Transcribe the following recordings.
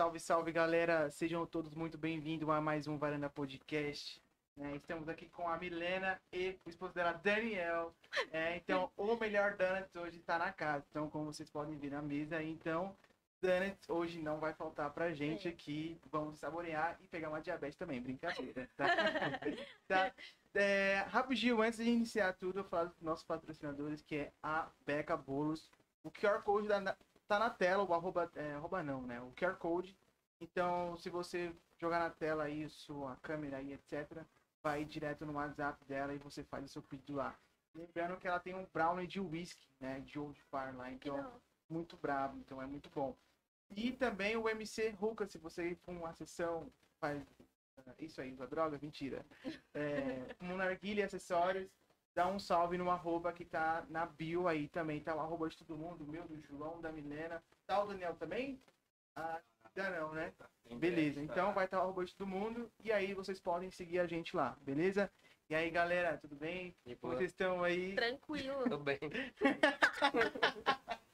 Salve, salve, galera. Sejam todos muito bem-vindos a mais um Varanda Podcast. né? estamos aqui com a Milena e o esposo dela, Daniel. É, então, o melhor Donuts hoje está na casa. Então, como vocês podem ver na mesa, então, Donuts hoje não vai faltar pra gente É. aqui. Vamos saborear e pegar uma diabetes também, brincadeira, tá? tá? É, rapidinho, antes de iniciar tudo, eu falo dos nossos patrocinadores, que é a Beca Bolos. O QR Code da, tá na tela, o arroba, é, arroba não, né? O QR Code. Então, se você jogar na tela aí, sua câmera aí, etc., vai direto no WhatsApp dela e você faz o seu pedido lá. Lembrando que ela tem um brownie de whisky, né? De Old Fire lá, então muito brabo, então é muito bom. E também o MC Ruka, se você ir pra uma sessão, faz ah, isso aí, usa droga, mentira. É, um narguilha e acessórios, dá um salve no arroba que tá na bio aí também, tá o arroba de todo mundo, meu, do João, da Milena, tá o Daniel também? Ah, ainda não, né? Beleza, então vai estar o arroba de todo mundo e aí vocês podem seguir a gente lá, beleza? E aí, galera, tudo bem? E Como vocês estão aí? Tranquilo. Tudo bem.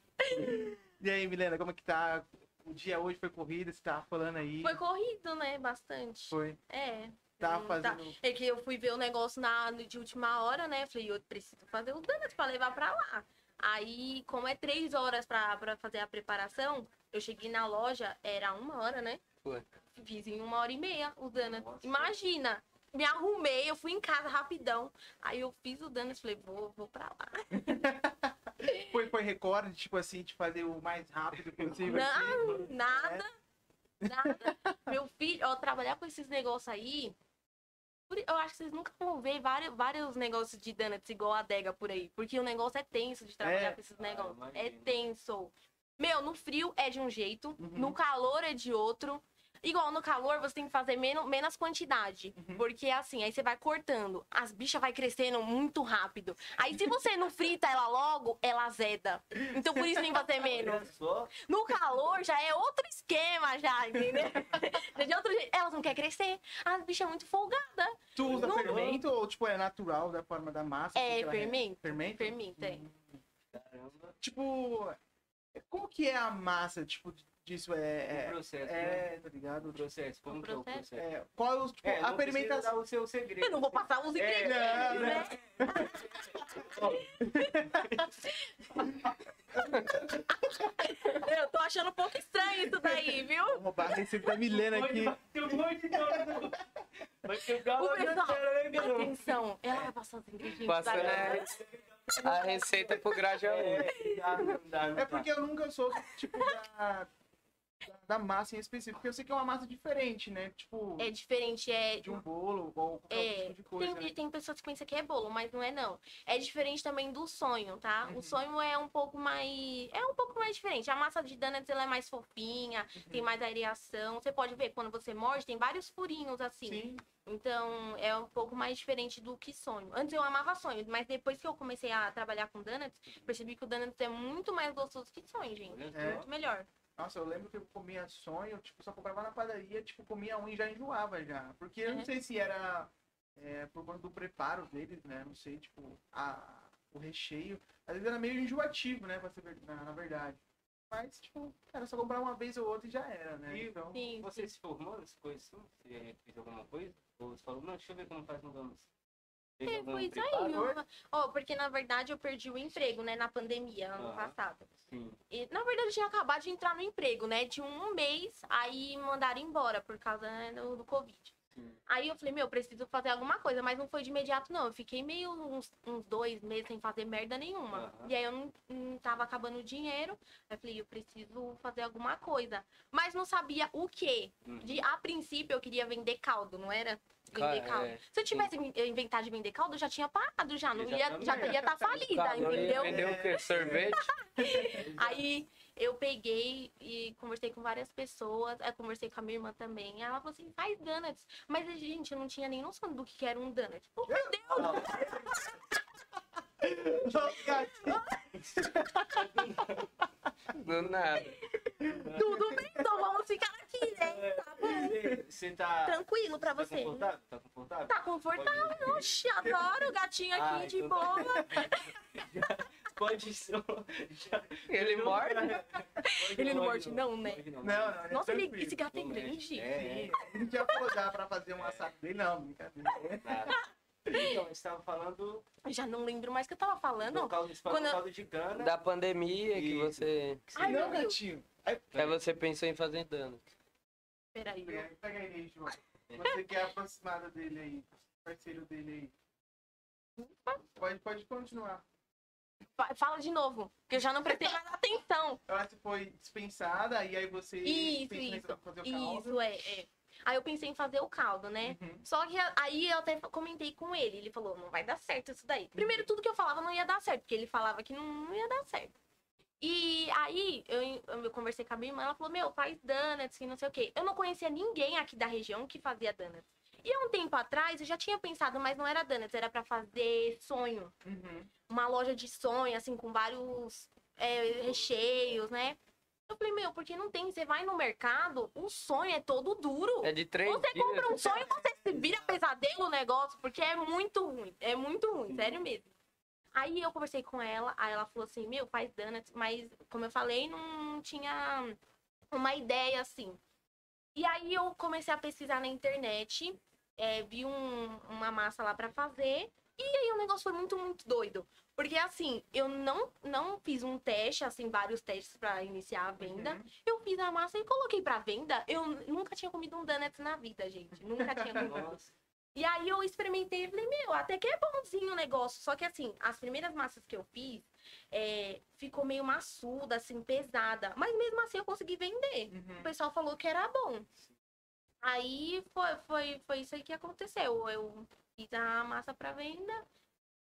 E aí, Milena, como é que tá? O dia hoje foi corrida, você tava falando aí. Foi corrido, né? Bastante. Foi. É. Tava Hum, tá. fazendo. É que eu fui ver o negócio na, de última hora, né? Falei, eu preciso fazer o donuts pra levar pra lá. Aí, como é três horas pra, pra fazer a preparação, eu cheguei na loja, era uma hora, né? Foi. Fiz em uma hora e meia o donuts. Nossa. Imagina! Me arrumei, eu fui em casa rapidão. Aí eu fiz o donuts, falei, vou, vou pra lá. Foi, foi recorde, tipo assim, de fazer o mais rápido possível. Não, nada. Nada. Meu filho, ó, trabalhar com esses negócios aí. Eu acho que vocês nunca vão ver vários, vários negócios de donuts igual a adega por aí. Porque o negócio é tenso de trabalhar É? com esses Ah, negócios. É imagino. tenso. Meu, no frio é de um jeito, Uhum. no calor é de outro. Igual no calor, você tem que fazer menos, menos quantidade. Uhum. Porque assim, aí você vai cortando. As bichas vai crescendo muito rápido. Aí se você não frita ela logo, ela azeda. Então por isso tem que fazer menos. No calor já é outro esquema, já, entendeu? De outro jeito. Elas não querem crescer. As bichas é muito folgada. Tu usa Não. fermento ou, tipo, é natural da forma da massa? É, fermento. Fermento? Fermento, é. Caramba. Tipo, como que é a massa, tipo, disso? É, O é, processo, né? é tá ligado? O processo. Como O que é o processo? processo? É, qual é o, tipo, É, a dar o seu segredo. Eu não vou passar os É, ingredientes, não, né? Eu tô achando um pouco estranho isso daí, viu? Vou roubar a receita da Milena aqui. O pessoal, né, atenção, ela vai passar os ingredientes Passando da a, a receita pro Grajaú. É, É porque eu nunca sou, tipo, da, da- massa em específico. Porque eu sei que é uma massa diferente, né? Tipo, É diferente, é. de um bolo ou qualquer É, tipo de coisa. tem, né? tem pessoas que pensam que é bolo, mas não é não. É diferente também do sonho, tá? Uhum. O sonho é um pouco mais. É um pouco mais diferente. A massa de donuts ela é mais fofinha, Uhum. tem mais aireação. Você pode ver, quando você morde, tem vários furinhos assim. Sim. Então é um pouco mais diferente do que sonho. Antes eu amava sonho, mas depois que eu comecei a trabalhar com donuts, percebi que o donuts é muito mais gostoso que sonho, gente. É. Muito melhor. Nossa, eu lembro que eu comia sonho, tipo, só comprava na padaria, tipo, comia um e já enjoava já. Porque eu não Uhum. sei se era é, por conta do preparo deles, né? Não sei, tipo, a, o recheio. Às vezes era meio enjoativo, né? Pra ser na, na verdade. Mas, tipo, era só comprar uma vez ou outra e já era, né? Então, Sim, Você sim. se formou nessa coisa assim? Você fez alguma coisa? Ou você falou, não, deixa eu ver como faz no Donuts. É, aí, viu? Ó, porque na verdade eu perdi o emprego, né, na pandemia, ano passado. Sim. E, na verdade, eu tinha acabado de entrar no emprego, né? De um mês, aí mandaram embora por causa né, do, do Covid. Sim. Aí eu falei, meu, preciso fazer alguma coisa, mas não foi de imediato, não. Eu fiquei meio uns, uns dois meses sem fazer merda nenhuma. Aham. E aí eu não, não tava acabando o dinheiro. Aí eu falei, eu preciso fazer alguma coisa. Mas não sabia o quê. Uhum. De, a princípio, eu queria vender caldo, não era? Vender caldo. é. Se eu tivesse inventado de vender caldo, eu já tinha parado, já. Não ia, já ia estar falida, Cara, eu ia entendeu? vender o quê? Sorvete? Aí eu peguei e conversei com várias pessoas, aí conversei com a minha irmã também. Ela falou assim, faz donuts. Mas, gente, eu não tinha nem noção do que era um donut. Oh, meu Deus! Do nada. Tudo bem, então vamos ficar aqui, né? Tá bom. Você- Você tá. Tranquilo pra tá você. confortável? Tá confortável? Tá confortável? Oxi, adoro o gatinho aqui Ah, de então boa. Pode ser. Já- Ele morde? Ele não morde não, né? Não, não, é Nossa, ele- esse gato é Não grande. É. Sim, a gente já falou já pra fazer um assado dele, não, brincadeira. Nada. Então, a gente tava falando Eu já não lembro mais o que eu tava falando. do caldo, esse quando de cana. Da pandemia que você. Ai, meu não, gatinho. Aí, Aí você pensou em fazer dano. Peraí. pega pega aí, João. Você que é aproximada dele aí, parceiro dele aí. Pode, pode continuar. Fa- Fala de novo, que eu já não prestei mais atenção. Ela se foi dispensada, e aí você Isso, isso. fazer o caldo. Isso, é, é. Aí eu pensei em fazer o caldo, né? Uhum. Só que aí eu até comentei com ele. Ele falou, não vai dar certo isso daí. Primeiro, tudo que eu falava não ia dar certo, porque ele falava que não, não ia dar certo. E aí eu, eu conversei com a minha irmã, ela falou, meu, faz donuts e não sei o quê. Eu não conhecia ninguém aqui da região que fazia donuts. E há um tempo atrás eu já tinha pensado, mas não era donuts, era pra fazer sonho. Uhum. Uma loja de sonho, assim, com vários é, recheios, né? Eu falei, meu, porque não tem? Você vai no mercado, o sonho é todo duro. É de três Você dias. compra um sonho e você se vira pesadelo o negócio, porque é muito ruim. É muito ruim, sério mesmo. Aí eu conversei com ela, aí ela falou assim, meu, faz donuts, mas como eu falei, não tinha uma ideia assim. E aí eu comecei a pesquisar na internet, é, vi um- uma massa lá pra fazer, e aí o negócio foi muito, muito doido. Porque assim, eu não, não fiz um teste, assim, vários testes pra iniciar a venda. Uhum. Eu fiz a massa e coloquei pra venda. Eu nunca tinha comido um donuts na vida, gente. Nunca tinha comido. E aí eu experimentei e falei, meu, até que é bonzinho o negócio. Só que assim, as primeiras massas que eu fiz, é, ficou meio maçuda, assim, pesada. Mas mesmo assim eu consegui vender. O Uhum. pessoal falou que era bom. Aí foi, foi, foi isso aí que aconteceu. Eu fiz a massa pra venda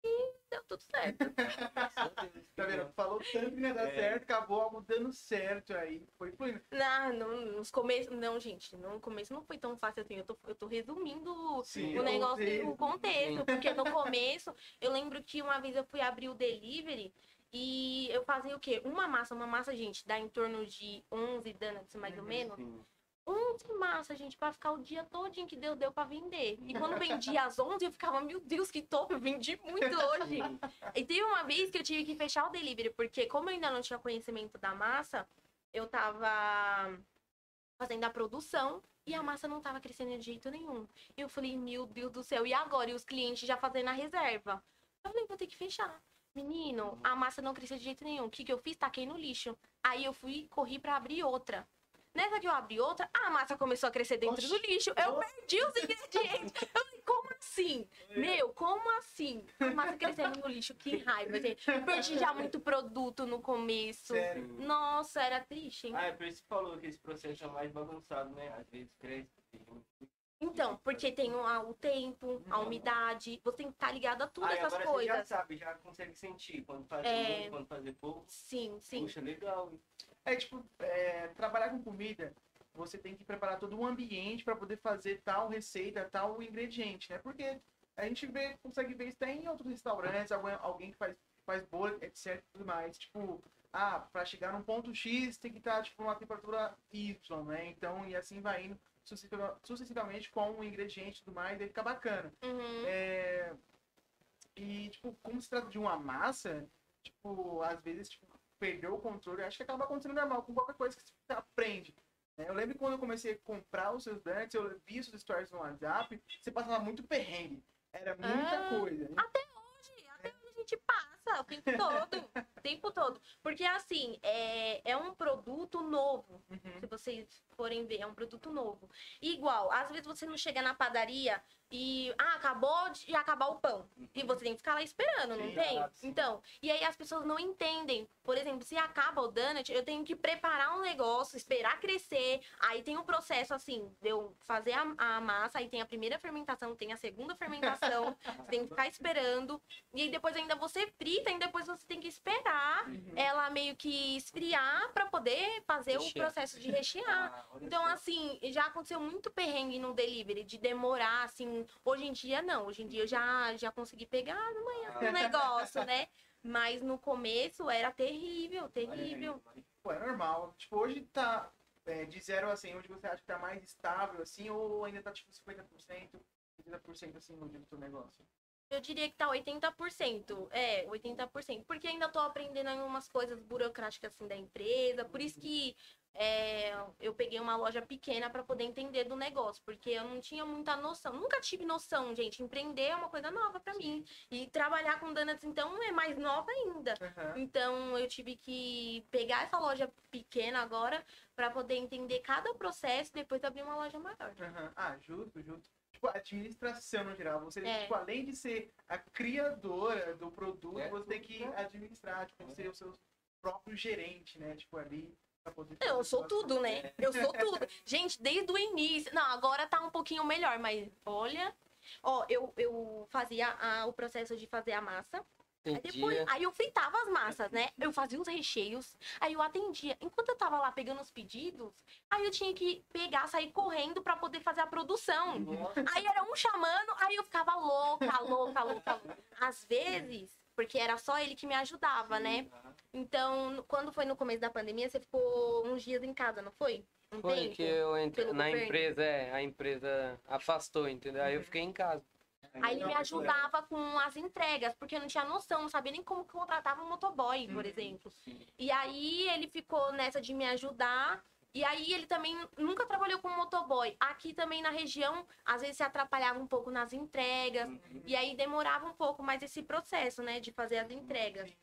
e deu tudo certo. Tá vendo? Falou tanto que não ia dar É. certo, acabou algo dando certo aí. Foi fluindo. Não, não, nos começos. Não, gente, no começo não foi tão fácil assim. Eu tô, eu tô resumindo Sim, o negócio, o contexto. Porque no começo, eu lembro que uma vez eu fui abrir o delivery e eu fazia o quê? Uma massa, uma massa, gente, dá em torno de 11 donuts, mais ou menos. sim. 11 massa, gente, pra ficar o dia todinho que deu, deu pra vender. E quando vendia às 11, eu ficava, meu Deus, que top, eu vendi muito hoje. E teve uma vez que eu tive que fechar o delivery, porque como eu ainda não tinha conhecimento da massa, eu tava fazendo a produção e a massa não tava crescendo de jeito nenhum. E eu falei, meu Deus do céu, e agora? E os clientes já fazendo a reserva. Eu falei, vou ter que fechar. Menino, a massa não cresceu de jeito nenhum. O que, que eu fiz? Taquei no lixo. Aí eu fui, corri pra abrir outra. Nessa que eu abri outra, a massa começou a crescer dentro Oxi. do lixo. Eu perdi os ingredientes. Eu falei, como assim? Meu, como assim? A massa crescendo no lixo, que raiva, gente. Eu perdi já muito produto no começo. Sério. Nossa, era triste, hein? Ah, é por isso que falou que esse processo é mais bagunçado, né? Às vezes cresce. Então, porque tem o, a- o tempo, a umidade, você tem que estar ligado a todas essas agora você já coisas. sabe, já consegue sentir quando fazer É. muito, quando fazer pouco. Sim, sim. Puxa, legal. hein? É tipo, é, trabalhar com comida, você tem que preparar todo um ambiente para poder fazer tal receita, tal ingrediente, né? Porque a gente vê, consegue ver isso até em outros restaurantes, alguém, alguém que faz, faz bolo, etc e tudo mais. Tipo, ah, para chegar num ponto X tem que estar, tipo, numa temperatura Y, né? Então, e assim vai indo sucessiva- sucessivamente com o ingrediente e tudo mais, aí fica bacana. Uhum. É, E, tipo, como se trata de uma massa, tipo, às vezes, tipo, perdeu o controle, acho que acaba acontecendo normal com qualquer coisa que você aprende. né? Eu lembro quando eu comecei a comprar os seus donuts, eu vi os stories no WhatsApp, você passava muito perrengue. Era muita Ah. coisa. né? Hoje, até hoje a gente passa o tempo todo. o tempo todo. Porque, assim, é, é um produto novo. Uhum. Se vocês forem ver, é um produto novo. E igual, às vezes você não chega na padaria e ah, acabou de acabar o pão. E você tem que ficar lá esperando, não Sim, tem? Então, e aí as pessoas não entendem. Por exemplo, se acaba o donut, eu tenho que preparar um negócio, esperar crescer. Aí tem um processo assim, de eu fazer a, a massa, aí tem a primeira fermentação, tem a segunda fermentação, você tem que ficar esperando. E aí depois ainda você frita, e depois você tem que esperar Uhum. ela meio que esfriar pra poder fazer o processo de rechear. Ah, Então, assim, já aconteceu muito perrengue no delivery, de demorar, assim. Hoje em dia, não. Hoje em dia eu já, já consegui pegar amanhã o negócio, né? Mas no começo era terrível, Olha aí, terrível. Pô, é normal. Tipo, hoje tá é, de 0 a 100, hoje você acha que tá mais estável, assim, ou ainda tá, tipo, 50%, 70% assim, no teu negócio? Eu diria que tá 80%. É, 80%. Porque ainda tô aprendendo algumas coisas burocráticas assim da empresa. Por isso que é, eu peguei uma loja pequena para poder entender do negócio. Porque eu não tinha muita noção. Nunca tive noção, gente. Empreender é uma coisa nova para mim. E trabalhar com donuts, então, é mais nova ainda. Aham. Então eu tive que pegar essa loja pequena agora para poder entender cada processo e depois abrir uma loja maior. Aham. Ah, justo, justo. Tipo, administração no geral. Você, É. tipo, além de ser a criadora do produto, É. você tem que administrar, tipo, ser o seu próprio gerente, né? Tipo, ali. Poder Eu sou tudo, né? Eu sou tudo. Gente, desde o início. Não, agora tá um pouquinho melhor, mas olha. Ó, eu, eu fazia a- o processo de fazer a massa. Aí depois, aí eu fritava as massas, né? Eu fazia os recheios, aí eu atendia. Enquanto eu tava lá pegando os pedidos, aí eu tinha que pegar, sair correndo pra poder fazer a produção. Aí era um chamando, aí eu ficava louca, louca, louca. Às vezes, porque era só ele que me ajudava, né? Então, no- quando foi no começo da pandemia, você ficou uns dias em casa, não foi? Um Foi tempo? que eu entrei na governo. empresa, é, a empresa afastou, entendeu? Aí eu fiquei em casa. Aí ele me ajudava com as entregas, porque eu não tinha noção, não sabia nem como contratava um motoboy, por Uhum. exemplo. E aí ele ficou nessa de me ajudar. E aí ele também nunca trabalhou com motoboy. Aqui também na região, às vezes se atrapalhava um pouco nas entregas. E aí demorava um pouco mais esse processo, né, de fazer as entregas.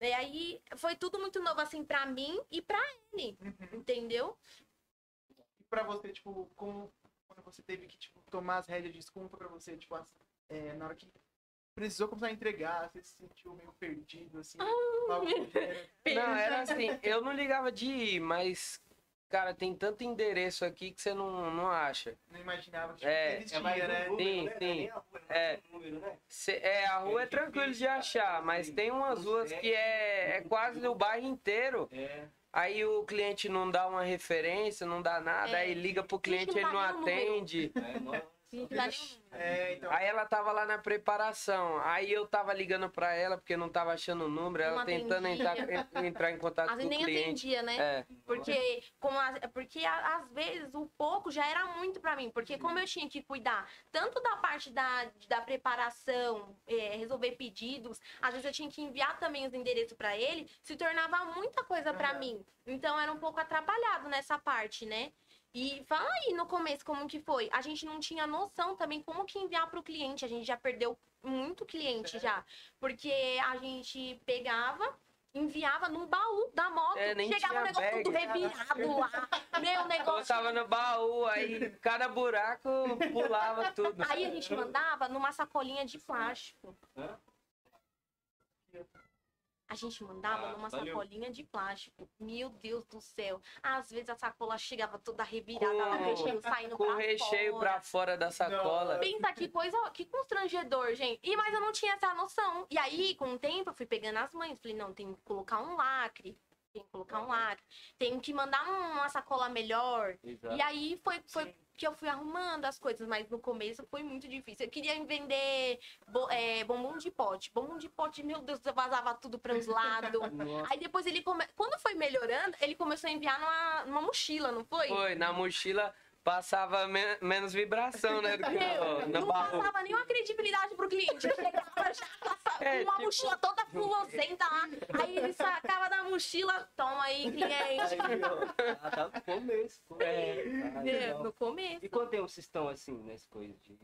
E aí foi tudo muito novo assim pra mim e pra ele, Uhum. entendeu? E pra você, tipo, como quando você teve que tipo, tomar as rédeas de desculpa pra você, tipo, as- é, na hora que precisou começar a entregar, você se sentiu meio perdido, assim? do gênero? Não, era assim, eu não ligava de ir, mas, cara, tem tanto endereço aqui que você não, não acha. Não imaginava que tipo, É, existia, É mais um né? número, Sim, né? Não é sim. nem a rua, É. um número, né? Cê- é, a rua é tranquilo de achar, mas tem umas ruas que é, é quase o bairro inteiro. É. Aí o cliente não dá uma referência, não dá nada, É. aí liga pro cliente, ele não atende. É, não- Sim, que dá nenhum. É, então. Aí ela tava lá na preparação. Aí eu tava ligando pra ela porque não tava achando o número, ela Não tentando entrar, en- entrar em contato Às com o nem cliente. atendia, né? É, Porque, como a- porque a- às vezes o pouco já era muito pra mim. Porque como eu tinha que cuidar tanto da parte da, da preparação, é, resolver pedidos, às vezes eu tinha que enviar também os endereços pra ele, se tornava muita coisa pra mim. Então era um pouco atrapalhado nessa parte, né? E fala aí no começo como que foi. A gente não tinha noção também como que enviar pro cliente. A gente já perdeu muito cliente Sério? já. Porque a gente pegava, enviava num baú da moto. É, nem chegava o negócio tudo bag. revirado lá. Meu eu negócio. tava no baú, aí cada buraco pulava tudo. Aí a gente mandava numa sacolinha de plástico. Hã? A gente mandava Ah, numa valeu. sacolinha de plástico. Meu Deus do céu. Às vezes a sacola chegava toda revirada, Com- lá, recheio saindo Com pra o recheio fora. pra fora da sacola. Pensa que coisa, que constrangedor, gente. E mas eu não tinha essa noção. E aí, com o tempo, eu fui pegando as mães. Falei, não, tem que colocar um lacre. Tem que colocar um lacre. Tem que mandar uma sacola melhor. Exato. E aí foi, foi Sim. que eu fui arrumando as coisas, mas no começo foi muito difícil. Eu queria vender bo- é, bombom de pote. Bombom de pote, meu Deus, vazava tudo para os lados. Aí depois ele come... quando foi melhorando, ele começou a enviar numa, numa mochila, não foi? Foi, na mochila passava men- menos vibração, né? Do que no não passava nenhuma credibilidade pro cliente. Chegava já com É, uma tipo- mochila toda fulosenta lá. Aí ele sacava da mochila, toma aí, cliente. Aí, ó, ah, tá no começo. pô. É. Ah, legal. no começo E quanto tempo vocês estão assim, nessa coisa de.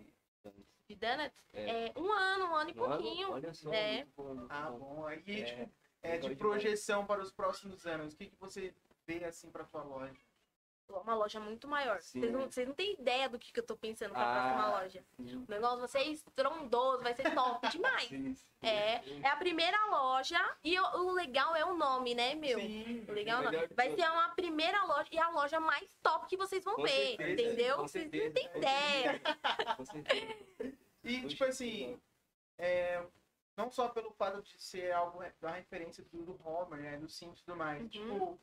de donuts, É. é, um ano, um ano e Mano, pouquinho. Olha só, É. muito bom, muito Ah, bom. bom. Aí, É, tipo, é, de projeção para os próximos anos, o que, que você vê, assim, pra tua loja? Uma loja muito maior. Vocês não, vocês não têm ideia do que, que eu tô pensando pra Ah. próxima loja. Sim. O negócio vai ser estrondoso, vai ser top demais. Sim, sim. É, é a primeira loja e o, o legal é o nome, né, meu? Sim. O legal é Vai ser uma primeira loja e a loja mais top que vocês vão Com ver, certeza, entendeu? com Vocês não certeza. têm ideia. Com certeza. E, tipo assim, é, não só pelo fato de ser algo da referência do, do Homer, né, do Simpsons e tudo mais. Uhum. Tipo,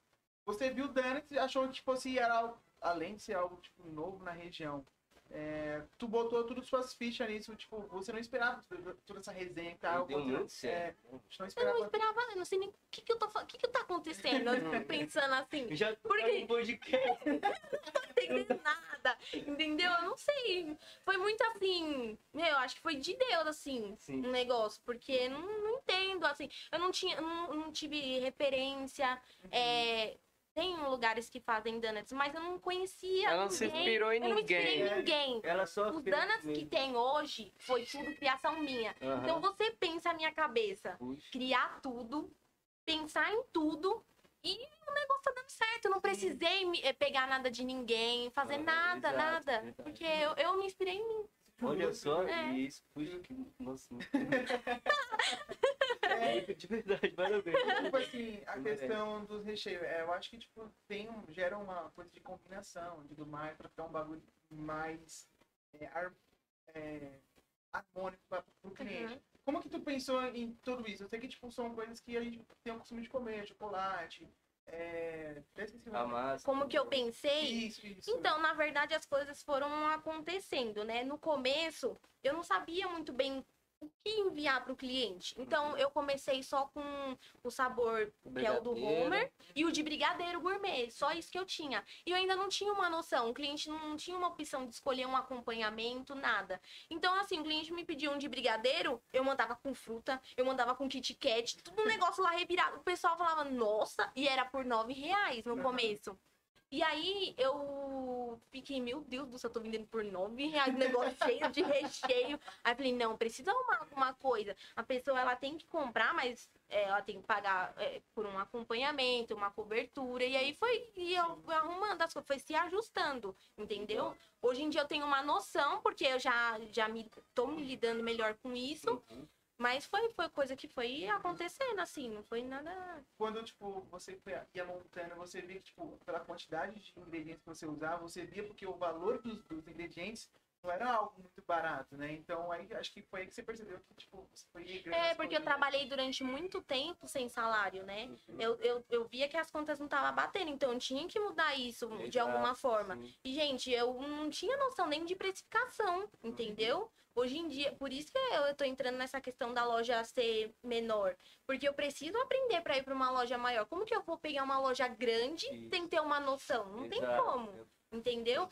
você viu o Donuts e achou que, tipo assim, era algo, além de ser algo, tipo, novo na região. é, tu botou tudo suas fichas nisso, tipo, você não esperava toda- essa resenha que tava Deu acontecendo. muito certo. É, não Eu não esperava. eu não sei nem o que, que eu tô falando. O que, que tá acontecendo? Eu fico pensando assim. Eu já tô Por quê? no podcast. não entendendo nada. Entendeu? Eu não sei. Foi muito assim. Meu, acho que foi de Deus, assim, Sim. um negócio. Porque não, não entendo, assim. Eu não tinha, não, não tive referência. É, tem lugares que fazem donuts, mas eu não conhecia. Ela não se ninguém. inspirou em Eu não me inspirei ninguém. em ninguém. Ela só Os donuts que tem hoje foi tudo criação minha. Aham. Então você pensa a minha cabeça, Puxa. criar tudo, pensar em tudo e o negócio tá dando certo. Eu não precisei me- eh, pegar nada de ninguém, fazer Ah, nada, exato, nada. verdade. Porque eu, eu me inspirei em mim. Olha só, É. e isso, puxa, que. Nossa, de verdade, parabéns. Tipo assim, a questão dos recheios. É, eu acho que, tipo, tem um, gera uma coisa de combinação e tudo mais pra ficar um bagulho mais é, ar- é, harmônico pra, pro cliente. Uhum. Como que tu pensou em tudo isso? Eu sei que, tipo, são coisas que a gente tem o costume de comer, chocolate, é... Como que eu pensei? Isso, isso. Então, na verdade, as coisas foram acontecendo, né? No começo, eu não sabia muito bem o que enviar para o cliente. Então, eu comecei só com o sabor que é o do. Homer e o de brigadeiro gourmet. Só isso que eu tinha. E eu ainda não tinha uma noção. O cliente não tinha uma opção de escolher um acompanhamento, nada. Então, assim, o cliente me pediu um de brigadeiro, eu mandava com fruta, eu mandava com Kit Kat, tudo um negócio lá revirado. O pessoal falava, nossa, e era por nove reais no Uhum. começo. E aí eu fiquei, meu Deus do céu, eu tô vendendo por nove reais, negócio cheio de recheio. Aí falei, não, precisa arrumar alguma coisa. A pessoa ela tem que comprar, mas é, ela tem que pagar é, por um acompanhamento, uma cobertura. E aí foi e eu arrumando as coisas, foi se ajustando, entendeu? Hoje em dia eu tenho uma noção, porque eu já, já me, tô me lidando melhor com isso. Uhum. Mas foi, foi coisa que foi acontecendo, assim, não foi nada. Quando, tipo, você ia montando, você via que, tipo, pela quantidade de ingredientes que você usava, você via porque o valor dos, dos ingredientes não era algo muito barato, né? Então, aí, acho que foi aí que você percebeu que, tipo, você foi regrando É, porque eu trabalhei durante muito tempo sem salário, né? Uhum. Eu, eu, eu via que as contas não estavam batendo, então eu tinha que mudar isso de Exato, alguma forma. sim. E, gente, eu não tinha noção nem de precificação, entendeu? Hoje em dia, por isso que eu, tô entrando nessa questão da loja ser menor. Porque eu preciso aprender para ir para uma loja maior. Como que eu vou pegar uma loja grande Isso. sem ter uma noção? Não tem Exato. como. Entendeu?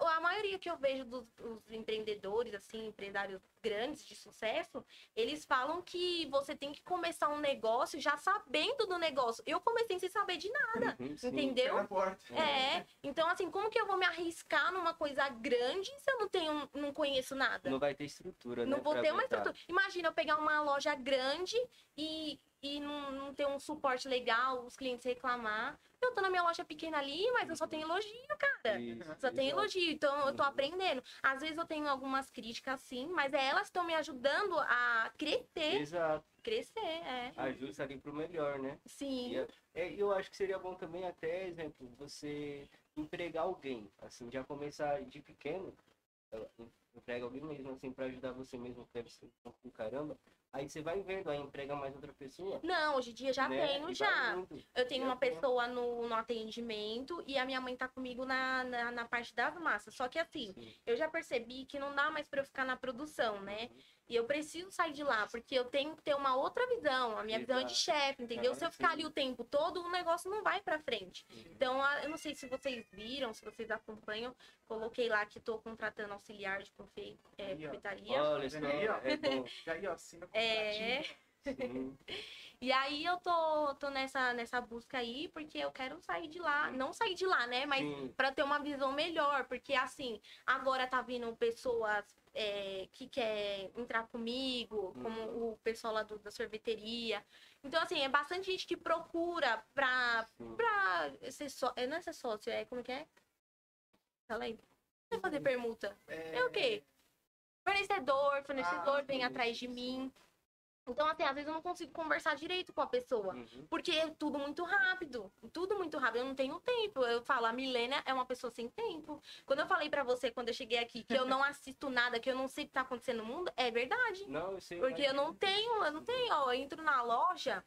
Eu- a maioria que eu vejo dos, dos empreendedores, assim, empresários grandes de sucesso, eles falam que você tem que começar um negócio já sabendo do negócio. Eu comecei sem saber de nada, Uhum, sim. entendeu? Porta. É, então assim, como que eu vou me arriscar numa coisa grande se eu não tenho, não conheço nada? Não vai ter estrutura, né? Não vou ter uma estrutura. Imagina eu pegar uma loja grande e, e não, não ter um suporte legal, os clientes reclamar. Eu tô na minha loja pequena ali, mas eu só tenho elogio, cara. Isso, Só exato. elogio, então eu tô aprendendo. Às vezes eu tenho algumas críticas, sim, mas é elas estão me ajudando a crescer. Exato. Crescer, é. Ajusta ali pro melhor, né? Sim. E é- é, eu acho que seria bom também até, exemplo, você empregar alguém, assim, já começar de pequeno, emprega alguém mesmo, assim, pra ajudar você mesmo, que deve ser um caramba. Aí você vai vendo, aí emprega mais outra pessoa. Não, hoje em dia já né? tenho, E já. Eu tenho uma pessoa no, no atendimento e a minha mãe tá comigo na, na, na parte das massas. Só que assim, Sim. eu já percebi que não dá mais pra eu ficar na produção, né? Uhum. E eu preciso sair de lá, porque eu tenho que ter uma outra visão. A minha visão é de chefe, entendeu? Ah, Se eu ficar sim. ali o tempo todo, o negócio não vai pra frente. Uhum. Então, eu não sei se vocês viram, se vocês acompanham. Coloquei lá que tô contratando auxiliar de confe- é, confeitaria. Olha só, Vendo aí, ó? é aí, ó, assina É. Sim. E aí eu tô, tô nessa, nessa busca aí, porque eu quero sair de lá. Não sair de lá, né? Mas para ter uma visão melhor, porque assim, agora tá vindo pessoas é, que quer entrar comigo, como Uhum. o pessoal lá do- da sorveteria. Então, assim, é bastante gente que procura pra, Sim. pra ser só. Não é ser sócio, é como que é? Fala aí. Não é fazer permuta. É o quê? Fornecedor, fornecedor Ah, vem atrás de mim. Então, assim, às vezes eu não consigo conversar direito com a pessoa. Uhum. Porque é tudo muito rápido. Tudo muito rápido. Eu não tenho tempo. Eu falo, a Milena é uma pessoa sem tempo. Quando eu falei pra você, quando eu cheguei aqui, que eu não assisto nada, que eu não sei o que tá acontecendo no mundo, é verdade. Não, eu sei. Porque eu não tenho, eu não tenho, ó, eu entro na loja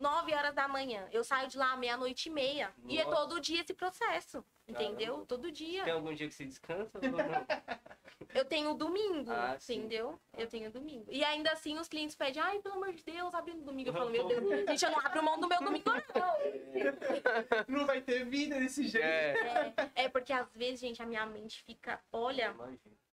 9 horas da manhã. Eu saio de lá meia-noite e meia. E é Nossa. todo dia esse processo. Entendeu? Caramba. Todo dia. Tem algum dia que você descansa? Eu tenho domingo, Ah, sim. entendeu? Eu tenho domingo. E ainda assim os clientes pedem, ai, pelo amor de Deus, abre no domingo. Eu falo, meu Deus, gente, eu não abro mão do meu domingo, não. Não vai ter vida desse jeito. É, É, é porque às vezes, gente, a minha mente fica, olha,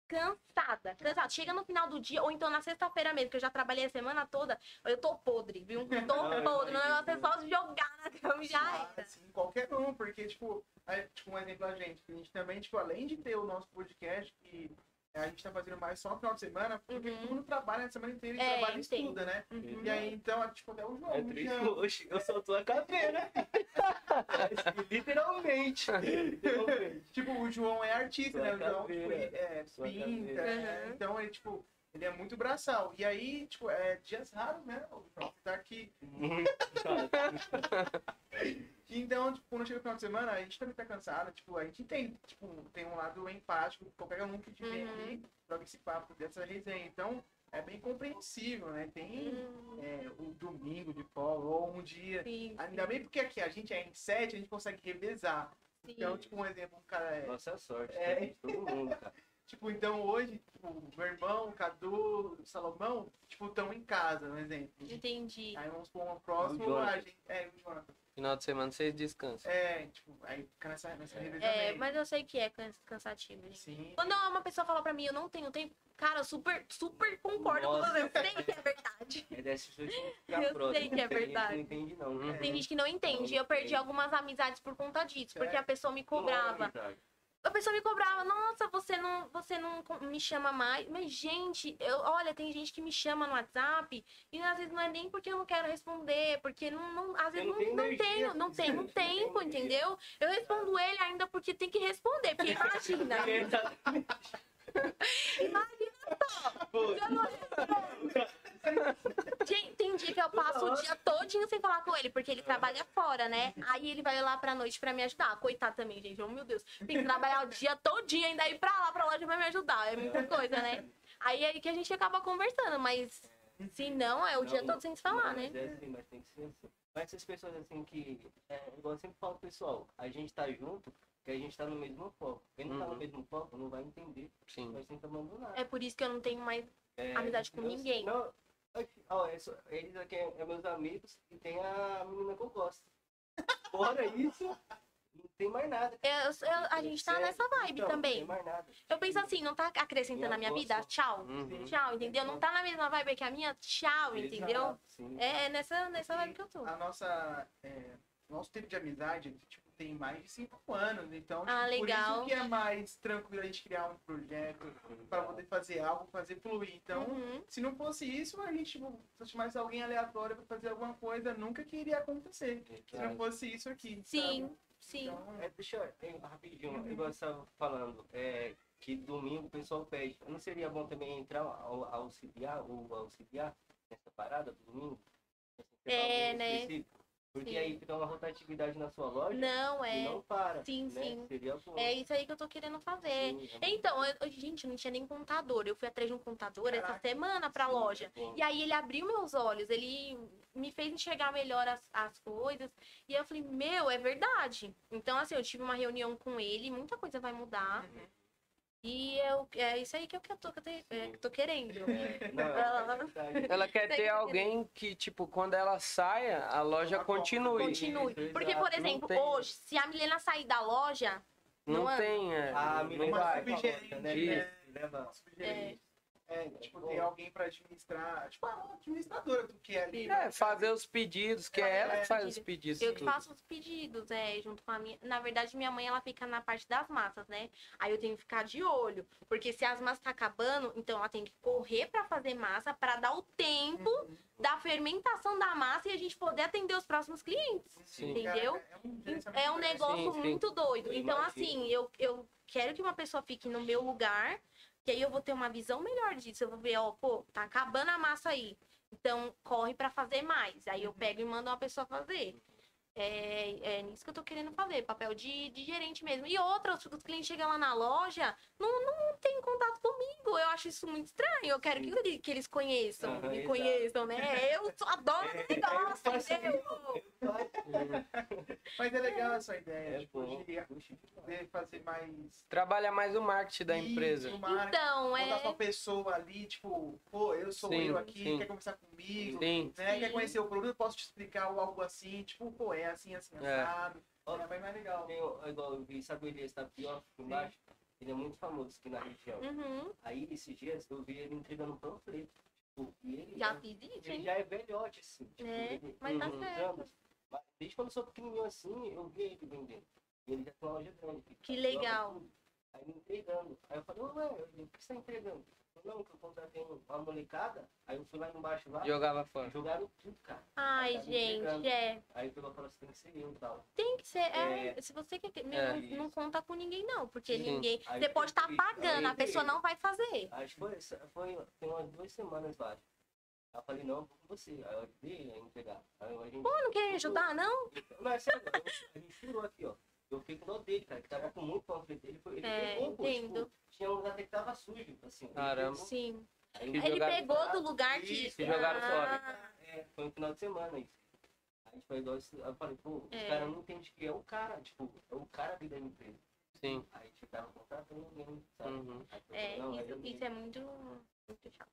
cansada, cansada. Chega no final do dia, ou então na sexta-feira mesmo, que eu já trabalhei a semana toda, eu tô podre, viu? Tô Ah, podre. Meu negócio é só jogar na cama e já Ah, era. sim, qualquer um, porque, tipo, aí, tipo, um exemplo a gente, que a gente também, tipo, além de ter o nosso podcast, que a gente tá fazendo mais só no final de semana, porque Uhum. todo mundo trabalha a semana inteira e É, trabalha e estuda, né? Uhum. E aí, então, tipo, até o João. É triste. chama. Oxe, eu sou tua caveira. Literalmente. Literalmente. Tipo, o João é artista, Sua né? O João, tipo, é, pinta, né? Uhum. Então, ele, tipo, ele é muito braçal. E aí, tipo, é dias raros, né? O João tá aqui. Então, tipo, quando chega o final de semana, a gente também tá cansado, tipo, a gente entende, tipo, tem um lado empático, qualquer um que te vem Uhum. aqui, joga esse papo dessa resenha. Então, é bem compreensível, né? Tem Hum, é, o domingo de folga, ou um dia. sim, Ainda bem porque aqui a gente é em sete, a gente consegue revezar. sim. Então, tipo, um exemplo, um cara é. Nossa sorte. É. né? Todo mundo, cara. Tipo, então hoje, tipo, o meu irmão, o Cadu, Salomão, tipo, estão em casa, um exemplo. Entendi. Aí vamos por uma próxima, O Jonathan. a gente. É, o Jonathan. Final de semana vocês descansam. É, tipo, aí fica nessa, nessa É. É, mas eu sei que é can- cansativo, gente. Sim. Quando uma pessoa fala pra mim, eu não tenho tempo, cara, eu super, super concordo Nossa. com você. Eu sei que é verdade. É que Eu próximo. sei que é Tem gente verdade. não entende, não. Uhum. Tem gente que não entende. Eu perdi algumas amizades por conta disso, porque a pessoa me cobrava. A pessoa me cobrava, nossa, você não, você não me chama mais. Mas, gente, eu, olha, tem gente que me chama no WhatsApp e às vezes não é nem porque eu não quero responder, porque não, não- às vezes não não, tem não tenho, não tenho tempo, entendeu? Eu respondo ele ainda porque tem que responder, porque imagina. Pô, eu não respondo. Gente, Tem dia que eu passo o dia todinho sem falar com ele, porque ele trabalha fora, né? Aí ele vai lá pra noite pra me ajudar. Coitado também, gente. Oh, meu Deus. Tem que trabalhar o dia todinho ainda ir pra lá, pra loja pra me ajudar. É muita coisa, né? Aí é aí que a gente acaba conversando, mas se não, é o dia Não, todo sem se falar, mas né? É assim, mas tem que ser assim. Mas essas pessoas assim que, é, igual eu sempre falo pessoal, a gente tá junto, porque a gente tá no mesmo foco. Quem não tá no Uhum. mesmo foco não vai entender, Sim. vai sempre abandonar. É por isso que eu não tenho mais. É, amizade com eu- ninguém. Não, ó, é só- eles aqui é, é meus amigos e tem a menina que eu gosto. Fora isso, não tem mais nada. Eu- eu- a gente tá nessa vibe então, Não também. tem mais nada. Eu penso assim, não tá acrescentando na minha vida? Tchau. Uhum. Tchau, entendeu? Não tá na mesma vibe que a minha? Tchau, entendeu? Exato, sim. É nessa, nessa vibe que eu tô. A nossa. É, nosso tempo de amizade, tipo, tem mais de cinco anos. Então, Ah, tipo, por isso que é mais tranquilo a gente criar um projeto para poder fazer algo, fazer fluir. Então, Uhum. se não fosse isso, a gente, tipo, se eu chamasse alguém aleatório para fazer alguma coisa, nunca que iria acontecer. Se não fosse isso aqui. Sim, sabe? sim. Então, É, deixa eu, é, rapidinho, igual você estava falando, é, que domingo o pessoal pede. Não seria bom também entrar ao, auxiliar ou auxiliar nessa parada do domingo? É, né? específico? Porque Sim. aí fica uma rotatividade na sua loja Não, é. não para. Sim, né? sim. É isso aí que eu tô querendo fazer. Sim, é Então, eu, eu- gente, não tinha nem contador. Eu fui atrás de um contador essa Caraca. semana pra Sim, loja. é. E aí ele abriu meus olhos, ele me fez enxergar melhor as, as coisas. E eu falei, meu, é verdade. Então, assim, eu tive uma reunião com ele, muita coisa vai mudar. Uhum. E eu, é isso aí que eu, que eu tô, que eu te- é, que tô querendo. É, não, é verdade. Ela quer ter alguém que, tipo, quando ela saia, a loja Ela continue. Continue. Porque, por exemplo, tem. hoje, se a Milena sair da loja, Não Não é? tem, é, A não menina Uma vai. subgerente, né? Isso. Leva. É, tipo, ter alguém para administrar, tipo, a administradora do que é ali. É, fazer os pedidos, que é ela que faz os pedidos. eu que faço os pedidos, é, junto com a minha. Na verdade, minha mãe, ela fica na parte das massas, né? Aí eu tenho que ficar de olho. Porque se as massas tá acabando, então ela tem que correr pra fazer massa, pra dar o tempo Uhum. da fermentação da massa e a gente poder atender os próximos clientes. Sim. Entendeu? Cara, é um, É um negócio Sim, sim. muito doido. Eu Então, imagino. assim, eu, eu quero que uma pessoa fique no meu lugar, que aí eu vou ter uma visão melhor disso. Eu vou ver, ó, pô, tá acabando a massa aí. Então, corre pra fazer mais. Aí eu pego e mando uma pessoa fazer. É, é nisso que eu tô querendo fazer, papel de, de gerente mesmo. E outra, os, clientes chegam lá na loja, não, não tem contato comigo. Eu acho isso muito estranho. Eu quero que, que eles conheçam, Aham, me exato. conheçam, né? Eu sou a dona do É, negócio, eu faço entendeu? Mas é legal essa ideia, É tipo, de fazer mais. Trabalha mais o marketing da empresa. Isso, marketing, Então, botar sua é. pessoa ali, tipo, pô, eu sou Sim, eu aqui, sim. quer conversar comigo, Sim. né? Quer conhecer o produto, eu posso te explicar ou algo assim, tipo, pô, é assim, assim, É. assado. É, mas mais legal. Tem, o- igual eu vi, sabe o Elias Tapioca aqui embaixo? Ele é muito famoso aqui na região. Uhum, Aí, esses dias, eu vi ele entregando panfleto. Tipo, e ele, já é- fiz isso, ele hein? já é velhote, assim. Tipo, É, ele, mas tá certo. Mas Desde quando eu sou pequenininho assim, eu vi ele vendendo. E ele já tem uma loja grande. Que legal. Aí ele entregando. Aí eu falei, ué, o que você tá entregando? Não, que eu contratei uma molecada. Aí eu fui lá embaixo lá. Jogava fora. Jogaram tudo, cara. Ai, Tá gente, é. Aí pegou e falou assim, tem que ser eu e tal. Tem que ser. É, É. se você quer. É. não, não conta com ninguém, não. Porque Sim. ninguém. Aí Você pode estar eu- pagando, a aí- pessoa não vai fazer. Acho que foi, foi tem umas duas semanas, acho. Aí eu falei, não, vou com você. Aí eu ajudei a entregar. Aí a gente. Pô, não quer ajudar, não? Não, é sério, a gente furou aqui, ó. Eu fiquei com dó dele, cara, que tava com muito panfleto. Ele, foi, ele É, pegou, pô, tipo, tinha um lugar até que tava sujo, assim. Caramba. Sim. aí eu- Ele pegou fora. do lugar que. Isso, jogaram Ah, fora. É, foi no final de semana isso. Aí foi igual isso. Aí eu falei, pô, os É. caras não entendem que é o cara, tipo, é o cara ali da empresa. Sim. Aí tipo, tava contratando alguém, sabe? Uhum. Aí eu É, não, isso, eu isso é muito, muito chato.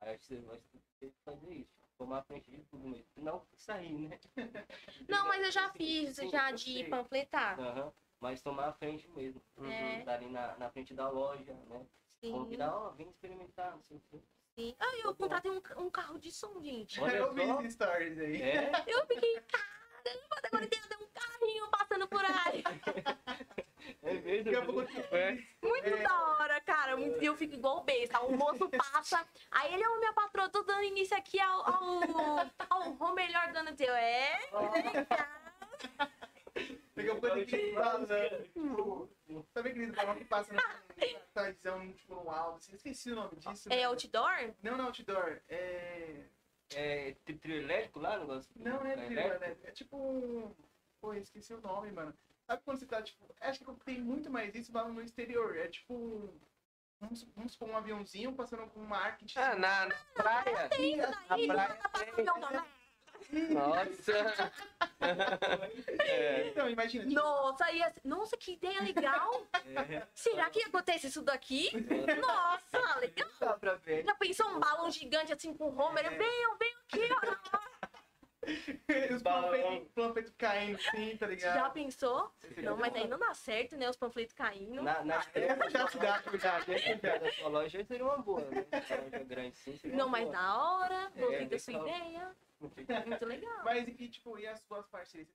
Aí acho que você vai ter que fazer isso. Tomar a frente de tudo mesmo. Não sair, né? Não, mas eu já fiz Sim, já de sei. panfletar. Aham. Mas tomar a frente mesmo. Uhum. É. Tá ali na, na frente da loja, né? Sim, Convidar, ó, vem experimentar, não sei o quê. sim. Ah, eu contratei um, um carro de som, gente. Olha eu vi esses stories aí. É, Eu fiquei, caramba, agora tem até um carrinho passando por aí. é mesmo. É. Muito É. da hora, cara. Muito- Eu fico igual besta. O moço passa. Aí ele é o meu patrão, tô dando início aqui ao, ao, ao Rô melhor dando teu. É, legal. Daqui a pouco tem que falar, né? Sabe aquele que passa na televisão, tipo, no alto? assim? Esqueci o nome disso. É outdoor? Não, não, outdoor. É... É tri- trio elétrico lá, o negócio? Não, não é trilha, elétrico? É tipo um... Pô, esqueci o nome, mano. Sabe quando você tá, tipo... Acho que tem muito mais isso lá no exterior. É tipo... Vamos, vamos supor um aviãozinho passando com uma de Ah, na, na praia. Isso Na praia tá nome. Nossa. É. Então, imagina. Tipo, Nossa, ia... Nossa, que ideia legal. É, Será que acontece isso daqui? Nossa, legal. dá pra ver. Já pensou um balão gigante assim com o Homer? Venham, venham aqui, ó. Os panfletos panfletos caindo assim, tá ligado? Já pensou? Não, mas aí não dá certo, né? Os panfletos caindo. Na, na Essa já se dá, já. da sua loja seria uma boa, né? Uma loja grande sim, seria Não, mas boa. da hora, É, gostei da sua legal. ideia. Muito legal. Mas e tipo, e as suas parcerias?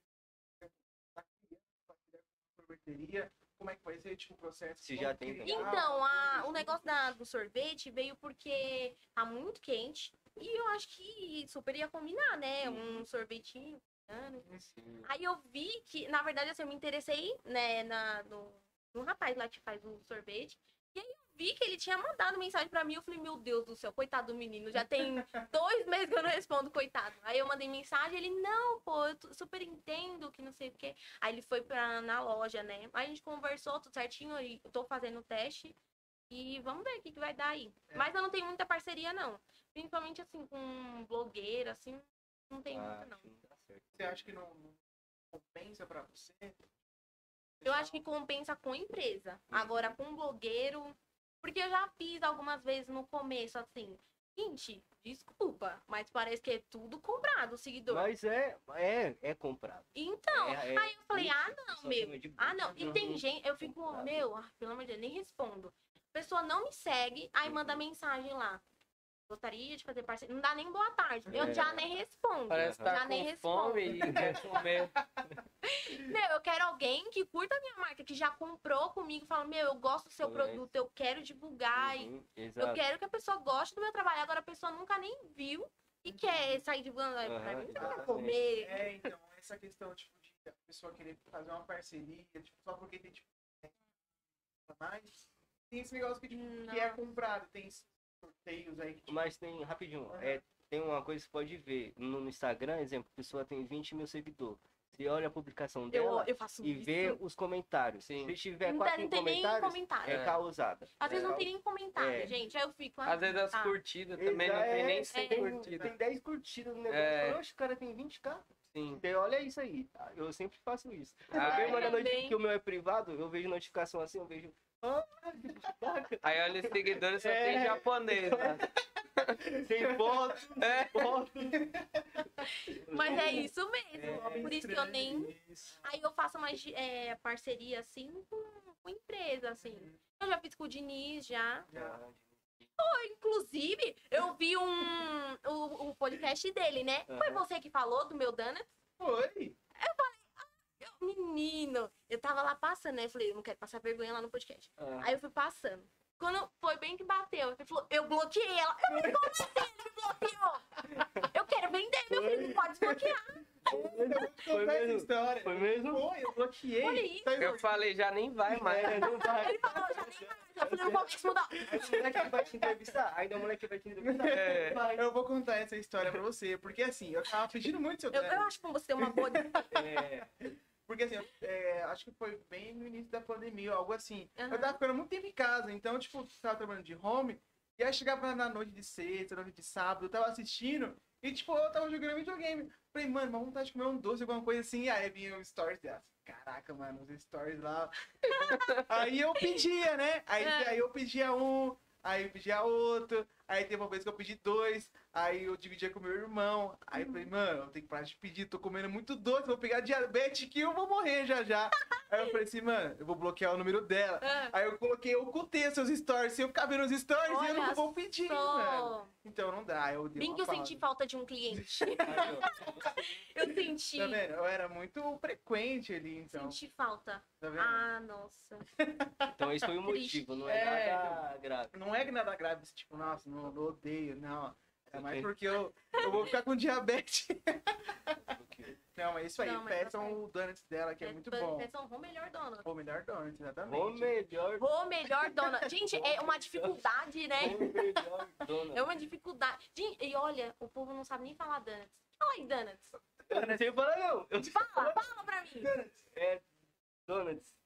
Como é que vai ser tipo, o processo? Se já tem criar, Então, a- tudo o negócio da, do sorvete veio porque tá muito quente. E eu acho que super ia combinar, né? Um sorvetinho. né? Sim. Aí eu vi que, na verdade, assim, eu me interessei, né, na, no, no rapaz lá que faz o sorvete. Vi que ele tinha mandado mensagem pra mim. Eu falei, meu Deus do céu, coitado do menino. Já tem dois meses que eu não respondo, coitado. Aí eu mandei mensagem, ele, não, pô, eu super entendo que não sei o quê. Aí ele foi pra, na loja, né? Aí a gente conversou tudo certinho, e tô fazendo o teste. E vamos ver o que, que vai dar aí. É. Mas eu não tenho muita parceria, não. Principalmente, assim, com blogueira, assim, não tem Ah, muita, não. certo. Você acha que não, não compensa pra você? Eu acho que compensa com empresa. Agora, com blogueiro. Porque eu já fiz algumas vezes no começo, assim. Gente, desculpa, mas parece que é tudo comprado, o seguidor. Mas é, é, é comprado. Então, É, é, aí eu falei, ah, não, meu. de Ah, não. E tem Uhum. gente, eu fico, Comprado. meu, ah, pelo amor de Deus, nem respondo. A pessoa não me segue, aí Uhum. manda mensagem lá. Gostaria de fazer parceria. Não dá nem boa tarde. Eu É. já nem respondo. Parece já tá nem com respondo. fome e. Meu, eu quero alguém que curta a minha marca, que já comprou comigo, fala, meu, eu gosto do seu Correto. produto, eu quero divulgar. e Uhum, Eu quero que a pessoa goste do meu trabalho. Agora a pessoa nunca nem viu e quer sair divulgando. Pra Aham, mim, não quer comer. É, então, essa questão, tipo, de a pessoa querer fazer uma parceria, tipo, só porque tem, tipo, mais. Tem esse negócio que, tipo, que é comprado, tem esses sorteios aí que, Mas tem, rapidinho, Aham. é, tem uma coisa que você pode ver. No no Instagram, exemplo, a pessoa tem 20 mil seguidores. Você olha a publicação Eu, dela eu faço e isso. vê os comentários. Sim. Se tiver Não, quatro tem- não tem nem comentários, comentário. é causada. Às vezes É não tem nem comentário, É. gente. Aí eu fico. ah, Às vezes as tá. curtidas também não tem nem é, 100 tem, curtidas. tem 10 curtidas no negócio. É. É. Oxe, o cara tem 20k. Sim. Então, olha isso aí. Eu sempre faço isso. Ah, eu mando a também. notificação que o meu é privado, eu vejo notificação assim, eu vejo. Aí olha os seguidores só É. tem japonês. Né? Tem foto, É. foto. Mas é isso mesmo. É, Por isso que eu nem. Aí eu faço mais é, parceria assim com, com empresa, assim. Eu já fiz com o Diniz, já. Inclusive, eu vi um o, o podcast dele, né? Foi você que falou do meu Donuts? Foi. Eu, menino, eu tava lá passando, né? Eu falei, eu não quero passar vergonha lá no podcast. Ah, Aí eu fui passando. Quando foi bem que bateu, ele falou, eu bloqueei ela. Eu falei, como assim ele me bloqueou? Eu quero vender, meu filho, não pode desbloquear. Foi mesmo? história. Foi mesmo? Foi, eu bloqueei. Sabe Eu falei, já nem vai mais. É, não vai. Ele falou, já nem mais. Eu falei, não vou mais mudar. Aí o moleque vai te entrevistar. Ainda o moleque vai te entrevistar. É. Vai. Eu vou contar essa história pra você, porque assim, eu tava pedindo muito seu Eu, eu treino. acho que você tem uma boa. É, Porque assim, eu- é, acho que foi bem no início da pandemia, algo assim. Aham. Eu tava ficando muito tempo em casa, então, tipo, tava trabalhando de home, e aí chegava na noite de sexta, noite de sábado, eu tava assistindo, e tipo, eu tava jogando videogame. Falei, mano, uma vontade de comer um doce, alguma coisa assim, e aí vinha o stories dela. Caraca, mano, os stories lá. aí eu pedia, né? Aí, É. aí eu pedia um, aí eu pedia outro, aí teve uma vez que eu pedi dois, aí eu dividia com meu irmão. Aí eu falei, mano, eu tenho que parar de pedir, tô comendo muito doce, vou pegar diabetes que eu vou morrer já já. aí eu falei assim, mano, eu vou bloquear o número dela. Ah, Aí eu coloquei, eu ocultei seus stories. Se eu ficar vendo os stories, eu Olha não vou pedir, mano. Só. Então não dá, eu dei Bem uma que eu pausa. senti falta de um cliente. ó. Eu senti. Tá vendo? Eu era muito frequente ali, então. Senti falta. Tá vendo? Ah, nossa. Então esse foi o motivo, não é, É, nada grave. Não é nada grave, esse tipo, nossa, não, não odeio, não. É mais porque eu, eu vou ficar com diabetes. Não, é isso aí. Não, mas tá Peçam o donuts dela, que é muito bom. Peçam o melhor dona. O melhor donut, exatamente. O melhor, O melhor dona. Gente, é uma dificuldade, né? o melhor dona. É uma dificuldade. Gente, e olha, o povo não sabe nem falar donuts. Fala aí, donuts. Eu não sei falar não. Eu Fala, fala pra mim. É donuts.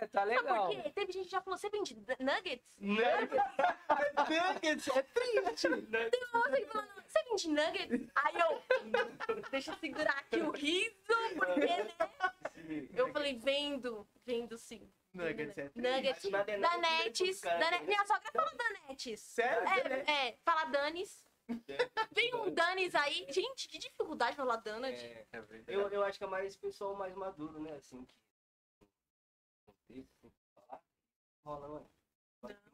Não, tá legal. É, Sabe por quê? Teve gente que já falou, você vende d- nuggets? Nuggets é triste. Teve uma moça que falou, você vende nuggets? Aí eu, deixa eu segurar aqui o riso, porque, né? Eu falei, vendo, vendo sim. Nuggets é. Nuggets, é Danetes, dos caras, Dane- né? minha sogra fala Danetes. Sério? É, é, fala Danis. Vem um Danis aí. Gente, que dificuldade falar Donut. É, É eu, eu acho que é mais pessoal mais maduro, né? Assim, que. Rola, mano.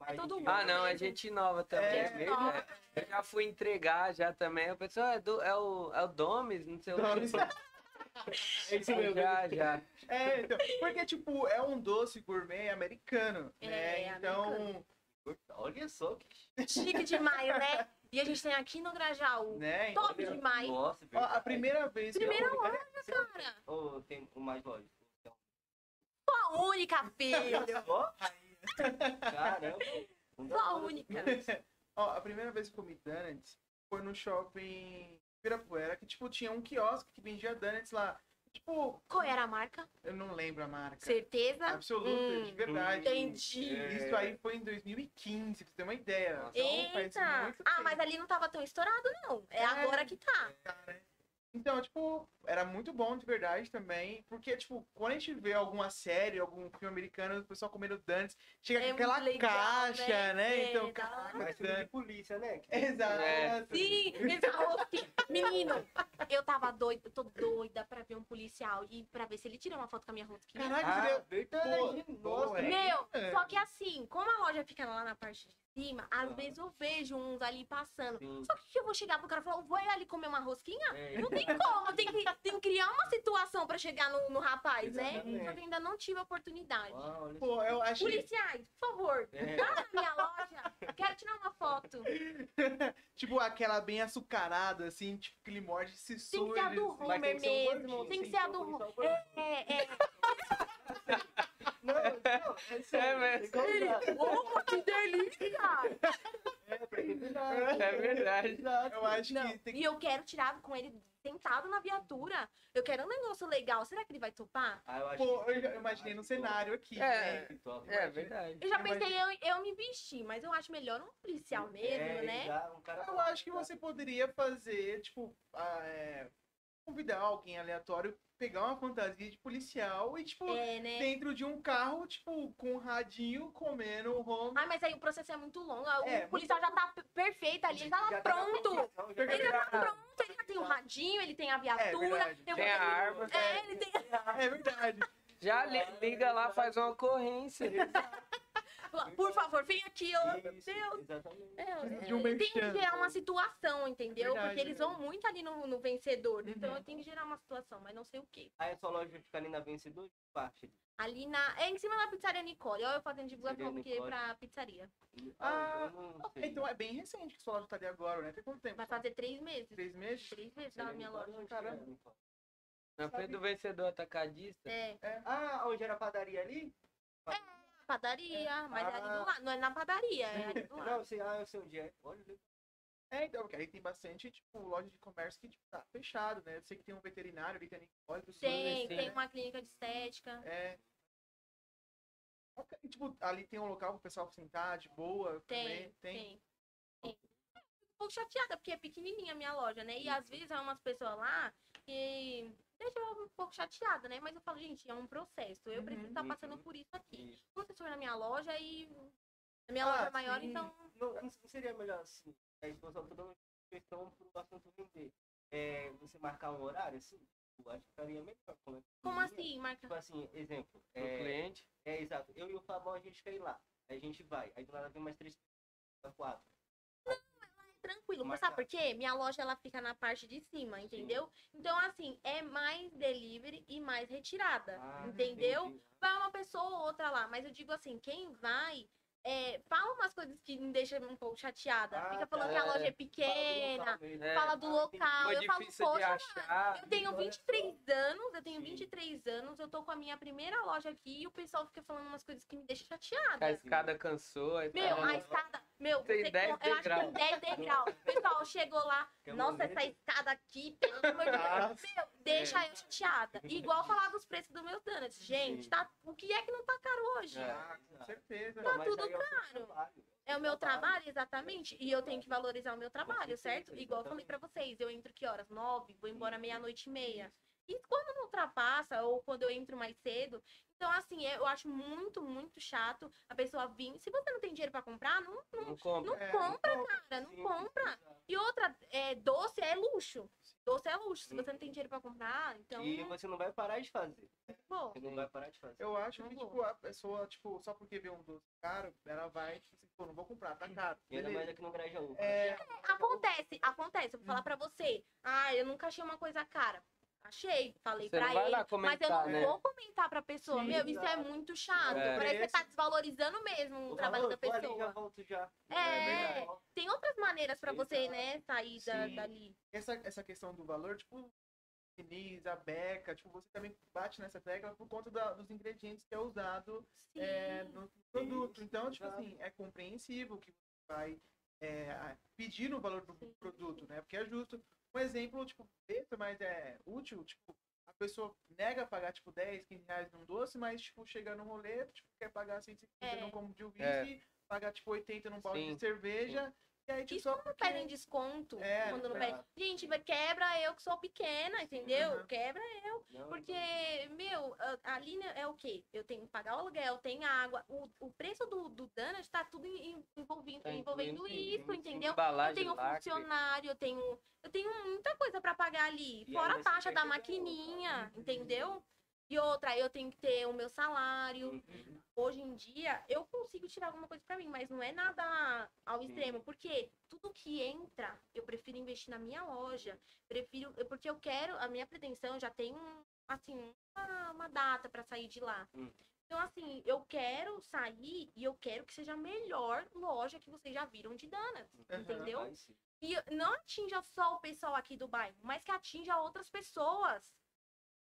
é todo mundo. Ah, não, é gente nova também. É, Gente nova. É, Eu já fui entregar já também. O pessoal é, do, é, o, é o Domes, não sei o Domes. que. É isso mesmo. Já, já. É, então, porque, tipo, é um doce gourmet americano, É, né? Então, americano. Olha só que Chique demais, né? E a gente tem aqui no Grajaú. né? Top então- demais. Nossa, Ó, a primeira vez que Primeira eu... Cara, Ou tem o mais lógico. sua única, filho. Ó, caramba. Sua pra- única. Ó, a primeira vez que eu comi donuts foi no shopping Pirapuera, que, tipo, tinha um quiosque que vendia donuts lá. Tipo, Qual era a marca? eu não lembro a marca. Certeza? Absoluta, Hum, de verdade. Entendi. É. Isso aí foi em 2015, pra você ter uma ideia. Nossa. Então, Eita! muito Ah, tempo. mas ali não tava tão estourado, não. É É. agora que tá. cara. Então, tipo, era muito bom de verdade também. Porque, tipo, quando a gente vê alguma série, algum filme americano, o pessoal comendo donuts, chega É com aquela legal, caixa, né? né? É, então, da caraca, de polícia, né? Que- Exato. É. Sim, ele falou assim, menino, eu tava doida, eu tô doida pra ver um policial e pra ver se ele tira uma foto com a minha rosquinha. Caraca, Ah, verdade. Pô, Nossa, é. Meu, É. só que assim, como a loja fica lá na parte de cima, às Ah. vezes eu vejo uns ali passando. Sim. Só que eu vou chegar pro cara e falar, vou ali comer uma rosquinha? É, Não tem como, tem que, tem que criar uma situação pra chegar no, no rapaz, né? Exatamente. Só que ainda não tive a oportunidade. Uau, olha Pô, eu achei... Policiais, por favor, É. vá na minha loja, quero tirar uma foto. tipo, aquela bem açucarada, assim, tipo, que ele morde e se Tem que ser surge. a do assim. Mas tem Homer que ser um mesmo, tem que sim, ser a do Homer. É, é. Não, não, é sério. que usar. Oh, que delícia! É, cuidado. É verdade. Eu acho Não, que tem E eu quero tirar com ele sentado na viatura. Eu quero um negócio legal. Será que ele vai topar? Ah, eu acho Pô, que- eu já imaginei no cenário aqui, É. né? top. É verdade. Eu já pensei eu, eu me vestir, mas eu acho melhor um policial mesmo, É, né? já um cara Eu acho que você poderia fazer, tipo, ah, é, convidar alguém aleatório, pegar uma fantasia de policial e, tipo, É, né? dentro de um carro, tipo, com um radinho, comendo home. Ai, mas aí o processo é muito longo. O É, policial já tá perfeito ali, ele já tá Já tá pronto. Ele já tá Ah. pronto, ele tem o radinho, ele tem a É viatura. eu Tem a arma. É, ele tem. É verdade. Já li- liga lá, faz uma ocorrência. Por favor, vem aqui, ó. Meu Deus. Exatamente. É, De um tem que gerar uma situação, entendeu? Verdade, Porque eles vão muito ali no, no vencedor. Então Uhum. eu tenho que gerar uma situação, mas não sei o quê. Aí a sua loja fica ali na vencedora de parte. Ali na. É em cima da pizzaria Nicole. Olha eu fazendo divulgação aqui pra pizzaria. Ah, eu sei. Então é bem recente que sua loja tá ali agora, né? Tem quanto tempo? Vai fazer três meses. Três meses? Três meses da minha loja. é, Caramba. Na frente do vencedor atacadista. É, Ah, onde era a padaria ali? Padaria, mas é ali Ah. do lado. Não é na padaria, é ali do Não, lado. eu sei, ah, eu sei onde é. Olha, É, então, porque aí tem bastante, tipo, loja de comércio que, tipo, tá fechado, né? Eu sei que tem um veterinário ali, que é Nicole, tudo Tem, mais, tem né? uma clínica de estética. É. Tipo, ali tem um local pro pessoal sentar de boa. Tem, comer, tem. tem. Fico um pouco chateada, porque é pequenininha a minha loja, né? E às vezes há umas pessoas lá que deixa eu um pouco chateada, né? Mas eu falo, gente, é um processo. Eu Uhum, preciso estar passando uhum. por isso aqui. isso. Quando você for na minha loja e. A minha Ah, loja é maior, sim. então. Não, não seria melhor assim, a exposição toda uma questão pro assunto vender. É, você marcar um horário, assim, eu acho que ficaria melhor. Como, é que Como assim, Marca? Tipo assim, exemplo. É, cliente. é exato. Eu e o Fabão, a gente quer ir lá. Aí a gente vai. Aí do nada vem mais três, quatro. Tranquilo, mas sabe por quê? Minha loja ela fica na parte de cima, entendeu? Então, assim, é mais delivery e mais retirada. Ah, entendeu? entendi. vai uma pessoa ou outra lá. Mas eu digo assim, quem vai, é, fala umas coisas que me deixam um pouco chateada. Ah, Fica falando tá. que a loja é Fala do pequena, local. É. fala do Ah, local. Eu falo, poxa, achar. eu tenho 23 anos, eu tenho Sim. 23 anos, eu tô com a minha primeira loja aqui e o pessoal fica falando umas coisas que me deixam A chateada. escada cansou. aí Meu, tá- a escada, meu, Tem você 10 com- eu acho que tem degraus. 10 degraus. O pessoal chegou lá, nossa, essa escada aqui, pelo amor de Deus. Meu, deixa eu chateada. Igual falar dos preços dos meus donuts. Gente, tá, o que é que não tá caro hoje? É. Ah, com certeza. Mas tudo é caro. É o meu trabalho, exatamente. E eu tenho que valorizar o meu trabalho, certo? Igual eu falei pra vocês, eu entro que horas? Nove, vou embora meia-noite e meia. E quando não ultrapassa, ou quando eu entro mais cedo. Então, assim, eu acho muito, muito chato a pessoa vir. Se você não tem dinheiro pra comprar, não, Não compra. não É, compra, não cara. Não Sim, compra. E outra, é, doce é luxo. Doce é luxo. Se você não tem dinheiro pra comprar, então. E você não vai parar de fazer. Pô, Você não vai parar de fazer. Eu acho Não que, vou. tipo, a pessoa, tipo, só porque vê um doce caro, ela vai, tipo assim, pô, não vou comprar, tá caro. E ainda mais aqui no Grajaú. É, acontece, acontece. Eu vou falar pra você. Ah, eu nunca achei uma coisa cara. Achei, falei Você pra não vai ele. lá mas eu comentar, não né? vou comentar pra pessoa. Sim, Meu, isso é muito chato. É. Parece que você tá desvalorizando mesmo o Eu trabalho da ali, já pessoa. volto já. É, verdade. Tem outras maneiras pra você, Exato. né, sair da, dali. essa, essa questão do valor, tipo, Denise, a Beca, tipo, você também bate nessa tecla por conta da- dos ingredientes que é usado é, no produto. Então, tipo exato. assim, é compreensível que você vai é, pedir no valor do Sim. produto, né? Porque é justo. Um exemplo, tipo, besta, mas é útil, tipo, a pessoa nega pagar, tipo, 10, 15 reais num doce, mas, tipo, chega no rolê, tipo, quer pagar 150 É. num combo de É. whisky, pagar, tipo, 80 num balde Sim, de cerveja, e aí, tipo, Isso só porque... pedem desconto. É, quando não é. pedem. Gente, vai- quebra eu que sou pequena, entendeu? Uhum. Quebra Não, Porque, meu, a- ali né, é o quê? Eu tenho que pagar o aluguel, tem água. O, o preço do, do Dana tá tudo em- envolvendo, Tá envolvendo isso, sim, entendeu? Eu tenho lacre. funcionário, eu tenho, eu tenho muita coisa pra pagar ali. E Fora a taxa você da maquininha, entendeu? E outra, eu tenho que ter o meu salário. Uhum. Hoje em dia, eu consigo tirar alguma coisa pra mim, mas não é nada ao extremo. Porque tudo que entra, eu prefiro investir na minha loja. Prefiro, porque eu quero, a minha pretensão já tem um, assim, uma, uma data pra sair de lá. Hum. Então, assim, eu quero sair e eu quero que seja a melhor loja que vocês já viram de Dana. Aham. Entendeu? E não atinja só o pessoal aqui do bairro, mas que atinja outras pessoas.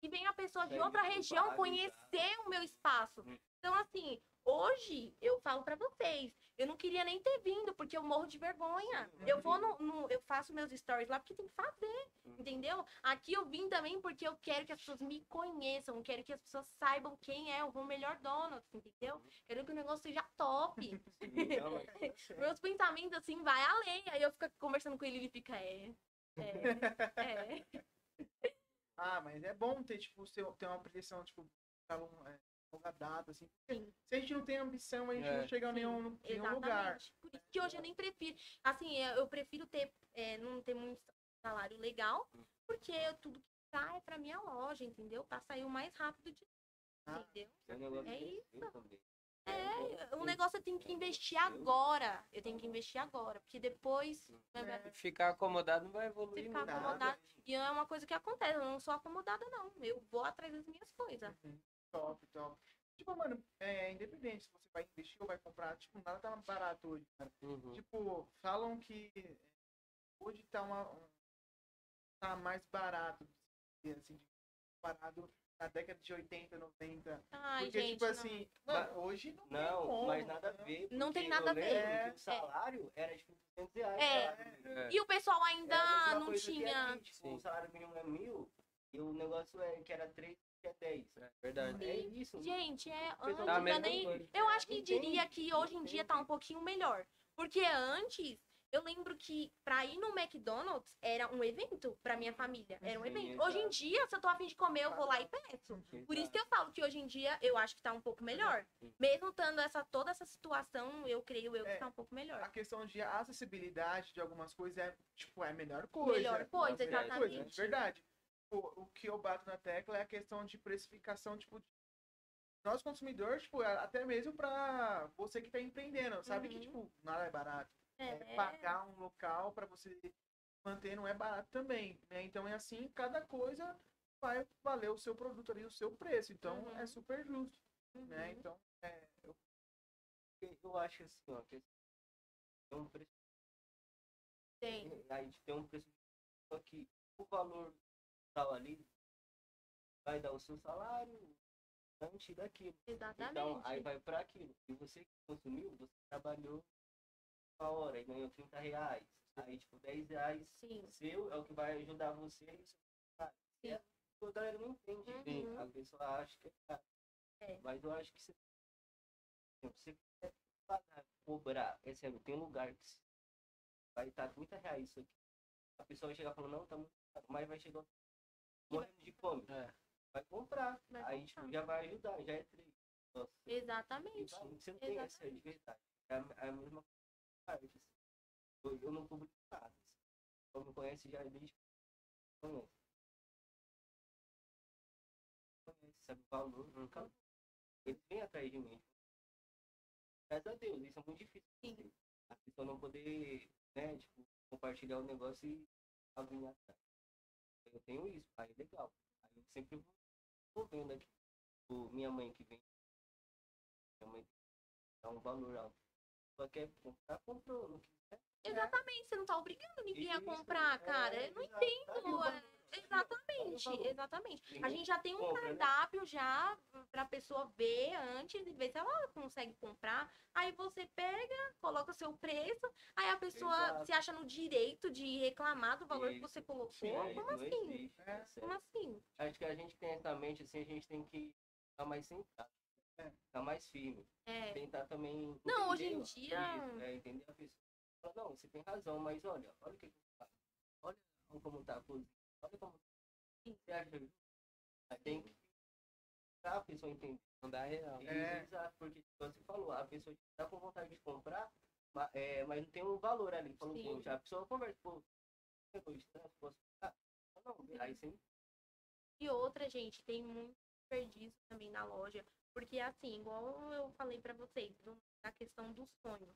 Que venha pessoas de Segue outra região bairro, conhecer o meu espaço. Hum. Então, assim, Hoje, eu falo pra vocês, eu não queria nem ter vindo, porque eu morro de vergonha. Eu vou no, no- eu faço meus stories lá porque tem que fazer, entendeu? Aqui eu vim também porque eu quero que as pessoas me conheçam, quero que as pessoas saibam quem é o melhor Donuts, entendeu? Quero que o negócio seja top. Meus pensamentos, assim, vai além. Aí eu fico conversando com ele e ele fica, é, é, é. Ah, mas é bom ter, tipo, ser- ter uma projeção, tipo, pra um, é, longa data, assim. Sim. Se a gente não tem ambição, a gente É. não chega a nenhum, nenhum lugar. Exatamente. Por isso que hoje eu nem prefiro. Assim, eu prefiro ter, é, não ter muito salário legal, porque eu- tudo que sai é pra minha loja, entendeu? Pra sair o mais rápido de Ah. entendeu? É isso. É, o negócio eu tenho que investir agora. Eu tenho que investir agora, porque depois É. Ficar acomodado não vai evoluir ficar nada. acomodado. E é uma coisa que acontece, eu não sou acomodada, não. Eu vou atrás das minhas coisas. Uhum. Top, top. Tipo, mano, é independente se você vai investir ou vai comprar, tipo, nada tá barato hoje, cara. Uhum. Tipo, falam que hoje tá uma. um- tá mais barato, assim, comparado na década de 80, 90. Ai, Porque, gente. tipo não. assim, mano, hoje não, tem Não, como. mas nada a ver. Não tem nada a ver. lembro que O salário era tipo 200 reais. É. É. E o pessoal ainda É não tinha. aqui, tipo, o salário mínimo é mil e o negócio é que era 3, que é 10. É verdade. É isso. Gente, é antes, Tá, nem. Eu acho que Não diria tem, que não hoje em tem. dia tá um pouquinho melhor. Porque antes, eu lembro que pra ir no McDonald's era um evento pra minha família. Era um evento. Hoje em dia, se eu tô afim de comer, eu vou lá e peço. Por isso que eu falo que hoje em dia eu acho que tá um pouco melhor. Mesmo estando essa, toda essa situação, eu creio eu que É. tá um pouco melhor. A questão de acessibilidade de algumas coisas é, tipo, é a melhor coisa. Melhor coisa, É melhor exatamente. coisa, de verdade. Tipo, o que eu bato na tecla é a questão de precificação, tipo, de nós consumidores, tipo, até mesmo pra você que tá empreendendo, sabe que, Uhum. tipo, nada é barato. É, É, pagar um local pra você manter não é barato também, né? Então é assim, cada coisa vai valer o seu produto ali, o seu preço. Então Uhum. é super justo, né? uhum. Então, é, eu- Eu acho assim, ó, que tem um preço. Tem. Aí tem um preço. Só que o valor tal ali vai dar o seu salário antes daquilo. Exatamente. Então, aí vai para aquilo. E você que consumiu, você trabalhou uma hora e ganhou 30 reais. Aí, tipo, 10 reais Sim. seu é o que vai ajudar você e o seu trabalho. Sim. a galera não entende. Uhum. A pessoa acha que é caro. É. Mas eu acho que você, se você quer pagar, cobrar, é sério, tem um lugar que vai estar 30 reais isso aqui. A pessoa vai chegar falando, não, tá muito caro, mas vai chegar morrendo de fome. É. Vai comprar. Vai aí, comprar. tipo, já vai ajudar, já é três. Nossa. Exatamente. vai, você não tem essa de verdade. É a, é a mesma coisa. Eu, não publico nada. Assim. Só me conhece já desde conhece. Conhece, sabe o valor, nunca. Eles vêm atrás de mim. Graças a Deus, isso é muito difícil. A pessoa não poder, né, tipo, compartilhar o negócio e alguém atrás. Eu tenho isso, aí é legal. Aí eu sempre vou, vou vendo aqui. Minha mãe que vem. Minha mãe dá um valor alto. Quer comprar, comprou. Não quiser. Exatamente. Você não tá obrigando ninguém a Isso, comprar, é, cara. Eu não entendo. é- Exatamente, exatamente. A gente já tem um né? cardápio já pra pessoa ver antes e ver se ela consegue comprar. Aí você pega, coloca o seu preço, aí a pessoa Exato. se acha no direito de reclamar do valor que Isso. você colocou. Sim, Como assim? existe, É. é sério. Como assim? Acho que a gente tem essa mente assim, a gente tem que estar mais sentado. É. Ficar mais firme. É. Tentar também. Não, hoje em dia- isso, é, entender a pessoa. Fala, não, você tem razão, mas olha, olha o que, eu faço. Olha como tá a coisa. Olha como. Você acha que Aí tem que. Pra a pessoa entender. Não dá real. Isso, É. Exato, porque como você falou, a pessoa tá com vontade de comprar, ma- é, mas não tem um valor ali. Falou, Sim. poxa, a pessoa conversa, pô, pegou estranho, posso comprar? Não, aí sim. E outra, gente, tem muito desperdício também na loja. Porque, assim, igual eu falei pra vocês, da questão do sonho.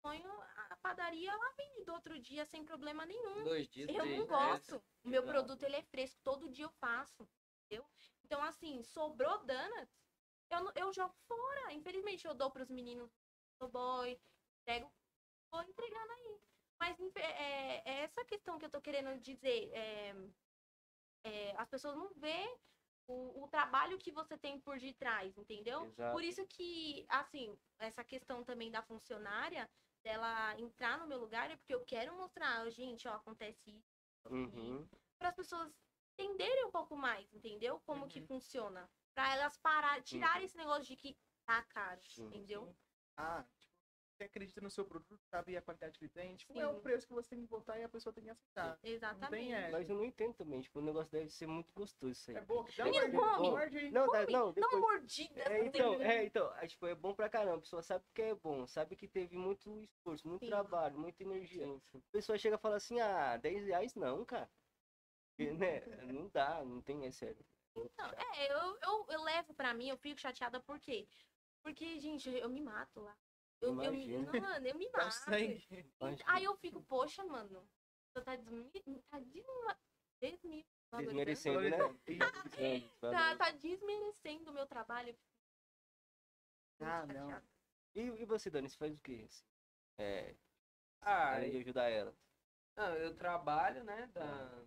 Sonho, a padaria, ela vende do outro dia sem problema nenhum. Dois dias, Eu não gosto. O meu produto, ele é fresco. Todo dia eu faço. Entendeu? Então, assim, sobrou donuts, eu, eu jogo fora. Infelizmente, eu dou pros meninos do boy, entrego, vou entregando aí. Mas é, é essa questão que eu tô querendo dizer. é, é, as pessoas não vê o, o trabalho que você tem por detrás, entendeu? Exato. Por isso que, assim, essa questão também da funcionária, dela entrar no meu lugar, é porque eu quero mostrar, gente, ó, acontece isso. Uhum. Para as pessoas entenderem um pouco mais, entendeu? Como que Uhum. funciona. Para elas parar, tirar esse negócio de que tá caro, entendeu? Ah, acredita no seu produto, sabe a qualidade que ele tem, tipo, Sim. é o preço que você tem que botar e a pessoa tem que aceitar. Exatamente. é. Mas eu não entendo também, tipo, o negócio deve ser muito gostoso isso aí. É boa, dá Menino, uma come. morde. Não, tá, Come, não, Dá depois... uma mordida. É, então, é, então, é, tipo, é bom pra caramba. A pessoa sabe que é bom, sabe que teve muito esforço, muito Sim. trabalho, muita energia. A pessoa chega e fala assim, ah, 10 reais não, cara. E, né? Não dá, não tem, é sério. Então, é, eu, eu, eu levo pra mim, eu fico chateada por quê? Porque, gente, eu me mato lá. Eu, eu, não, mano, eu me um mato. Imagina. Aí eu fico, poxa, mano, você tá, desmi... tá desmi... Desmerecendo, né? Isso. Tá, tá desmerecendo o meu trabalho. Ah, não. E, e você, Dani, você faz o quê? assim? É, Ah, além de ajudar ela. não, eu trabalho, né? Da...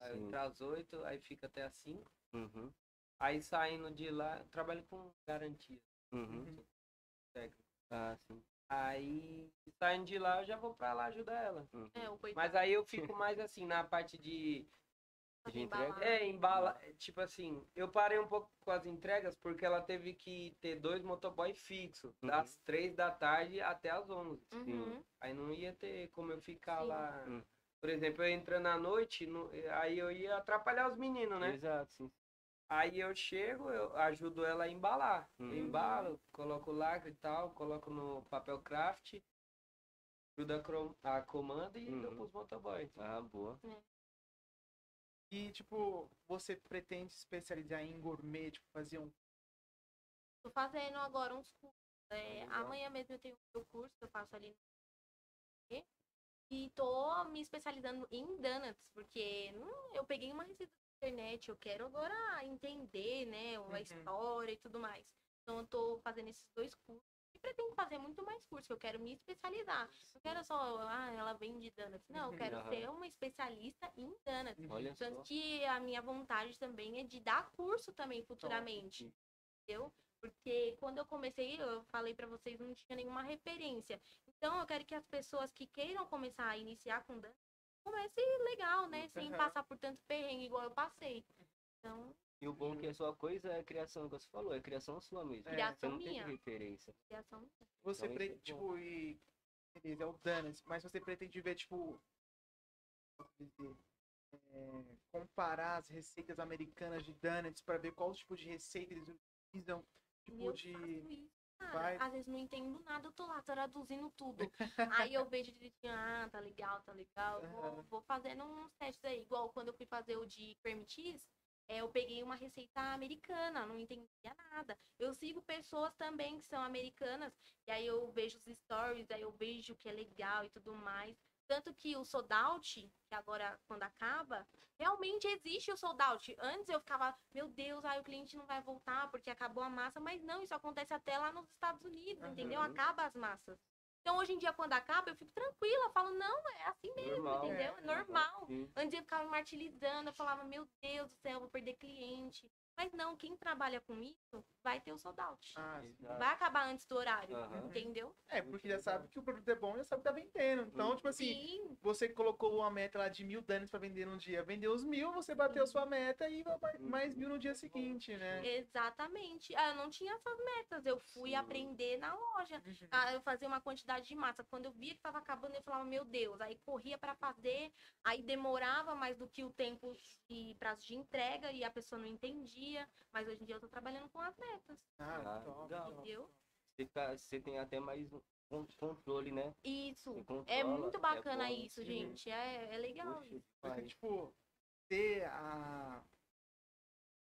Aí eu entro às 8, aí fica até às 5. Uhum, Aí saindo de lá, eu trabalho com garantia uhum. técnica. Ah, sim. Aí saindo de lá, eu já vou pra lá ajudar ela. Uhum. É, Mas aí eu fico mais assim, na parte de. de entrega? É, embala. Tipo assim, eu parei um pouco com as entregas porque ela teve que ter dois motoboy fixo, Uhum. das 3 da tarde até as 11. Uhum. Aí não ia ter como eu ficar Sim. lá. Hum. Por exemplo, eu entrando à noite, no- aí eu ia atrapalhar os meninos, né? Exato, sim. Aí eu chego, eu ajudo ela a embalar. Uhum. Eu embalo, coloco o lacre e tal, coloco no papel craft, ajudo a, a comanda e Uhum. dou pros motoboy. Ah, boa. E, tipo, você pretende se especializar em gourmet, tipo, fazer um... Tô fazendo agora uns cursos. É, Legal. amanhã mesmo eu tenho o meu curso que eu faço ali no e tô me especializando em donuts, porque hum, eu peguei uma receita internet, eu quero agora entender, né, a Uhum. história e tudo mais. Então eu tô fazendo esses dois cursos e pretendo fazer muito mais cursos, eu quero me especializar. Não quero só, ah, ela vende donuts. Não, eu Uhum. quero Aham. ser uma especialista em donuts. Olha só. Tanto que a minha vontade também é de dar curso também futuramente. Entendeu? Porque quando eu comecei, eu falei pra vocês, não tinha nenhuma referência. Então eu quero que as pessoas que queiram começar a iniciar com dança, comece legal, né? Sem passar por tanto perrengue igual eu passei. Então, E o bom é que a sua coisa é a criação, que você falou, é a criação sua mesmo. É, Você criação não tem minha. referência. criação Você Então, pretende, é tipo, e... Beleza, é o Danas, mas você pretende ver, tipo... é, comparar as receitas americanas de donuts para ver qual tipo de receita eles utilizam, tipo eu de... vai- Às vezes não entendo nada, eu tô lá traduzindo tudo. aí eu vejo direitinho, ah, tá legal, tá legal. Vou, Aham. vou fazendo uns testes aí. Igual quando eu fui fazer o de cream cheese, é, eu peguei uma receita americana, não entendia nada. Eu sigo pessoas também que são americanas, e aí eu vejo os stories, aí eu vejo que é legal e tudo mais. Tanto que o sold out, que agora quando acaba, realmente existe o sold out. Antes eu ficava, meu Deus, aí o cliente não vai voltar porque acabou a massa, mas não, isso acontece até lá nos Estados Unidos, Aham. entendeu? Acaba as massas. Então hoje em dia, quando acaba, eu fico tranquila, falo, não, é assim mesmo, Normal. entendeu? É, É normal. Antes eu ficava me martirizando, eu falava, meu Deus do céu, eu vou perder cliente. Mas não, quem trabalha com isso vai ter o sold out. Ah, sim. Vai acabar antes do horário, Aham. entendeu? É, porque já sabe que o produto é bom, já sabe que tá vendendo. Então, Hum. tipo assim, Sim, você colocou uma meta lá de mil danos pra vender num dia. Vendeu os mil, você bateu sua meta e vai mais- mais mil no dia seguinte, né? exatamente. Ah, eu não tinha essas metas, eu fui Sim. aprender na loja. Uhum. Ah, eu fazia uma quantidade de massa. Quando eu via que tava acabando, eu falava, meu Deus. Aí corria para fazer, aí demorava mais do que o tempo de prazo de entrega e a pessoa não entendia. Mas hoje em dia eu tô trabalhando com as metas, Ah, Ah, top, entendeu? Você, fica- você tem até mais um con- controle, né? Isso. Você É controla, muito bacana bom. isso, gente. É, é legal. Poxa, isso. Tipo, ter a.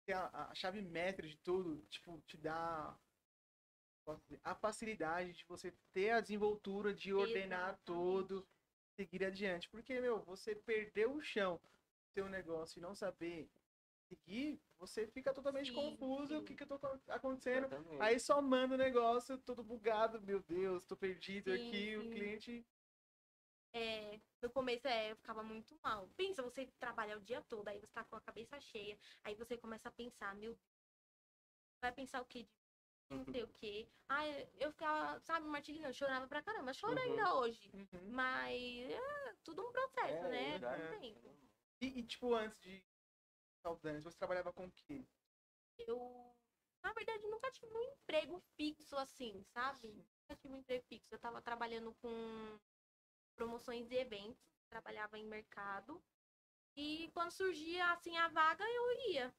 ter a, a chave mestre de tudo, tipo, te dá a facilidade de você ter a desenvoltura de ordenar Exatamente. tudo, seguir adiante. Porque, meu, você perdeu o chão do seu negócio e não saber seguir, você fica totalmente Sim, confuso, o sim. que que eu tô acontecendo. Exatamente. Aí só manda o negócio todo bugado, meu Deus, tô perdido Sim, aqui, o cliente é, no começo é, eu ficava muito mal. Pensa, você trabalha o dia todo, aí você tá com a cabeça cheia, aí você começa a pensar, meu Deus, vai pensar o quê? de mim? Não sei o quê. Ai, eu ficava, sabe, martirizando, eu chorava pra caramba, choro Uhum. ainda hoje. Uhum. Mas é tudo um processo, É, né? Tudo tempo. E, e, tipo, antes de Saldanes, você trabalhava com o quê? Eu, na verdade, nunca tive um emprego fixo assim, sabe? Nunca tive um emprego fixo. Eu tava trabalhando com promoções e eventos, trabalhava em mercado. E quando surgia assim a vaga, eu ia.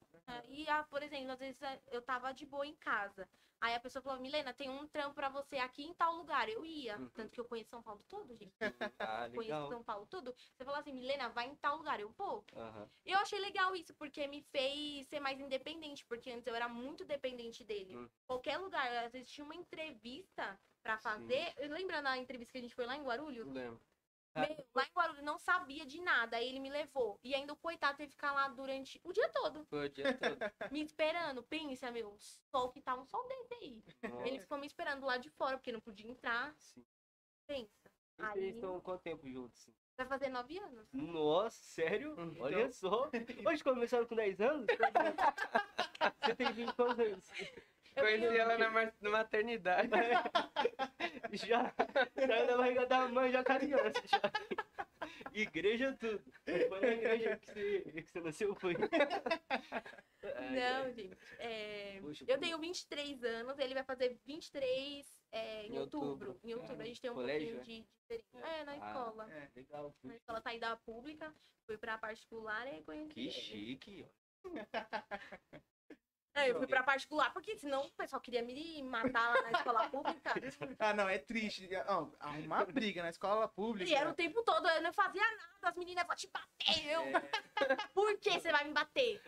E, ah, por exemplo, às vezes eh, eu tava de boa em casa. Aí a pessoa falou, Milena, tem um trampo pra você aqui em tal lugar. Eu ia. Uhum. Tanto que eu conheço São Paulo todo, gente. Ah, Conheço. São Paulo tudo. Você falou assim, Milena, vai em tal lugar. Eu vou. Aham. Eu achei legal isso, porque me fez ser mais independente, porque antes eu era muito dependente dele. Hum. Qualquer lugar, às vezes tinha uma entrevista pra fazer. Lembra na entrevista que a gente foi lá em Guarulhos? Lembro. Meu, lá em Guarulhos não sabia de nada, aí ele me levou. E ainda o coitado teve que ficar lá durante o dia todo, Foi o dia todo. me esperando. Pensa, meu, sol que tá um sol desse aí. Ele ficou me esperando lá de fora, porque não podia entrar. Sim. Pensa. E Aí- Vocês estão quanto tempo juntos? assim? Vai fazer nove anos. Nossa, sério? Então- Olha só. Hoje começaram com 10 anos? Você tem 20 quantos anos? Eu Conheci tenho- ela na ma- na maternidade. Já saiu da barriga da mãe, já criança. Já. Igreja tudo. Foi na igreja que você, que você nasceu, foi. Não, gente. é, Puxa, eu tenho 23 anos, ele vai fazer 23 é, em Em outubro. outubro. Em outubro a gente tem um Colégio, pouquinho de diferença. É, na Ah, escola. É. Legal. Na escola saí da pública, fui pra particular e conheci Que ele. chique. ó. É, eu fui pra particular, porque senão o pessoal queria me matar lá na escola pública. Ah, não, é triste. Não, arrumar briga na escola pública. E era o tempo todo, eu não fazia nada, as meninas vão te bater. Eu, por que você vai me bater?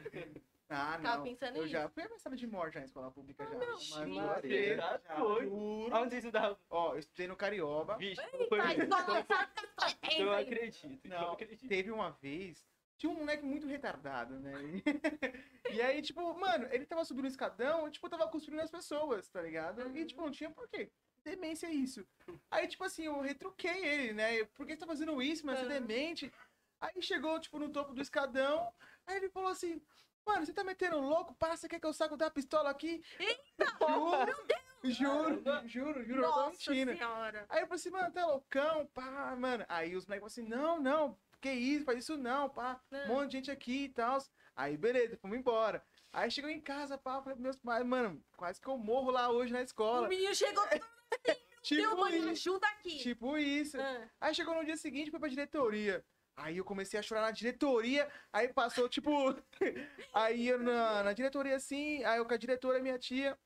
Ah, Ficava não. pensando Eu nisso. já fui ameaçada de morte na escola pública já. Mas filho. uma Você já já, foi? juro. Você estudava? Ó, eu estudei no Carioba. Vixe, escola, sabe que a escola é tensa, Eu hein? acredito. Eu Não, acredito. teve uma vez, tinha um moleque muito retardado, né? E aí, tipo, mano, ele tava subindo o escadão, tipo, tava cuspindo nas pessoas, tá ligado? E, Uhum. tipo, não tinha porquê. Demência é isso. Aí, tipo assim, eu retruquei ele, né? Por que você tá fazendo isso, mas você é Uhum. demente? Aí chegou, tipo, no topo do escadão, aí ele falou assim, mano, você tá metendo louco? Você quer que eu saco da pistola aqui? Juro, juro, juro, juro, eu tô Nossa mentindo. senhora. Aí eu falei assim, mano, tá loucão, pá, mano. Aí os moleques falaram assim, não, não, que isso, faz isso não, pá. Um monte de gente aqui e tal. Aí, beleza, fomos embora. Aí chegou em casa, pá, falei meus pais, mano, quase que eu morro lá hoje na O escola. menino chegou, deu Tipo mãe, me isso, aqui. tipo isso. Ah, Aí chegou no dia seguinte, foi pra diretoria. Aí eu comecei a chorar na diretoria, aí passou, tipo. aí eu na, na diretoria assim, aí eu com a diretora, minha tia,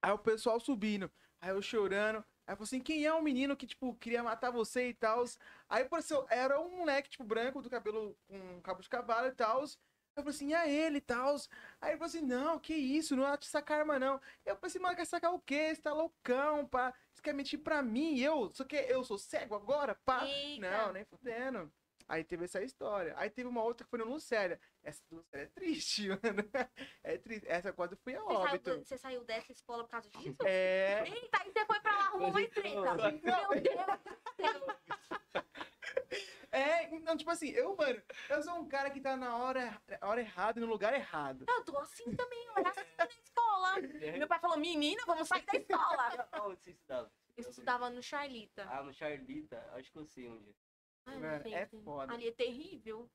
aí o pessoal subindo, aí eu chorando. Aí falei assim, quem é o menino que, tipo, queria matar você e tal? Aí apareceu, era um moleque, tipo, branco, do cabelo com cabo de cavalo e tal. Eu falei assim, é ele e tal. Aí ele falou assim, não, que isso, não é te sacar arma, não. Eu falei assim, mano, quer sacar o quê? Você tá loucão, pá. Você quer mentir pra mim? Eu? Só que eu sou cego agora, pá? Eita. Não, nem fudendo. Aí teve essa história. Aí teve uma outra que foi no Lucélia. Essa é triste, mano. É triste. Essa quase foi a Você saiu, óbito. do- você saiu dessa escola por causa disso? É. Eita, aí você foi pra lá, arrumou uma treta. Não. Meu Deus do céu. É, então, tipo assim, eu, mano, eu sou um cara que tá na hora, hora errada e no lugar errado. Eu tô assim também, eu era assim na escola. Meu pai falou, menina, vamos sair da escola. Aonde você estudava? Eu estudava no Charlita. Ah, no Charlita, acho que eu sei onde. Ai, Mano, é gente, foda. Ali é terrível.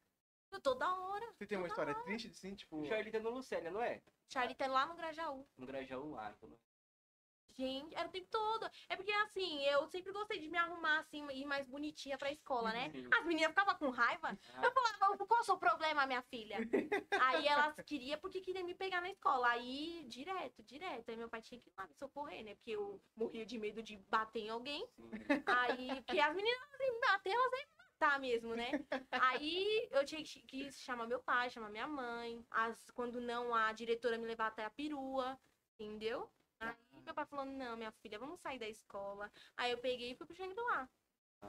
Eu toda hora. Você tem uma história triste, assim, tipo. O Charlita é no Lucélia, não é? Charlita é lá no Grajaú. No Grajaú, ah, então não. Gente, era o tempo todo. É porque, assim, eu sempre gostei de me arrumar, assim, e ir mais bonitinha pra escola, né? Sim. As meninas ficavam com raiva. Ah, Eu falava, qual é o seu problema, minha filha? Aí elas queriam porque queriam me pegar na escola. Aí, direto, direto. Aí meu pai tinha que ir lá me socorrer, né? Porque eu morria de medo de bater em alguém. sim. Aí, porque as meninas, assim, me bater, elas iam matar mesmo, né? Aí eu tinha que, que chamar meu pai, chamar minha mãe. As, quando não, a diretora me levar até a perua, entendeu? Aí meu pai falou, não, minha filha, vamos sair da escola. Aí eu peguei e fui pro Shangri-La.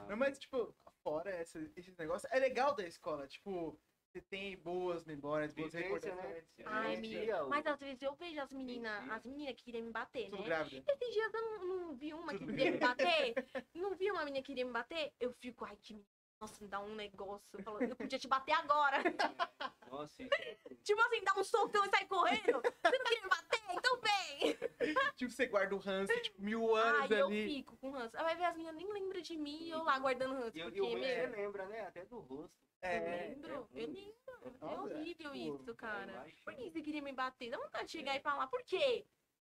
Não, mas, tipo, fora essa, esses negócios, é legal da escola. Tipo, você tem boas memórias, boas Vivência, né? recordações. Ai, É, menina. tia, o- Mas às vezes eu vejo as meninas, as meninas que queriam me bater, Tudo né? grávida. Esses dias eu não, não vi uma que Tudo queria me bater. Não vi uma menina que queria me bater. Eu fico, ai, que menina Nossa, me dá um negócio. Eu, eu podia te bater agora. Nossa, tipo assim, dá um socão e sai correndo. Você não queria me bater? Então vem. Tipo, você guarda o ranço, tipo, mil anos Ai, eu ali. fico com ranço. Aí vai ver as meninas nem lembram de mim e eu lá guardando ranço. E, porque, e meu, lembra, né? Até do rosto. eu É, lembro, eu lembro. É Nossa, horrível tipo, isso, cara. Por que você queria me bater? Dá vontade de chegar e falar, por quê?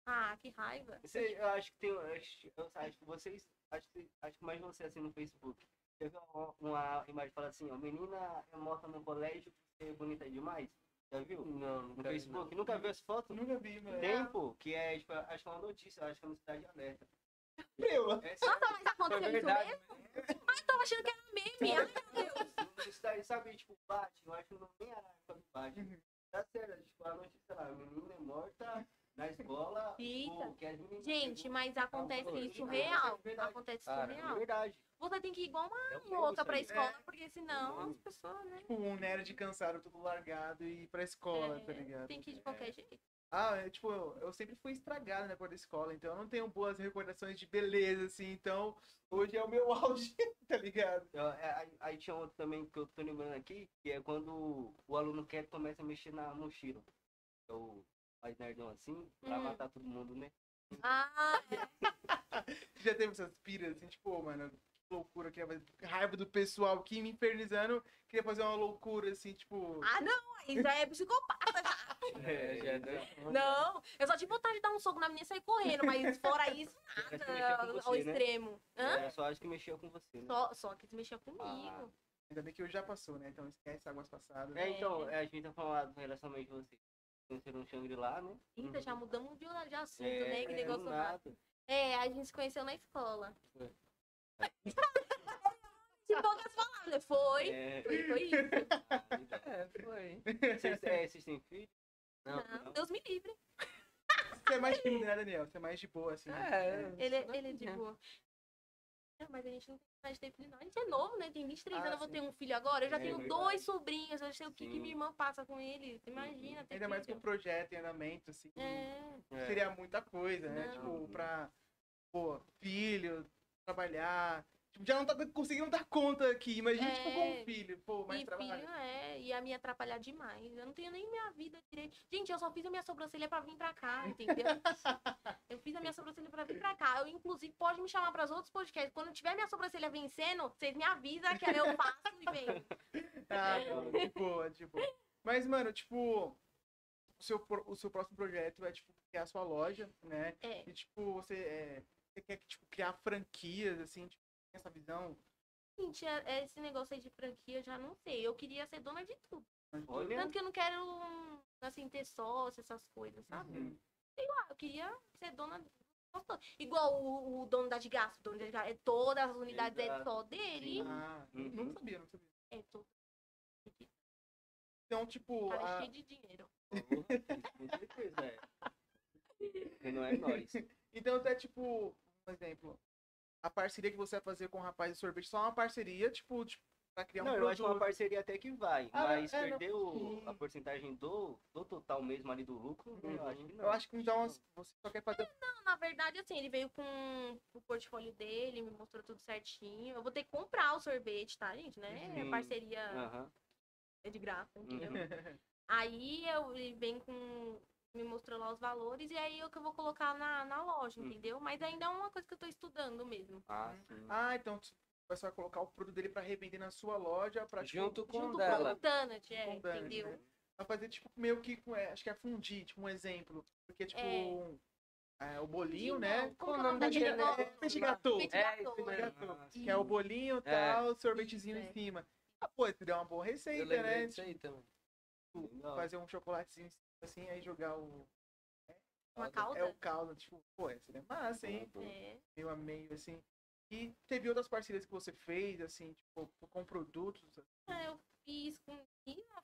Ah, que raiva. Você, eu acho que tem. Eu acho, eu acho que vocês. Acho que, acho que mais você assim no Facebook. Já viu uma, uma imagem que fala assim, ó, menina é morta no colégio por ser bonita demais? Já viu? Não, No nunca vi, Facebook? Nunca viu as fotos? Nunca vi, mano. Tem, pô, que é, tipo, acho que é uma notícia, eu acho que é no Cidade Alerta. Meu, É Nossa, mas aconteceu É isso mesmo? Mas eu tava achando que era meme. Ai, meu Deus. sabe, tipo, bate, eu acho que não nem era a época do bate. Tá sério, tipo, a notícia lá, a menina é morta na escola. Eita. que Gente, mas acontece Não, isso não, real. é verdade. Acontece isso É real. verdade. Você tem que ir igual uma É um louca pra isso aí. escola, porque senão Uhum. as pessoas, né? tipo, um nerd cansado, tudo largado e ir pra escola, é, tá ligado? Tem que ir de É. qualquer jeito. Ah, é, tipo, eu, eu sempre fui estragado, né, por da escola, então eu não tenho boas recordações de beleza, assim, então hoje é o meu auge, tá ligado? Eu- é, aí, aí tinha outro também que eu tô lembrando aqui, que é quando o aluno quer começa a mexer na mochila. É o mais nerdão assim, pra Uhum. matar todo mundo, né? Ah, Já teve essas piras, assim, tipo, ô, mano, que loucura, queria fazer raiva do pessoal aqui me infernizando, queria fazer uma loucura, assim, tipo... ah, não, aí já é psicopata já. É, já é doido. Não, eu só tive vontade de dar um soco na menina e sair correndo, mas fora isso, que nada com ao você, né? extremo. Hã? É, só acho que mexia com você, né? Só, só que mexia comigo. Ah. Ainda bem que eu já passou, né, então esquece águas passadas. É, então, é, a gente tá falando do relacionamento de vocês. Conheceram um Shangri-La, né? Eita, já mudamos de de assunto, É, né? Que é, negócio do nada. nada. É, a gente se conheceu na escola. Foi. De poucas palavras, né? Foi. É, Foi, foi isso. É, foi. vocês, é, vocês têm filho? Não, Não, Deus me livre. Você é mais tímido, né, Daniel? Você é mais de boa, assim. É, Ele, isso ele é de né? boa. Mas a gente não tem mais tempo de não. A gente é novo, né? Tem 23 Ah, anos, eu vou ter um filho agora. Eu já É tenho verdade. dois sobrinhos. Eu sei o que, que minha irmã passa com ele. Imagina ter Ainda mais com o filho. projeto em andamento, assim. É. É. Seria muita coisa, né? Não. Tipo, pra, pô, filho, trabalhar. Tipo, já não tá conseguindo dar conta aqui. Imagina, tipo, com É. um filho. Pô, mais E trabalho. filho é, ia me atrapalhar demais. Eu não tenho nem minha vida direito. Gente, eu só fiz a minha sobrancelha pra vir pra cá, entendeu? eu fiz a minha sobrancelha pra vir pra cá. Eu, inclusive, pode me chamar pros outros podcasts. Quando tiver minha sobrancelha vencendo, vocês me avisam que aí eu faço e venho. Ah, não, de boa, de boa. Mas, mano, tipo, o seu, o seu próximo projeto é, tipo, criar a sua loja, né? É. E, tipo, você, é, você quer, tipo, criar franquias, assim, tipo, essa visão? Gente, é- é esse negócio aí de franquia, eu já não sei. Eu queria ser dona de tudo. Olha, Tanto que eu não quero, assim, ter sócio, essas coisas, sabe? Uhum. Ah, eu queria ser dona. Igual o, o dono da de gasto. O dono da de gasto, é todas as unidades é Exato. só dele. Ah, Uhum. não sabia, não sabia. É todo. Então, tipo, Cara a- cheio de dinheiro. com certeza, é. Não é nós. então até, tipo, um exemplo, a parceria que você vai fazer com o rapaz de sorvete, só uma parceria, tipo, tipo pra criar um Não, eu acho que uma parceria até que vai, Ah, mas é, não. perder o- a porcentagem do, do total mesmo ali do lucro, Uhum. eu acho que não. Eu acho que então você só quer fazer. Não, na verdade, assim, ele veio com o portfólio dele, me mostrou tudo certinho. Eu vou ter que comprar o sorvete, tá, gente? Né? Sim. Parceria Aham. é de graça, entendeu? Uhum. Aí eu, ele vem com. Me mostrou lá os valores e aí é o que eu vou colocar na, na loja, Hum. entendeu? Mas ainda é uma coisa que eu tô estudando mesmo. Ah, sim. Ah, então você vai colocar o produto dele pra revender na sua loja, pra tipo, Junto com Junto dela. com o Donut, é, Com o Donut, entendeu? né? Pra fazer, tipo, meio que, é, acho que é fundir, tipo, um exemplo. Porque, tipo, É. é, o bolinho, Sim, né? não, Qual o que nome é daquele daquele negócio? negócio? Petit gâteau. Petit É, é. mesmo. Ah, Que é o bolinho e É. tal, sorvetezinho Isso, em é. cima. Ah, pô, você deu uma boa Eu receita, lembrei né? disso aí também. Legal. Fazer um chocolatezinho assim, aí jogar o. Uma É calda? o caldo, tipo, pô, essa é massa, hein? É. Meio a meio, assim. E teve outras parcerias que você fez, assim, tipo, com produtos. É, eu fiz com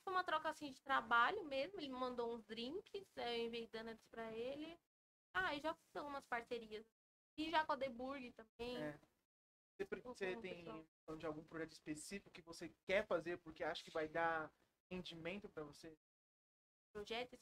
foi uma troca assim de trabalho mesmo. Ele me mandou uns drinks, aí eu enviei donuts pra ele. Ah, e já fiz algumas parcerias. E já com a Deburg também. É. Você, você tem pessoal. de algum projeto específico que você quer fazer porque acha que vai dar rendimento pra você? Projeto.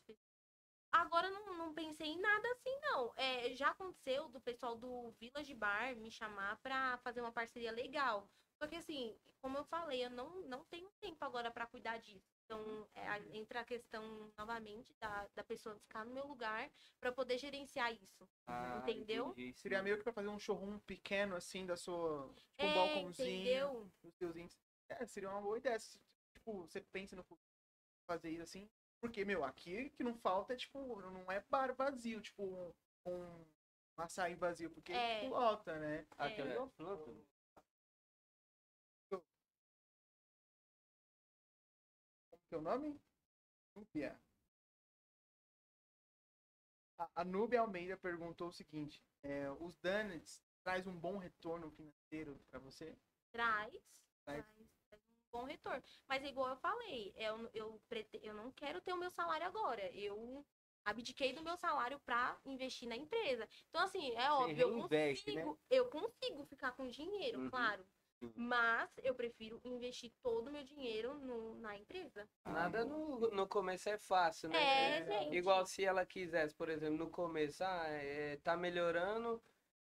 Agora não, não pensei em nada assim, não. É, já aconteceu do pessoal do Village Bar me chamar pra fazer uma parceria legal. Só que assim, como eu falei, eu não, não tenho tempo agora pra cuidar disso. Então, é, entra a questão novamente da, da pessoa ficar no meu lugar pra poder gerenciar isso. Ah, Entendeu? entendi. Seria meio que pra fazer um showroom pequeno, assim, da sua. Tipo, um É, balcãozinho. entendeu? Os seus índices. É, seria uma boa ideia. Se, Tipo, você pensa no fazer isso assim. Porque, meu, aqui que não falta é, tipo, não é bar vazio, tipo, um, um açaí vazio, porque É. tipo, lota, né? Até É. o Pronto. Como que é o nome? Núbia. A, a Núbia Almeida perguntou o seguinte: é, os donuts traz um bom retorno financeiro pra você? Traz, Traz. traz, bom retorno. Mas igual eu falei, eu, eu, prete- eu não quero ter o meu salário agora. Eu abdiquei do meu salário pra investir na empresa. Então, assim, é óbvio, eu né? consigo, eu consigo ficar com dinheiro, Uhum. claro. Uhum. Mas eu prefiro investir todo o meu dinheiro no, na empresa. Nada no, no começo é fácil, né? É, é, gente. Igual se ela quisesse, por exemplo, no começo, ah, é, tá melhorando,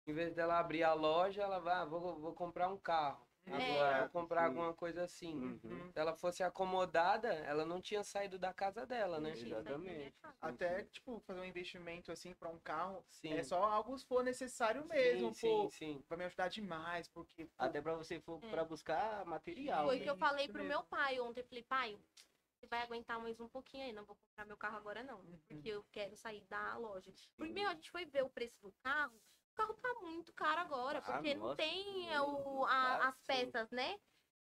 em vez dela abrir a loja, ela vai, ah, vou, vou comprar um carro. Agora, É. comprar Sim. alguma coisa assim. Uhum. Se ela fosse acomodada, ela não tinha saído da casa dela, né? É Exatamente. Até, tipo, fazer um investimento assim pra um carro. Sim. É só algo se for necessário mesmo, sim, pô. sim, sim. Vai me ajudar demais, porque. pô, Até pra você for É. pra buscar material. Foi o né? que eu falei pro meu pai ontem. Eu falei, pai, você vai aguentar mais um pouquinho aí, não vou comprar meu carro agora não. Uhum. Porque eu quero sair da loja. Porque, meu, a gente foi ver o preço do carro. O carro tá muito caro agora, Ah, porque não nossa, tem o, a- Ah, as sim. peças, né?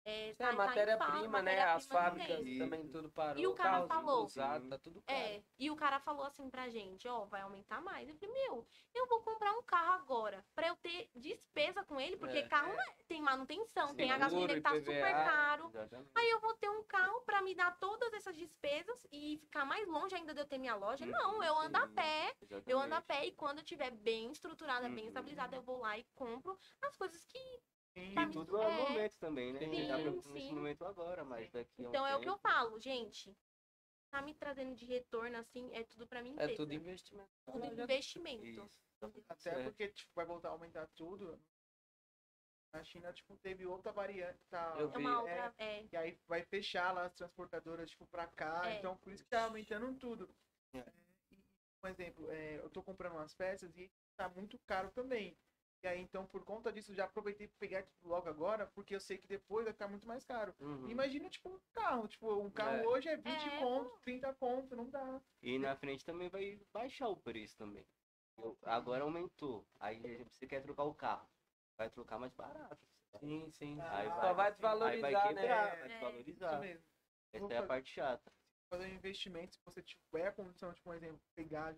É, É, tá- tá matéria-prima, né? As matéria-prima não fábricas também tudo parou. E o cara falou- usado, tá tudo caro. É, e o cara falou assim pra gente, ó, vai aumentar mais. Eu falei, meu, eu vou comprar um carro agora pra eu ter despesa com ele, porque É. carro né, tem manutenção, tem a gasolina que tá IPVA. super caro. Exatamente. Aí eu vou ter um carro pra me dar todas essas despesas e ficar mais longe ainda de eu ter minha loja? Não, eu ando a Sim, pé. Eu ando a exatamente. pé e quando eu tiver bem estruturada, bem Uhum. estabilizada, eu vou lá e compro as coisas que. E tudo é é. momento também, né? Sim, tá sim. nesse momento agora, mas daqui a um Então é o que eu tempo- falo, gente. Tá me trazendo de retorno assim, é tudo pra mim. É tudo investimento. tudo investimento. Isso. Até Certo. porque, tipo, vai voltar a aumentar tudo. A China, tipo, teve outra variante. Tá, Eu É vi. é, outra. É, E aí vai fechar lá as transportadoras, tipo, pra cá. É. Então, por isso que tá aumentando tudo. É. É, e, por exemplo, é, eu tô comprando umas peças e tá muito caro também. E aí, então, por conta disso, eu já aproveitei pra pegar tipo, logo agora, porque eu sei que depois vai ficar muito mais caro. Uhum. Imagina, tipo, um carro. Tipo, um carro É. hoje é 20 É, conto, 30 conto, não dá. E na frente também vai baixar o preço também. Eu- agora aumentou. Aí você quer trocar o carro. Vai trocar mais barato. Sim, sim. Aí Só vai- vai Aí desvalorizar, vai né? quebrar, vai É. Isso desvalorizar. mesmo. Essa é a parte chata. Fazer um investimento, se você tiver a condição, tipo, um exemplo, pegar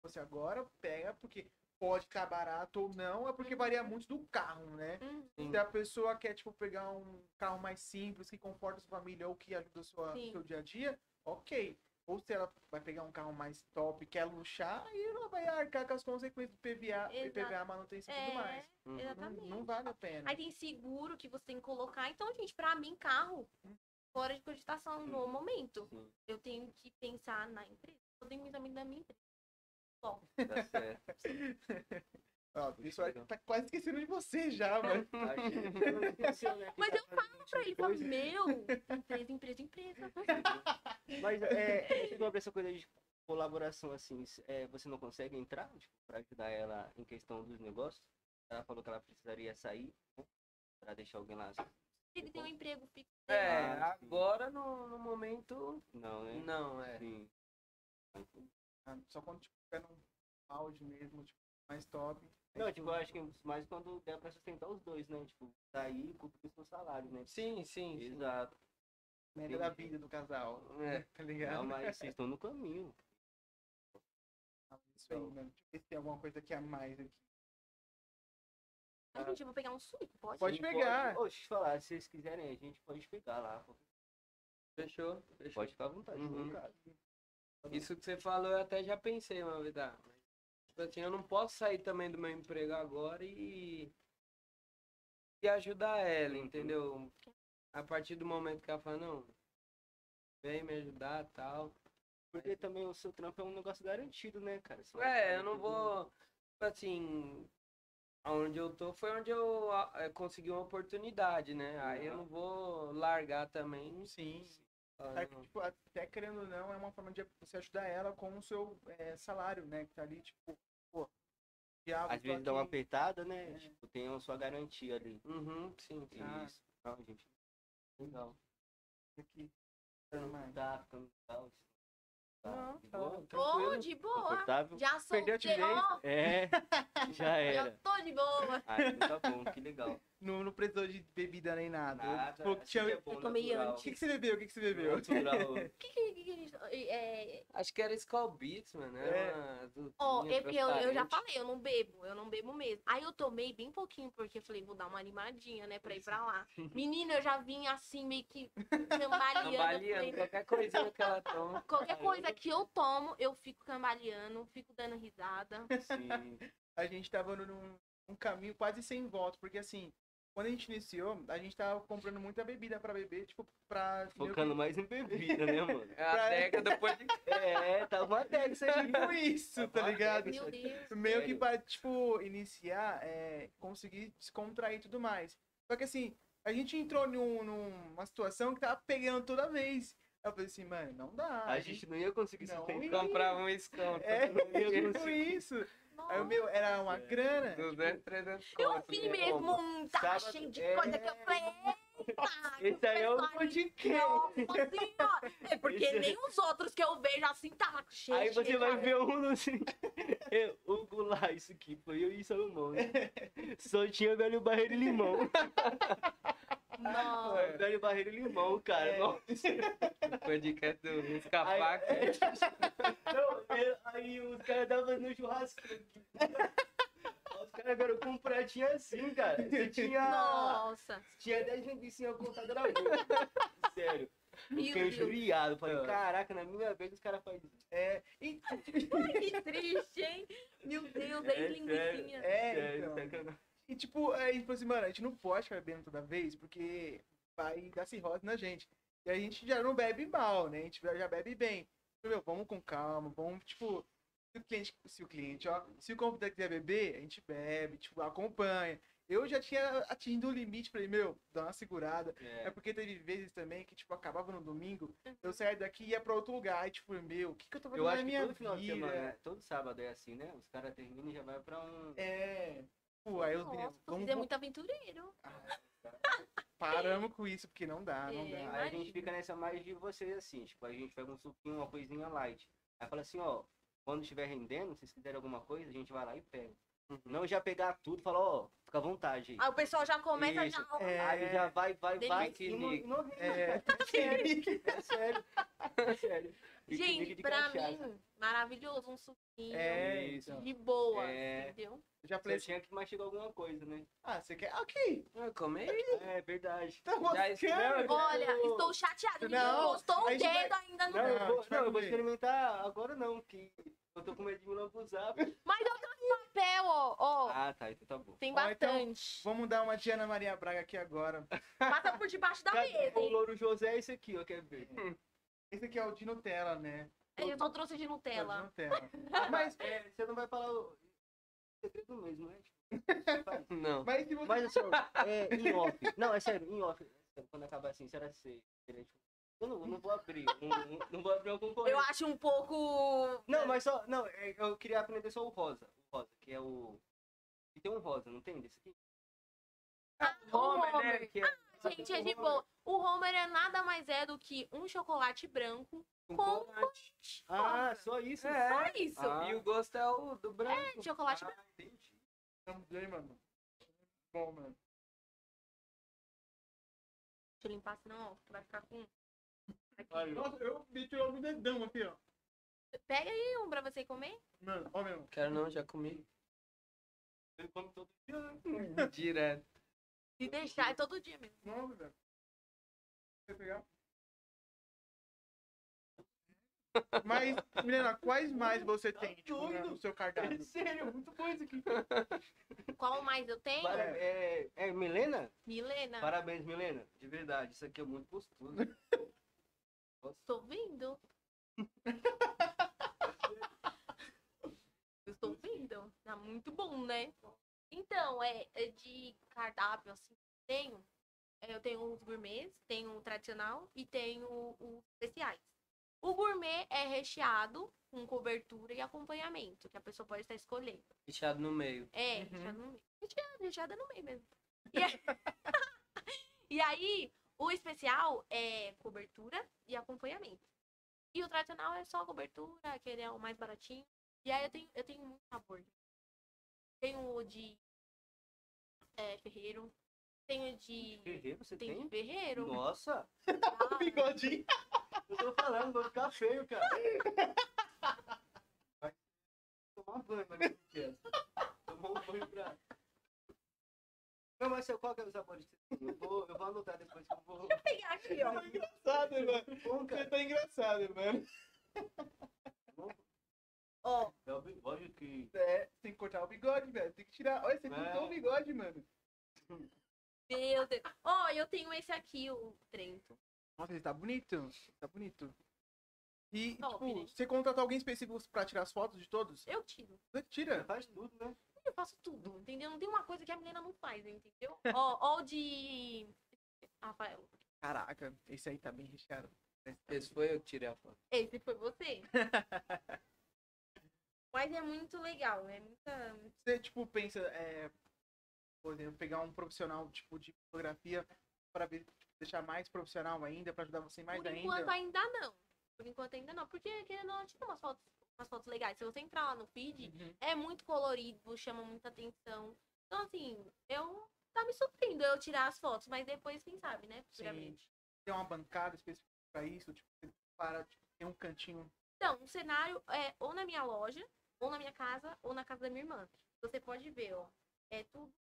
você agora, pega, porque pode estar barato ou não, é porque varia muito do carro, né? Hum, Sim. Se a pessoa quer, tipo, pegar um carro mais simples, que conforta a sua família ou que ajuda o Sim. seu dia a dia, ok. Ou se ela vai pegar um carro mais top, quer luxar, aí ela vai arcar com as consequências do PVA, Exato. IPVA, manutenção e tudo mais. é, Uhum. Não, exatamente. não vale a pena. Aí tem seguro que você tem que colocar. Então, gente, pra mim, carro, fora de cogitação no momento. Sim, Eu tenho que pensar na empresa. Eu tenho muito amigo da minha empresa. Tá certo. Ó, isso aí tá quase esquecendo de você já, mano. Acho que não esqueceu, que Mas tá eu fazendo Pra ele, fala, coisa. meu, empresa, empresa, empresa. Mas é, é sobre essa coisa de colaboração, assim, é, você não consegue entrar tipo, para ajudar ela em questão dos negócios? Ela falou que ela precisaria sair né, para deixar alguém lá. Ele tem um emprego fixo. É, Ah, agora no, no momento, Não, né? não, é. Sim. Ah, Só quando tipo, tiver num auge mesmo, tipo, mais top. Não, tipo, eu acho que mais quando der pra sustentar os dois, né? Tipo, sair e cumprir o seu salário, né? Sim, sim. Exato. média da vida do casal. É. Tá ligado? Não, mas vocês estão no caminho. Isso aí, mano. Deixa eu ver se tem alguma coisa aqui a mais aqui. Ai, gente, eu vou pegar um suíco, pode? Pode pegar. Pode, Ô, deixa eu te falar, se vocês quiserem, a gente pode pegar lá. Fechou, fechou. Pode ficar à vontade, Uhum. no caso. Isso que você falou, eu até já pensei uma vez. ah, mas, tipo assim, eu não posso sair também do meu emprego agora e. e ajudar ela, entendeu? A partir do momento que ela fala, não, vem me ajudar tal. Porque também o seu trampo é um negócio garantido, né, cara? Você É, eu não vou. Tipo assim. Onde eu tô foi onde eu eh, consegui uma oportunidade, né? Aí eu não vou largar também. Sim. Ah, É que, tipo, até querendo ou não, é uma forma de você ajudar ela com o seu é, salário, né? Que tá ali, tipo, pô. Thiago, Às tô vezes dá uma aqui. apertada, né? É. Tipo, tem a sua garantia ali. Uhum, sim, sim. Ah. Isso. Não, gente. Legal. aqui. Mais. Tá ficando legal. Tá, Não, de tá boa? Ô, tranquilo. de boa. Confortável? Já Perdeu a soltei, timidez? ó. É, já Já era. tô de boa. Ah, então tá bom, que legal. Não, não precisou de bebida nem nada. Nada, assim tinha- que é bom, Eu tomei natural. O que, que você bebeu? O que, que você bebeu? Natural. Que que, que, que. É... Acho que era Skull Beats, mano. Era É. Ó, é porque eu, eu já falei, eu não bebo, eu não bebo mesmo. Aí eu tomei bem pouquinho, porque eu falei, vou dar uma animadinha, né, pra ir pra lá. Menina, eu já vim assim, meio que cambaleando. Cambaleando, falei, qualquer coisinha que ela toma. Qualquer coisa que eu tomo, eu fico cambaleando, fico dando risada. Sim. a gente tava num, num caminho quase sem volta, porque assim, quando a gente iniciou, a gente tava comprando muita bebida pra beber, tipo, pra. Focando mais em bebida, né, mano? É a década depois de. É, tá uma década isso aí. Tipo isso, tá Uma ligado? década isso Meu. Deus. Meio que pra, tipo, iniciar, é, conseguir descontrair e tudo mais. Só que assim, a gente entrou num, numa situação que tava pegando toda vez. Eu falei assim, mano, não dá. A gente não ia conseguir Não sustentar. Comprava um escão. É, não ia tipo isso. Aí o meu era uma É. grana. 200, 300 Eu conto, vi né? mesmo um tava Sábado- cheio de é. coisa que eu falei, Esse aí é o podcast. Nossa senhora! É porque Esse- nem os outros que eu vejo assim tava cheio. Aí você cheio, vai cara. ver um assim. Eu, o Goulart, isso aqui foi eu e Salomão. Né? Só tinha velho barreiro e limão. Nossa. É, velho barreiro e limão, cara. É. Nossa. O podcast do Aí, Escapaca. é, não, é, aí os caras davam no churrasco. Os caras vieram com um pratinho assim, cara. Você tinha. Nossa. Tinha 10 linguiçinhas contadas na boca. Sério. Fiquei injuriado. Falei, É. caraca, na minha vez os caras fazem isso. É, e, Que triste, hein? Meu Deus, É aí linguicinha. é, Sério, então. E tipo, aí, tipo assim, mano, a gente não pode ficar bebendo toda vez, porque vai dar cirrose na gente. E a gente já não bebe mal, né? A gente já bebe bem. Então, Meu, vamos com calma, vamos, tipo, se o cliente, se o cliente, ó, se o convidado quiser beber, a gente bebe, tipo, acompanha. Eu já tinha atingido o limite, falei, meu, dá uma segurada. É É. porque teve vezes também que, tipo, acabava no domingo, eu saía daqui e ia pra outro lugar, e tipo, meu, o que que eu tô fazendo Eu acho na que minha todo final de vida? semana, né? todo sábado é assim, né? Os caras terminam e já vai pra um. É. Aí os meninos, você vamos, é muito aventureiro. paramos com isso, porque não dá, não É. dá. Aí a gente fica nessa mais de vocês assim, tipo, a gente pega um suquinho, uma coisinha light. Aí fala assim, ó, quando estiver rendendo, se vocês quiserem alguma coisa, a gente vai lá e pega. Uhum. Não já pegar tudo, fala, ó, fica à vontade aí. Aí o pessoal já começa já. É. Aí já vai, vai, vai, Delícia. e não, e não rende, É, É sério. É sério. Gente, pra cachaça. mim, maravilhoso, um suquinho. é, Isso. então. De boa, É. entendeu? Eu já Você falei assim, tinha que mastigar alguma coisa, né? ah, você quer? Ok. Ah, Come aí. É verdade. Tá moscando. escreve. Olha, estou chateada. Ninguém Não, gostou o dedo vai- ainda Não, no. eu Não, vou, não, eu vou experimentar agora não, que eu tô com medo de me lambuzar. Mas eu tenho papel, ó. ó. Ah, tá, então tá bom. Tem Ó, então, bastante. Vamos dar uma Diana Maria Braga aqui agora. Passa por debaixo da Cadê? mesa, O? Louro José é esse aqui, ó, quer ver? Esse aqui é o de Nutella, né? Eu só trouxe de É o de Nutella. Nutella. Mas é, você não vai falar o segredo mesmo, né? Não. Mas se você... Mas assim, é, em off. Não, é sério, em off. Quando acabar assim, será que você. Eu não, não vou abrir. Não, não, vou abrir o concorrente. Eu acho um pouco. Não, mas só. Não, é, eu queria aprender só o rosa. O rosa, que é o. E tem um rosa, não tem desse aqui? o Homer, né? Homer. Que é Gente, é de boa. O Homer é nada mais é do que um chocolate branco com com corante. Ah, só isso? É. Só isso. Ah. E o gosto é o do branco. É, chocolate branco. Ah, entendi. Não sei, mano. Bom, mano. Deixa eu limpar, senão ó, vai ficar com. Aqui. Aí. Nossa, eu me tirou no dedão aqui, ó. Pega aí um pra você comer. Mano, ó mesmo. Quero não, já comi. Ele come todo dia, né? Direto. Se deixar, é todo dia mesmo. Nossa, velho. Você pegar? Mas, Milena, quais mais você tem tipo, doido. no seu É cardápio? sério, muito isso aqui. Qual mais eu tenho? Para- é, é Milena? Milena. Parabéns, Milena. De verdade, isso aqui é muito gostoso. Vendo. Eu estou vendo. Tá muito bom, né? Então, é, é de cardápio, assim, tenho. é, Eu tenho os gourmets, tenho o tradicional e tenho os especiais. O gourmet é recheado com cobertura e acompanhamento, que a pessoa pode estar escolhendo. Fechado no meio. É, Uhum. recheado no meio. Recheado, recheado no meio mesmo. E aí, e aí, o especial é cobertura e acompanhamento. E o tradicional é só cobertura, que ele é o mais baratinho. E aí eu tenho, eu tenho muito sabor. Tenho o de é, ferreiro. Tenho de. Ferreiro, você Tem de tem? ferreiro. Nossa, tá? Bigodinho. eu tô falando, vou ficar feio, cara. Vai tomar banho, mas. Tomar um banho pra... Não, mas qual que é o sabor que você tem? Eu vou, eu vou anotar depois que eu vou... Vou pegar aqui, ó. Engraçado, mano. Bom, Você tá engraçado, mano. Ó, É o bigode que... É, tem que cortar o bigode, velho. Tem que tirar. Olha, você É. cortou o bigode, mano. meu Deus. Ó, eu tenho esse aqui, o Trento. Nossa, ele tá bonito. Tá bonito. E, Top, tipo, né? você contratou alguém específico pra tirar as fotos de todos? Eu tiro. Você tira. Faz tudo, né? Eu faço tudo, entendeu? Não tem uma coisa que a menina não faz, entendeu? ó, ó o de. Rafael. Caraca, esse aí tá bem recheado. Esse foi eu que tirei a foto. Esse foi você. Mas é muito legal, é muita. Você, tipo, pensa, é, por exemplo, pegar um profissional, tipo, de fotografia pra ver, tipo, deixar mais profissional ainda, pra ajudar você mais Por ainda. enquanto ainda não. Por enquanto ainda não. Porque querendo ou não, tira umas fotos, umas fotos legais. Se você entrar lá no feed, Uhum. é muito colorido, chama muita atenção. Então, assim, eu tá me surpreendendo eu tirar as fotos, mas depois, quem sabe, né? Futuramente. Tem uma bancada específica pra isso, tipo, para, tipo, tem um cantinho. Então, o cenário é ou na minha loja, ou na minha casa, ou na casa da minha irmã. Você pode ver, ó. É tudo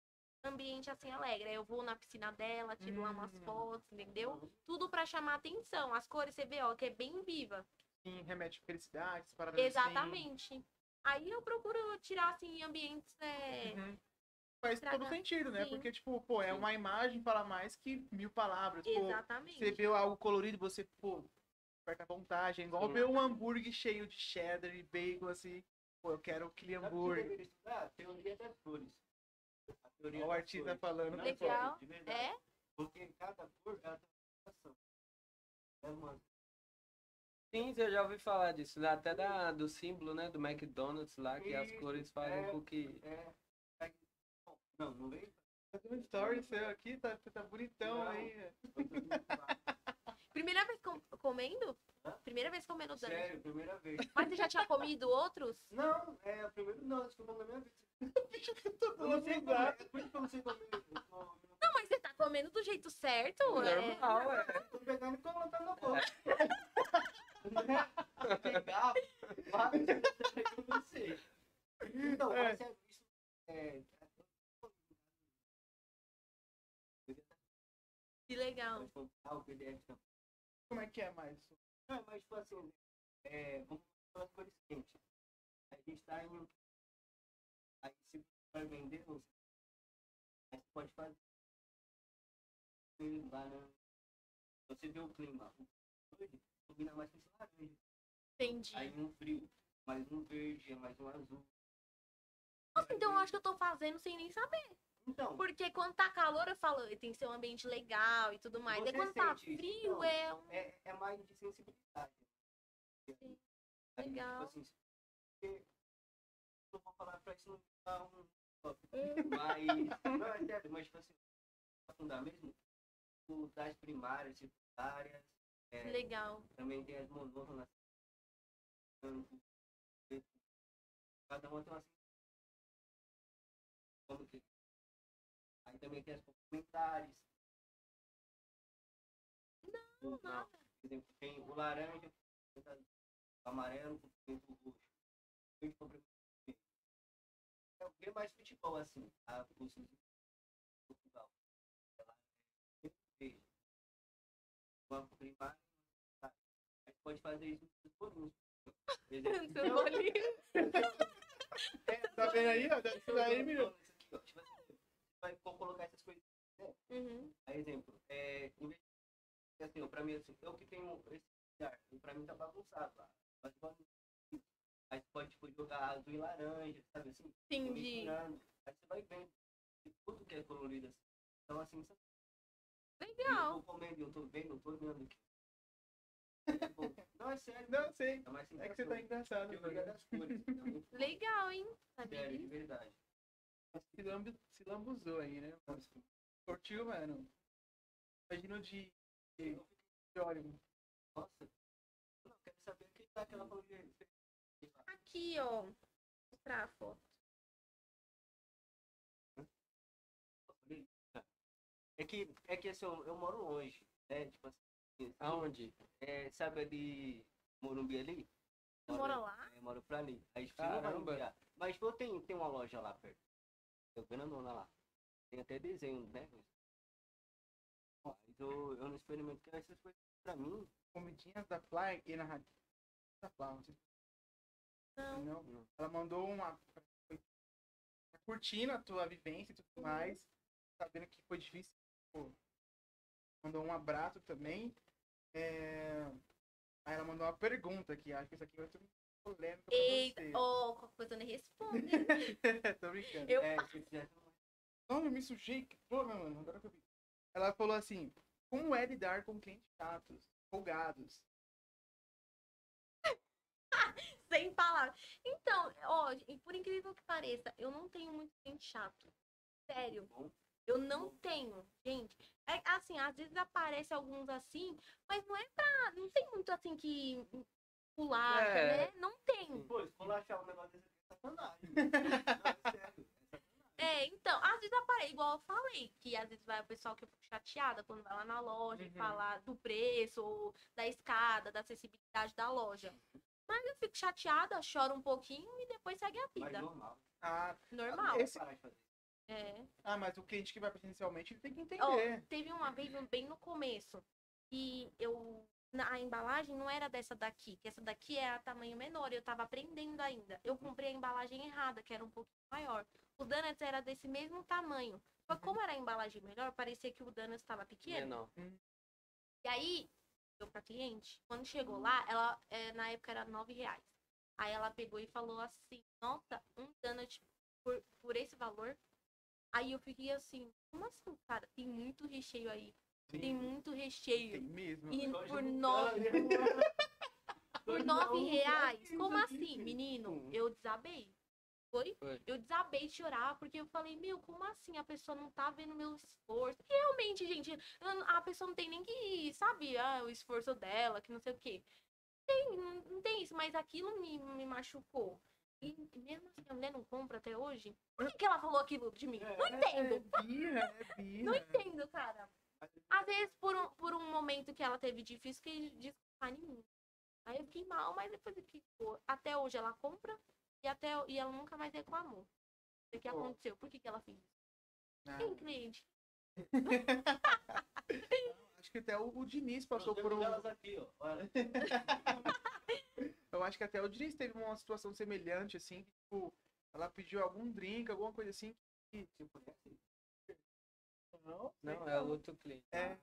ambiente assim alegre. Aí Eu vou na piscina dela, tiro lá umas Hum. fotos, entendeu? Tudo pra chamar atenção. As cores você vê, ó, que é bem viva. Sim, remete à felicidade, paradas assim. Exatamente. Aí eu procuro tirar assim ambientes é, Uhum. Faz Pra todo sentido, né? sim. Porque, tipo, pô, é Sim. uma imagem fala mais que mil palavras. Pô, exatamente. você vê algo colorido, você, pô, aperta a vontade. É igual ver um hambúrguer cheio de cheddar e bacon, assim. Pô, eu quero o que você hambúrguer. deveria estudar? A teoria das cores. A teoria Olha o artista cores. falando. Não? Legal. de verdade. É? Porque cada cor é uma. É uma... Sim, você já ouviu falar disso, né? Até da, do símbolo, né? Do McDonald's lá, que as cores fazem é. com que. É... é- Bom, Não, não veio? Fazendo story seu aqui, tá, tá bonitão Não. aí. Primeira vez com- comendo? Primeira vez comendo donut. Sério, primeira vez. Mas você já tinha comido outros? Não, é o primeiro não, acho que tô na minha vida. Tô Eu sei comer, risado. é por isso que eu não sei comer. Tô, Não, mas você tá comendo do jeito certo? É... Normal, é. eu tô pegando e colocando na boca. Pegar, vários, eu não sei. Então, É. mas é isso. É, Que legal. o. Como é que é mais? Não, mas tipo assim, é, vamos falar as cores quentes. A gente tá em. Aí se vai vender, você pode fazer. Lá no- Você vê o clima. Hoje, combina mais com esse laranja. Entendi. Aí um frio, mais um verde, mais um azul. Nossa, então eu acho que eu tô fazendo sem nem saber. Então, Porque quando tá calor, eu falo, tem que ser um ambiente legal e tudo mais. Aí quando tá frio, Não. é um. é, é mais de sensibilidade. Sim, legal. Tipo assim, eu vou falar pra isso não ficar um. Mas. Não, é sério, mas tipo assim, aprofundar mesmo, o das primárias, secundárias, é, Legal. também tem as preto. Cada uma tem uma como que. Aí também tem as complementares. Não, nada. Por exemplo, tem o laranja, o amarelo, o roxo. O verde. É o que é mais futebol, assim, a curso de Portugal. Ela é verde. Uma primária, tá? a gente pode fazer isso. Por exemplo, Seu bolinho. Tá vendo aí, ó? Isso daí, menino. Isso aqui, ó, tipo assim, vai colocar essas coisas. Uhum. Aí, exemplo, é, em vez de, assim, ó, pra mim, assim, eu que tenho esse lugar, pra mim tá bagunçado lá. Mas pode- Aí você pode tipo, jogar azul e laranja, sabe assim? Entendi. Aí você vai vendo tudo que é colorido assim. Então assim, você... Legal. eu tô comendo, eu tô vendo, eu tô olhando aqui. É. Não, é sério. Não, sei. É É que você tá engraçado. Cores. É Legal, hein? Sabia sério, de verdade. Se, lambe, se lambuzou aí, né? Curtiu, mano? Imagina o de, de, de óleo. Nossa. Não, quero saber o que tá aquela aí. Aqui, ó. Vou mostrar a foto. É que, é que assim, eu, eu moro longe, né? Tipo assim, Aonde? é, sabe ali, Morumbi ali? Você mora lá? É, moro pra ali. Aí tipo, não vai Caramba. enviar. Mas tipo, tem, tem uma loja lá perto. Eu grandona lá. Tem até desenho, né? Mas eu, eu não experimento que essas coisas pra mim. Comidinhas da Fly e na rádio. Da Fly, não Não. não. Ela mandou uma. Tá curtindo a tua vivência e tudo mais. Sabendo que foi difícil. pô. Mandou um abraço também. É... Aí ela mandou uma pergunta aqui. Acho que isso aqui vai ser polêmico pra Eita, você. ó, qualquer coisa eu nem respondo. Tô brincando. Eu É. Não, eu me sujei. Que porra, mano. Agora que eu vi. Ela falou assim: Como é lidar com clientes chatos, folgados? Sem palavras. Então, ó, e por incrível que pareça, eu não tenho muito cliente chato. Sério. Eu não tenho, gente. É assim, às vezes aparece alguns assim, mas não é pra. Não tem muito assim que pular, É. né? Não tem. Pô, se for lá achar um negócio desse aqui, é sacanagem. Não, é sério. É, então, às vezes aparece, igual eu falei, que às vezes vai o pessoal que eu fico chateada quando vai lá na loja e Uhum. falar do preço, ou da escada, da acessibilidade da loja. Mas eu fico chateada, choro um pouquinho e depois segue a Mas vida. normal. Ah, Normal. Esse-. É. ah, mas o cliente que vai presencialmente ele tem que entender. Ó, teve uma vez bem no começo que eu a embalagem não era dessa daqui, que essa daqui é a tamanho menor, eu tava aprendendo ainda. Eu comprei a embalagem errada, que era um pouquinho maior. O donuts era desse mesmo tamanho. Que como era a embalagem melhor, parecia que o donuts estava pequeno. Menor. E aí, eu pra cliente, quando chegou lá, ela é, na época era nove reais. Aí ela pegou e falou assim, nossa, um donut por, por esse valor? Aí eu fiquei assim, como assim, cara? Tem muito recheio aí. Sim, Tem muito tem recheio. mesmo. E por nove, por nove reais? Como assim, menino? Eu desabei. Foi? Foi. Eu desabei de chorar, porque eu falei, meu, como assim? A pessoa não tá vendo meu esforço. Realmente, gente, a pessoa não tem nem que, sabe, ah, o esforço dela, que não sei o quê. Tem, não, tem isso, mas aquilo me, me machucou. E mesmo assim, a mulher não compra até hoje. Por que, que ela falou aquilo de mim? Não entendo. É é birra. Não entendo, cara. Às vezes, por um, por um momento que ela teve difícil, que descontar em mim. Aí eu fiquei mal, mas depois que até hoje ela compra e, até, e ela nunca mais reclamou. O que aconteceu? Por que, que ela fez isso? Ah, Tem cliente. acho que até o, o Diniz passou por um. aqui. Eu acho que até o Diniz teve uma situação semelhante, assim, que, tipo, ela pediu algum drink, alguma coisa assim. Que, tipo, não, Não, é outro cliente. É.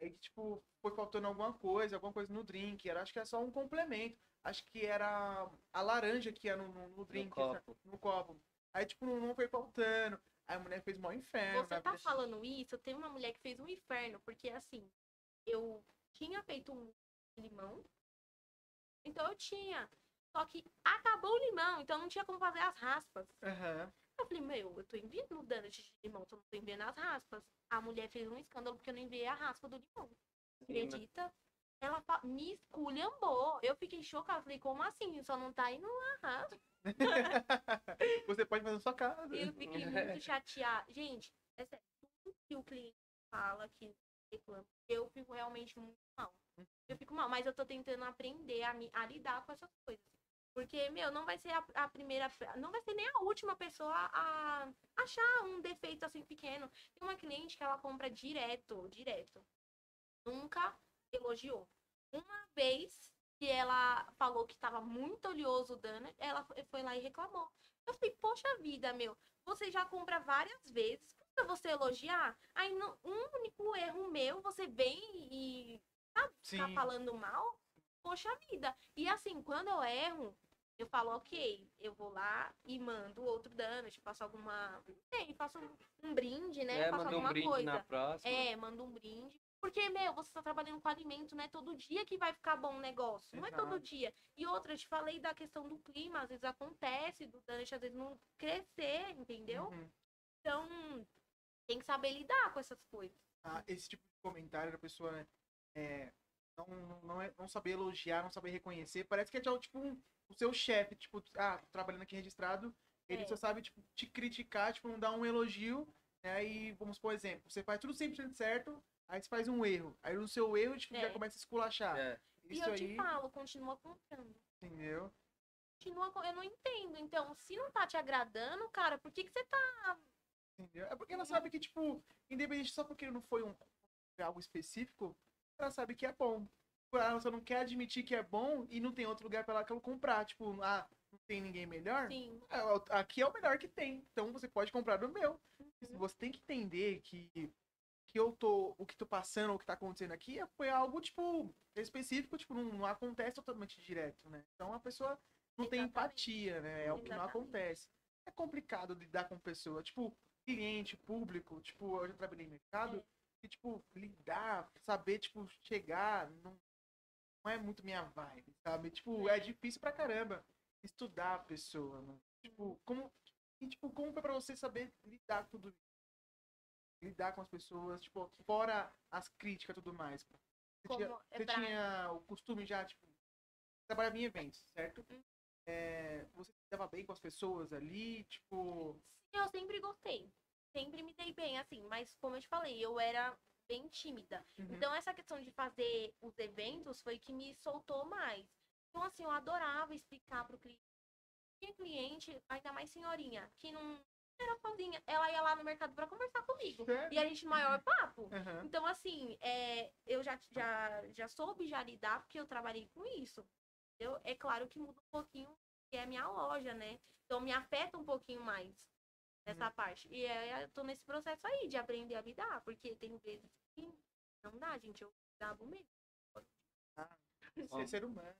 Aí que, tipo, foi faltando alguma coisa, alguma coisa no drink. Era, acho que era só um complemento. Acho que era a laranja que ia no, no, no drink, copo. sabe? no copo. Aí, tipo, não, não foi faltando. Aí a mulher fez maior inferno. Você na tá vida. falando isso? Teve uma mulher que fez um inferno, porque assim, eu tinha feito um limão. Então eu tinha. Só que acabou o limão, então não tinha como fazer as raspas. Aham. Eu falei, meu, eu tô enviando o donut de limão, só não tô enviando as raspas. A mulher fez um escândalo porque eu não enviei a raspa do limão. Acredita? Ela fa- me esculhambou. Eu fiquei chocada. Falei, como assim? Só não tá indo a raspa. Você pode fazer na sua casa. Eu fiquei muito chateada. Gente, é sério, tudo que o cliente fala que reclama, eu fico realmente muito mal. Eu fico mal, mas eu tô tentando aprender a, me, a lidar com essas coisas. Porque, meu, não vai ser a, a primeira, não vai ser nem a última pessoa a achar um defeito assim pequeno. Tem uma cliente que ela compra direto, direto. Nunca elogiou. Uma vez que ela falou que tava muito oleoso o dano, ela foi- lá e reclamou. Eu falei, poxa vida, meu, você já compra várias vezes, pra você elogiar, aí no, um único erro meu, você vem e tá Sim. falando mal? poxa vida. E assim, quando eu erro, eu falo, ok, eu vou lá e mando outro dano, tipo, faço alguma. Sei, faço um, um brinde, né? É, faço manda um alguma brinde coisa. na próxima. É, manda um brinde. Porque, meu, você tá trabalhando com alimento, não é todo dia que vai ficar bom o negócio. Não é todo Exato. dia. E outra, eu te falei da questão do clima, às vezes acontece, do Danish às vezes não crescer, entendeu? Uhum. Então, tem que saber lidar com essas coisas. Ah, esse tipo de comentário da pessoa né, é, não, não, não, é, não saber elogiar, não saber reconhecer, parece que é tipo um, o seu chefe, tipo, ah, tô trabalhando aqui registrado, ele É. só sabe tipo, te criticar, tipo, não dar um elogio, né? E vamos por exemplo, você faz tudo 100% certo, aí você faz um erro. Aí no seu erro, tipo, já É. começa a esculachar. É. e Isso eu te aí, falo, continua comprando. entendeu? Continua, eu não entendo. Então, se não tá te agradando, cara, por que, que você tá. Entendeu? É porque ela sabe que, tipo, independente só porque não foi um algo específico, ela sabe que é bom. Ela só não quer admitir que é bom e não tem outro lugar pra ela comprar. Tipo, ah, não tem ninguém melhor? Assim, É, o- aqui é o melhor que tem. Então você pode comprar do meu. Uhum. Você tem que entender que, que eu tô. O que tô passando, o que tá acontecendo aqui é- foi algo, tipo, específico, tipo, não, não acontece totalmente direto, né? Então a pessoa não tem Exatamente. empatia, né? É o que não Exatamente. acontece. É complicado lidar com pessoa. Tipo, cliente, público, tipo, eu já trabalhei em mercado, É. e, tipo, lidar, saber, tipo, chegar, não, não é muito minha vibe, sabe? Tipo, é difícil pra caramba estudar a pessoa, né? Tipo, como, e, tipo, como foi pra você saber lidar com tudo isso? Lidar com as pessoas, tipo, fora as críticas e tudo mais. Você, Como tinha, é você pra- tinha o costume já, tipo, trabalhava em eventos, certo? Hum. É, você se dava bem com as pessoas ali, tipo... eu sempre gostei. Sempre me dei bem, assim. Mas, como eu te falei, eu era bem tímida. uhum. Então, essa questão de fazer os eventos foi que me soltou mais. Então, assim, eu adorava explicar pro cliente. Tinha cliente, ainda mais senhorinha, que não era sozinha. Ela ia lá no mercado pra conversar comigo. Sério? E a gente, maior papo. Aham. Então, assim, é, eu já, já, já soube já lidar, porque eu trabalhei com isso. Entendeu? É claro que muda um pouquinho, que é a minha loja, né? Então, me afeta um pouquinho mais essa parte. E é, eu tô nesse processo aí de aprender a lidar, porque tem vezes que não dá, gente. Eu dava mesmo. Você é ser humano.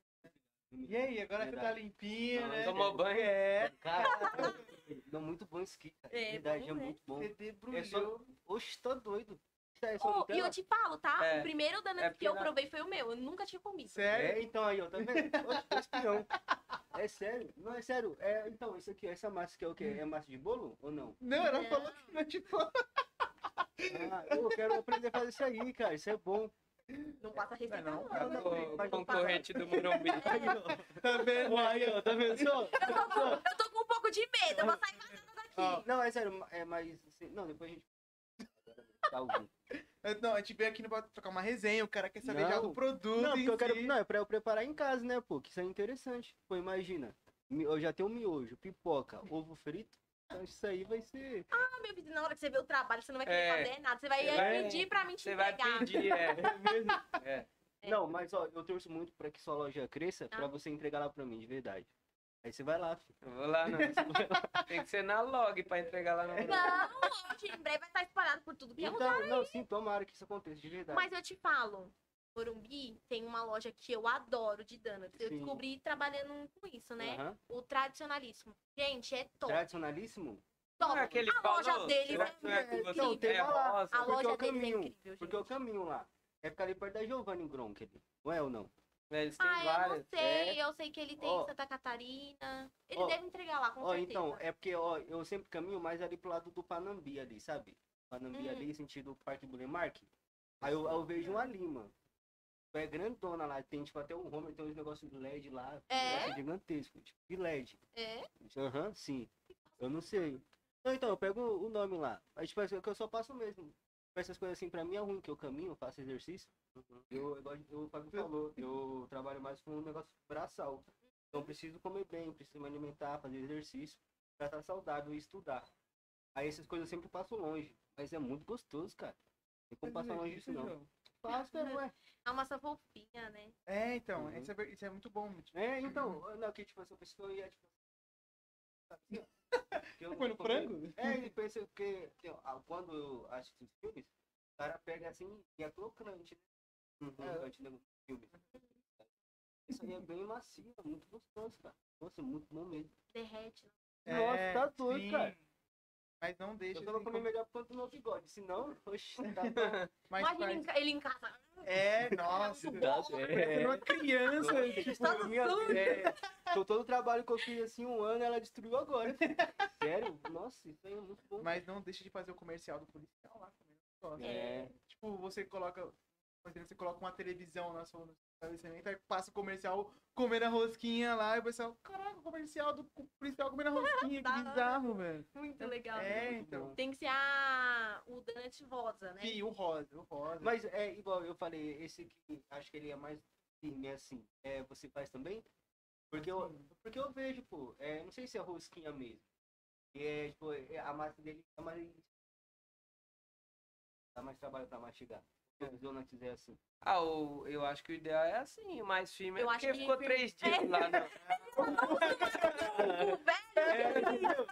E aí, agora que tá limpinho, Não, né? Tomou banho? É, Cara, não, muito bom esse aqui, cara. É, Verdade, é bom, né? muito bom. você É debrulhou. só... Oxe, tá doido. É Oh, e eu te falo, tá? É. O primeiro danado É que eu na- provei foi o meu. Eu nunca tinha comido. Sério? É, então aí, ó, tá vendo? Espião. É sério? Não, é sério. É, então, isso aqui, essa massa aqui é o quê? É massa de bolo ou não? Não, ela Não. falou que não, tipo... Ah, eu quero aprender a fazer isso aí, cara. Isso é bom. Não passa receita, Não, não. não, né? não. O Mas- concorrente do Morumbi. Ó. Tá vendo? Aí, ó, tá vendo só? Eu tô, com, eu tô com um pouco de medo. Eu vou sair vazando daqui. Ó, Não, é sério, é mais. assim, não, depois a gente. Tá ouvindo. Eu- Não, a gente veio aqui não pra trocar uma resenha, o cara quer saber já Não. do produto Não, em porque eu quero. si. Não, é pra eu preparar em casa, né, pô? Que isso é interessante. Pô, imagina. Eu já tenho miojo, pipoca, ovo frito. Então isso aí vai ser. Ah, meu filho, na hora que você vê o trabalho, você não vai querer É. fazer nada. Você vai, Você vai- pedir pra mim te Você vai entregar. pedir, é. É mesmo? É. É. Não, mas ó, eu torço muito pra que sua loja cresça pra Ah. você entregar lá pra mim, de verdade. Aí você vai lá, filho. Eu vou lá, não. Tem que ser na log pra entregar lá no. Não, hoje em breve vai estar espalhado por tudo que é lugar. Então, não, sim, tomara que isso aconteça, de verdade. Mas eu te falo, Morumbi tem uma loja que eu adoro de donuts. Eu Sim. descobri trabalhando com isso, né? O tradicionalíssimo. Gente, é top. Tradicionalíssimo? top. Não é aquele a loja falou? deles é que não é você Não, tem é lá. A porque loja deles caminho, é incrível, Porque o gente. caminho lá é ficar ali perto da Giovanni Gronk. Não é ou não? Eles têm Ah, eu várias. não sei. Eu sei que ele tem Ó. em Santa Catarina. Ele Ó. deve entregar lá, com Ó, certeza. então, é porque, ó, eu sempre caminho mais ali pro lado do Panambi ali, sabe? Panambi Hum. ali, sentido Parque Bulemark. Aí eu, eu vejo uma lima. É grandona lá, tem tipo até um Homer, tem uns negócios de LED lá. um É? negócio gigantesco, tipo de LED. É? Aham, sim. Eu não sei. Não, então, eu pego o nome lá. Aí, tipo, é que eu só passo mesmo. Essas coisas assim, pra mim é ruim, que eu caminho, faço exercício. Eu, igual o Fábio falou, eu trabalho mais com um negócio braçal. Então, eu preciso comer bem, preciso me alimentar, fazer exercício, pra estar saudável e estudar. Aí, essas coisas eu sempre passo longe. Mas é muito gostoso, cara. Não tem como passar longe disso, não. Faço, cara, ué. A massa fofinha, né? É, então, Uhum. isso, é, isso é muito bom. Tipo, É, então, não, que tipo, essa pessoa ia, tipo. sabe, que no porque- frango? É, ele pensa que ah, quando eu assisto os filmes, o cara pega assim e é crocante, né? Uhum. Crocante no filme. Isso aí é bem macio, é muito gostoso, cara. Nossa, muito bom mesmo. Derrete. Nossa, tá doido, sim. cara. Mas não deixa. Eu tava assim, comendo melhor por conta do meu bigode, senão, oxe, tá mas Imagina faz- ele ele em casa. É, nossa. Nossa, Parecendo uma criança. Nossa, tipo, Tá minha, é, tô todo o trabalho que eu fiz assim um ano, ela destruiu agora. Sério? Nossa, isso aí é muito bom. Mas não deixa de fazer o comercial do policial lá negócio. É. Tipo, você coloca. Você coloca uma televisão na sua no estabelecimento, aí passa o comercial comendo a rosquinha lá, e o pessoal, caraca, o comercial do policial comendo a rosquinha, que hora. bizarro, velho. Muito legal. É, muito então. Tem que ser a... o donut rosa, né? Sim, o rosa, o rosa. Mas é igual eu falei, esse aqui, acho que ele é mais firme assim. É, você faz também? Porque eu, porque eu vejo, pô, é, não sei se é rosquinha mesmo. E é, tipo, é, a massa dele é mais. Dá mais trabalho pra mastigar. É assim. Ah, o, eu acho que o ideal é assim, o mais firme. Eu é acho porque que ficou firme- três dias lá, né? O velho,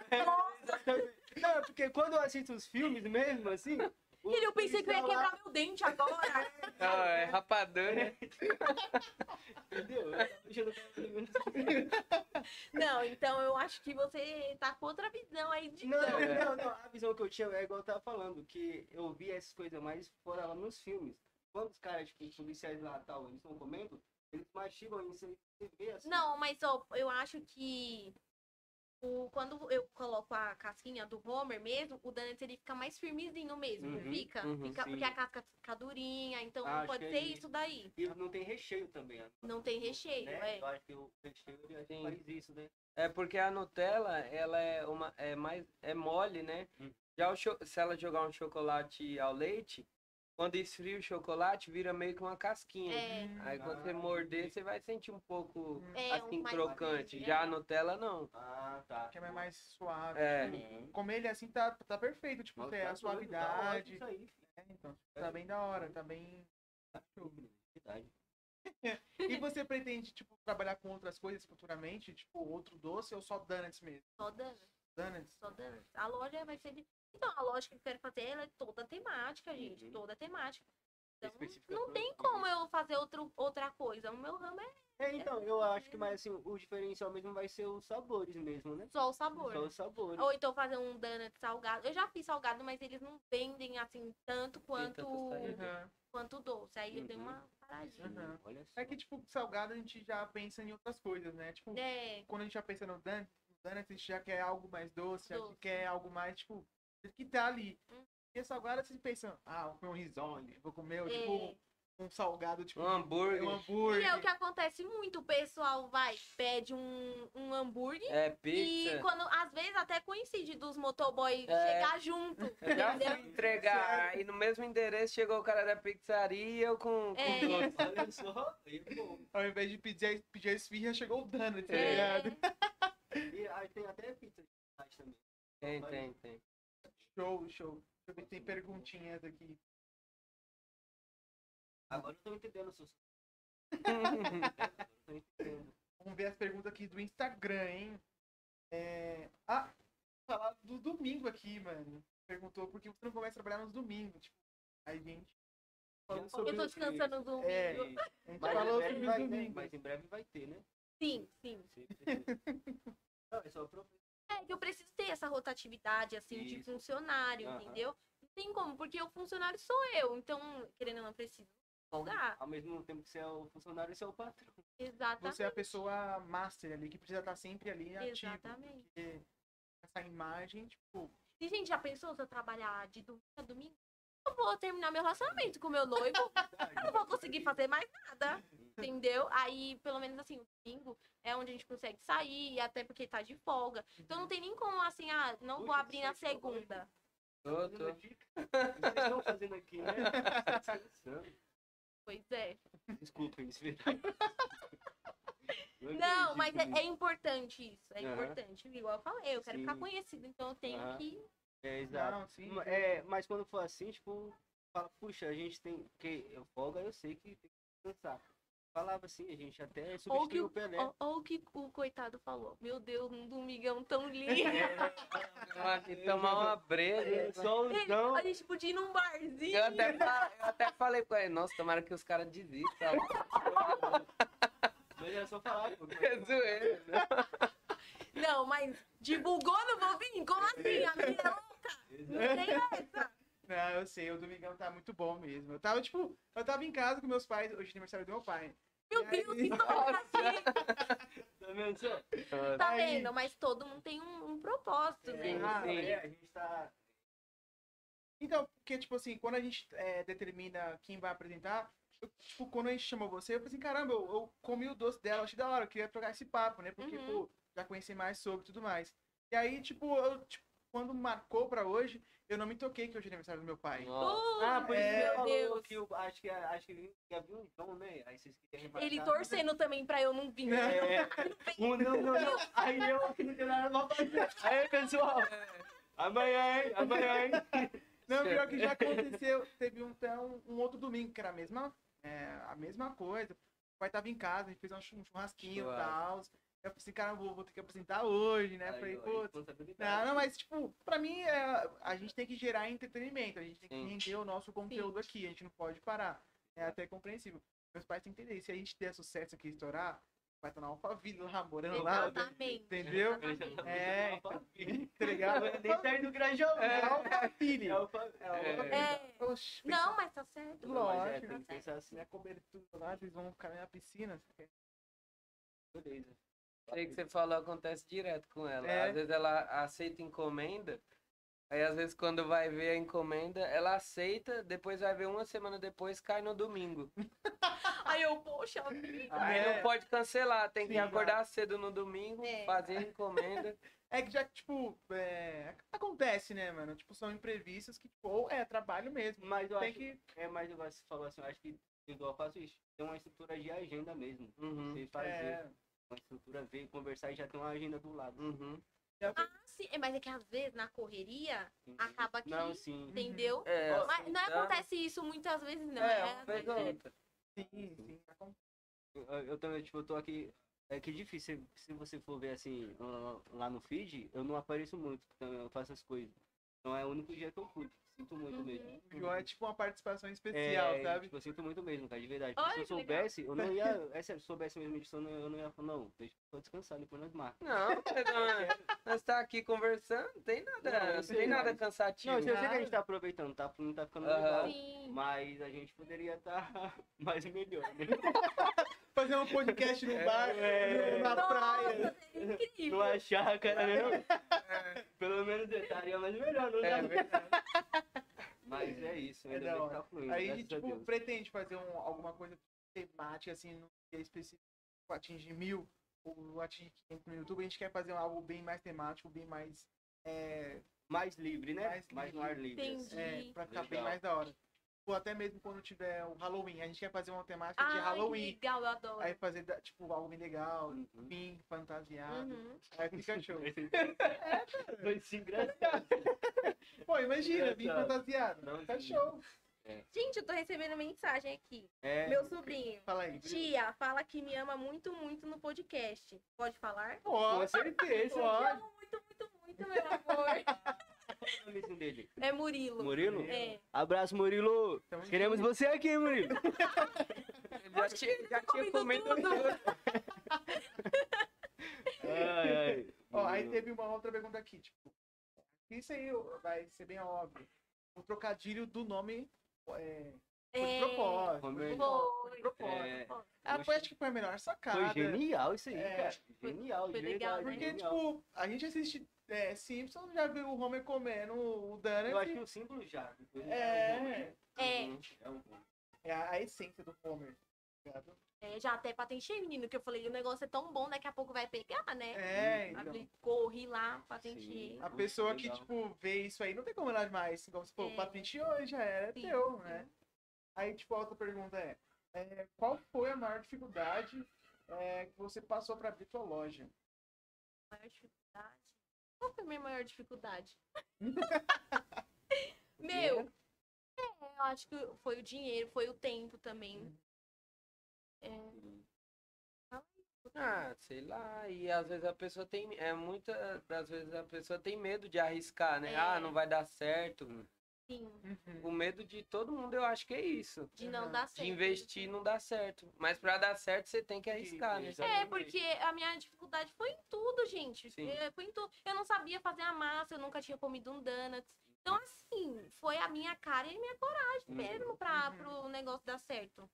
Não, é porque quando eu assisto os filmes mesmo, assim. Ele, eu pensei que eu ia lá- quebrar meu dente agora. Não, é rapadura. Entendeu? Eu não então eu acho que você tá com outra visão aí de Não, não, não. A visão que eu tinha é igual eu tava falando, que eu vi essas coisas mais fora lá nos filmes. Quando os caras, tipo, os policiais lá tal, eles estão comendo, eles mastigam isso aí, você vê assim. Não, mas ó, eu acho que o, quando eu coloco a casquinha do Homer mesmo, o Donuts ele fica mais firmezinho mesmo, não Uhum, fica? uhum, Fica- porque a casca fica durinha, então Acho pode que ser é isso daí. E não tem recheio também. né? Não tem recheio, né? é. Eu acho que o recheio faz isso, né? É porque a Nutella, ela é uma é mais é mole, né? Hum. Já o se ela jogar um chocolate ao leite, quando esfria o chocolate, vira meio que uma casquinha. É, Aí quando Ah, você morder, você vai sentir um pouco é assim um crocante. Já a é. Nutella não. Ah, tá. Que é mais suave. É. Uhum. Comer ele assim tá, tá perfeito, tipo, Nossa, tem tá a tá suavidade. isso aí. É, então, tá bem da hora, tá bem. Verdade. E você pretende, tipo, trabalhar com outras coisas futuramente? Tipo, outro doce ou só donuts mesmo? Só Donuts, Donuts? só Donuts. A loja vai ser de... Então, a loja que eu quero fazer, ela é toda temática, gente. Uhum. Toda temática. Então, não tem como eu fazer outro, outra coisa. O meu ramo é É, então, eu acho que mais assim, o diferencial mesmo vai ser os sabores mesmo, né? só o sabor. Só os sabores. Ou então fazer um donut salgado. Eu já fiz salgado, mas eles não vendem assim tanto quanto, tanto. Uhum. quanto doce. Aí eu dei Uhum. uma paradinha. Uhum. Olha só. É que, tipo, salgado a gente já pensa em outras coisas, né? Tipo, É, quando a gente já pensa no donut, no donut a gente já quer algo mais doce, já Doce. quer algo mais, tipo, que tá ali. Hum. E salgado você pensa, ah, vou comer um risole, vou comer, é. tipo, um salgado, tipo, Um hambúrguer. um E hambúrguer. é o que acontece muito. O pessoal vai, pede um, um hambúrguer. É E pizza. quando, às vezes, até coincide dos motoboy É. chegar junto. Eu já fui entregar. Aí no mesmo endereço chegou o cara da pizzaria e eu com, com É. doce. Olha só. Ao invés de pedir, pedir a esfirra, chegou o donut, tá É. ligado? E aí tem até pizza de também. Tem, tem, tem. Show, show. Deixa eu ver se tem perguntinhas aqui. Agora eu tô entendendo seu. Agora eu tô entendendo. Vamos ver as perguntas aqui do Instagram, hein? É... Ah, falar do domingo aqui, mano. Perguntou por que você não começa a trabalhar nos domingos. Tipo, aí, gente. Eu tô descansando no domingo. É. A gente Mas, falou em breve sobre vai, né? Mas em breve vai ter, né? Sim, sim. Não, é só pro... É que eu preciso ter essa rotatividade, assim, de Isso. funcionário, Aham. entendeu? Não tem como, porque o funcionário sou eu. Então, querendo ou não, preciso folgar. Ao mesmo tempo que você é o funcionário, você é o patrão. Exatamente. Você é a pessoa master ali, que precisa estar sempre ali ativo. Exatamente. Porque essa imagem, tipo, E, gente, já pensou se eu trabalhar de domingo a domingo? Eu vou terminar meu relacionamento com meu noivo. eu não vou conseguir fazer mais nada. Entendeu? Aí, pelo menos assim, o domingo é onde a gente consegue sair, até porque tá de folga. Então não tem nem como assim, ah, não vou Puxa, abrir na hein? segunda. Tô, tô. O que vocês estão fazendo aqui, né? Descansando. Pois é. Desculpem, isso é Não, mas é, é importante isso. É Aham. importante. Igual eu falei, eu quero ficar Sim. conhecido, então eu tenho Aham. que. É, exato. não, sim. É, mas quando for assim, tipo, fala, puxa, a gente tem. que eu folga, eu sei que tem que descansar. Falava assim, a gente até Ou que, o, o Pelé. ou, ou que o coitado falou. Meu Deus, um domingão tão lindo. Vamos aqui tomar uma breja. Solzão. a gente podia ir num barzinho. Eu até, eu até falei pra ele, nossa, tomara que os caras desistam. Mas é só falar, pô. É zoeira, né? Não, mas divulgou no vou vir? Como assim? A menina é louca? Não tem essa. Não, eu sei, o domingão tá muito bom mesmo. Eu tava, tipo, eu tava em casa com meus pais, hoje é aniversário do meu pai. Meu aí- Deus, que aqui. Tá vendo? Tá Aí- vendo? Mas todo mundo tem um, um propósito, Sim, né? Ah, sim. é. A gente tá. Então, porque, tipo assim, quando a gente é, determina quem vai apresentar, eu, tipo, quando a gente chamou você, eu falei assim, caramba, eu, eu comi o doce dela, achei da hora, eu queria trocar esse papo, né? Porque, Uhum. pô, já conheci mais sobre e tudo mais. E aí, tipo, eu, tipo, quando marcou pra hoje, eu não me toquei que hoje é aniversário do meu pai. Nossa. Ah, por isso É, que meu Deus. que eu acho que acho que ele ia vir um João, né? Aí vocês queriam remarcar. Ele torcendo também pra eu não vir. É, um, não, não, não. Aí eu aqui não nada pra fazer. Aí, pessoal. Amanhã, hein? Amanhã, hein? Não, pior que já aconteceu, teve um, até um, outro domingo, que era a mesma, é, a mesma coisa. O pai tava em casa, a gente fez um churrasquinho e tal. Eu falei assim, cara, vou, vou ter que apresentar hoje, né? Aí, falei, pô, responsabilidade. Não, não, mas, tipo, pra mim, é, a gente tem que gerar entretenimento, a gente tem que Sim. render o nosso conteúdo aqui, a gente não pode parar. É até compreensível. Meus pais têm que entender, se a gente der sucesso aqui e estourar, vai estar na Alphaville lá, morando lá, Exatamente. entendeu? Tá É, tá família. Nem tá indo Grajaú, É? Alphaville. É o fa- é o É. família. É. Oxe, Não, mas tá certo. Não, mas é, lógico. tem que pensar assim, Minha cobertura lá, eles vão ficar na piscina. beleza. Sei que você falou, acontece direto com ela. É. Às vezes ela aceita encomenda, aí às vezes quando vai ver a encomenda, ela aceita, depois vai ver uma semana depois, cai no domingo. Aí eu, poxa, vida. Aí É. não pode cancelar, tem que Sim, acordar cedo no domingo, É. fazer a encomenda. É que já, tipo, é, acontece, né, mano? Tipo, são imprevistos que, tipo, ou é trabalho mesmo. Mas eu Tem acho que. É, mas igual você falou assim, eu acho que igual eu faço isso. Tem uma estrutura de agenda mesmo. Uhum, Você fazer É, uma estrutura, ver, conversar e já tem uma agenda do lado. uhum. Ah, sim. É, Mas é que às vezes na correria, entendeu? acaba que- Não, sim. entendeu? É, Mas não tá. acontece isso muitas vezes, não. É, É, outra. sim, sim. acontece. Eu, também, tipo, eu tô aqui. É que difícil, se- você for ver assim, lá- no feed, eu não apareço muito, porque eu faço as coisas. Então é o único dia que eu curto. Sinto muito Uhum. mesmo. O João é tipo uma participação especial, É, sabe? Tipo, eu sinto muito mesmo, cara, de verdade. Olha Porque se eu que legal. soubesse, eu não ia. É se eu soubesse mesmo disso, eu não, eu não ia falar, não, deixa eu descansar, depois nós marcamos. Não, não, nós tá aqui conversando, não tem nada, Não, não sei, tem nada mas- cansativo. Não, eu sei que a gente tá aproveitando, tá, não tá ficando legal. Sim. Mas a gente poderia estar mais melhor, né? Fazer um podcast no bar, É. na praia. Nossa, seria incrível. Não achar, cara, né? não? Pelo menos estaria mais melhor, não É verdade. Mas é isso, É ainda da bem que tá fluindo, Aí, tipo, pretende fazer um, alguma coisa temática, assim, no dia específico, tipo, atingir mil, ou atingir 500 no YouTube. A gente quer fazer algo bem mais temático, bem mais. É, Mais livre, né? Mais Mais, livre. no ar livre. Entendi. é, pra ficar bem Legal. mais da hora. Ou até mesmo quando tiver o Halloween. A gente quer fazer uma temática de Ai, Halloween. legal, eu adoro. Aí fazer, tipo, algo bem legal, Uhum. bem fantasiado. Uhum. Aí fica show. Foi sim, engraçado. Pô, imagina, bem Engraçado. fantasiado. Não, Fica sim. show. Gente, eu tô recebendo mensagem aqui. É, Meu sobrinho. Fala aí. Tia, fala que me ama muito, muito no podcast. Pode falar? Ó, com certeza. Eu te Pode. amo muito, muito, muito, meu amor. É o nomezinho dele? É Murilo. Murilo? É. Abraço, Murilo. Tamo Queremos junto. você aqui, Murilo. Já tinha, já tinha comido tudo. Ai, ai. Ó, aí teve uma outra pergunta aqui, tipo. Isso aí vai ser bem óbvio. O trocadilho do nome é, foi de É. propósito. Foi Foi de propósito. Foi. É, Ah, foi, acho que foi a melhor sacada. Foi genial isso aí, É, cara. foi- Genial, foi de legal, né? Porque, genial. tipo, a gente assiste é, Simpsons, já viu o Homer comendo o Dana. Eu acho que o símbolo já. depois É, É. Uhum, é um- é a, a essência do Homer. ligado? É, já até patentei, menino, que eu falei, o negócio é tão bom, daqui a pouco vai pegar, né? É, então. Abri- Corri lá, patentei. Sim. A pessoa que, Legal. tipo, vê isso aí, não tem como ela mais. Igual você falou, É. patenteou, já era Sim, teu, sim. né? Aí, tipo, a outra pergunta é, é, qual foi a maior dificuldade é, que você passou pra abrir tua loja? Maior dificuldade? Qual foi a minha maior dificuldade? Meu, é, eu acho que foi o dinheiro, foi o tempo também. Ah, sei lá, e às vezes a pessoa tem, é muita das vezes a pessoa tem medo de arriscar, né? É. Ah, não vai dar certo. Sim, O medo de todo mundo, eu acho que é isso. de não Aham. dar De certo. investir não dá certo. Mas pra dar certo, você tem que arriscar, né? Exato. É, Exatamente. porque a minha dificuldade foi em tudo, gente. Sim. É, Foi em tudo. Eu não sabia fazer a massa, eu nunca tinha comido um donuts. Então, assim, foi a minha cara e a minha coragem Uhum. mesmo pra, Uhum. pro negócio dar certo.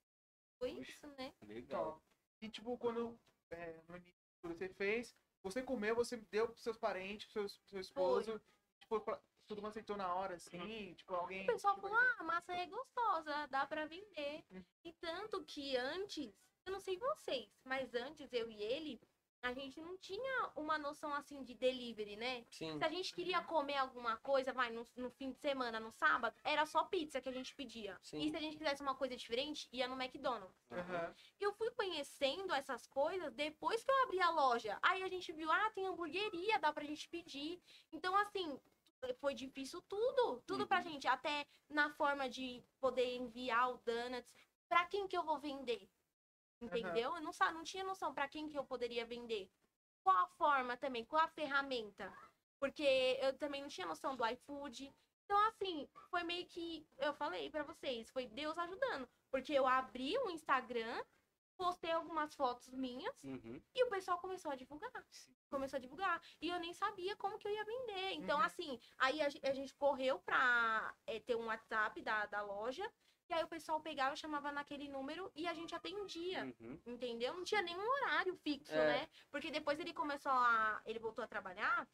Foi Poxa. isso, né? Legal. E tipo, quando é, no início você fez, você comeu, você deu pros seus parentes, pro seu, pro seu esposo, tipo, todo mundo aceitou na hora, assim, tipo, alguém. O pessoal tipo, falou, ah, a massa é gostosa, dá pra vender. Uhum. E tanto que antes, eu não sei vocês, mas antes eu e ele, a gente não tinha uma noção assim de delivery, né? Sim. Se a gente queria comer alguma coisa, vai, no, no fim de semana, no sábado, era só pizza que a gente pedia. Sim. E se a gente quisesse uma coisa diferente, ia no McDonald's. Aham. Eu fui conhecendo essas coisas depois que eu abri a loja. Aí a gente viu, ah, tem hamburgueria, dá pra gente pedir. Então, assim, foi difícil tudo. Tudo pra gente. Até na forma de poder enviar o donuts. Pra quem que eu vou vender? Entendeu? Eu não, não tinha noção pra quem que eu poderia vender. Qual a forma também? Qual a ferramenta? Porque eu também não tinha noção do iFood. Então, assim, foi meio que. Eu falei pra vocês, foi Deus ajudando. Porque eu abri o Instagram, postei algumas fotos minhas Uhum. e o pessoal começou a divulgar. Começou a divulgar. E eu nem sabia como que eu ia vender. Então, Uhum. assim, aí a, a gente correu pra eh, ter um WhatsApp da, da loja. E aí o pessoal pegava, chamava naquele número e a gente atendia. Uhum. Entendeu? Não tinha nenhum horário fixo, É. né? Porque depois ele começou a. Ele voltou a trabalhar.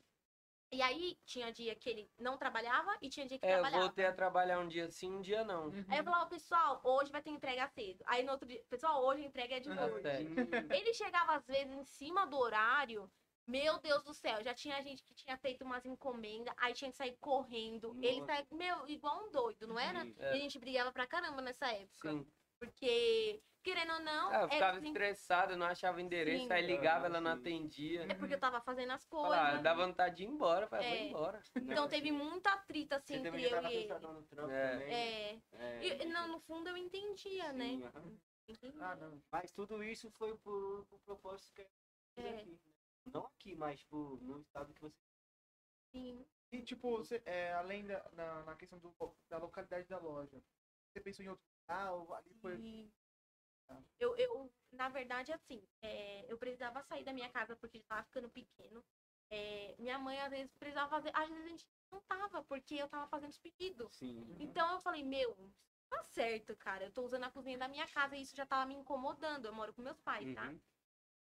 E aí tinha dia que ele não trabalhava e tinha dia que É, eu trabalhava. voltei a trabalhar um dia sim, um dia não. Uhum. Aí eu falava, pessoal, hoje vai ter entrega cedo. Aí no outro dia, pessoal, hoje a entrega é de Uhum. noite. É. Ele chegava às vezes em cima do horário. Meu Deus do céu, já tinha gente que tinha feito umas encomendas, aí tinha que sair correndo. Ele Nossa. saía, meu, igual um doido, não era? Sim. E a gente brigava pra caramba nessa época. Sim. Porque, querendo ou não, Ah, eu era ficava assim- estressado, não achava endereço, Sim. aí ligava, Ah, ela não atendia. é porque eu tava fazendo as coisas. Falava, dá vontade de ir embora, vou É. embora. Então teve muita atrita assim Você entre eu e ele. no trampo É. É. É. E, não, no fundo eu entendia, né? Sim, aham. Entendia. Ah, não. Mas tudo isso foi por, por propósito que eu fiz É. aqui. né? Não aqui, mas tipo, no estado que você. Sim. E tipo, você, é, além da na, na questão do, da localidade da loja, você pensou em outro lugar ou ali foi. Tá. eu, eu, na verdade, assim, é, eu precisava sair da minha casa porque estava ficando pequeno. É, minha mãe, às vezes, precisava fazer. Às vezes a gente não tava, porque eu tava fazendo os pedidos. Sim. Então eu falei, meu, tá certo, cara. Eu tô usando a cozinha da minha casa e isso já tava me incomodando. Eu moro com meus pais, tá? Uhum.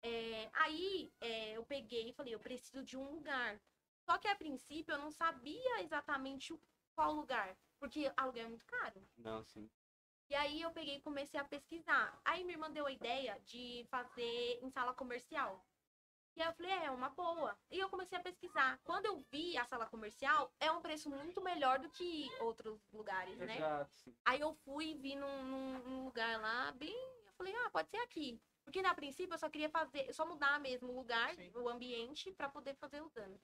É, aí é, eu peguei e falei, eu preciso de um lugar. Só que a princípio eu não sabia exatamente qual lugar, porque aluguel é muito caro. Não, sim. E aí eu peguei e comecei a pesquisar. Aí minha irmã deu a ideia de fazer em sala comercial. E aí eu falei, é, é uma boa. E eu comecei a pesquisar. Quando eu vi a sala comercial, é um preço muito melhor do que outros lugares, né? Exato. Aí eu fui e vi num, num- lugar lá, bem. Eu falei, ah, pode ser aqui. Porque na princípio eu só queria fazer, só mudar mesmo o lugar, Sim. o ambiente, pra poder fazer o dano.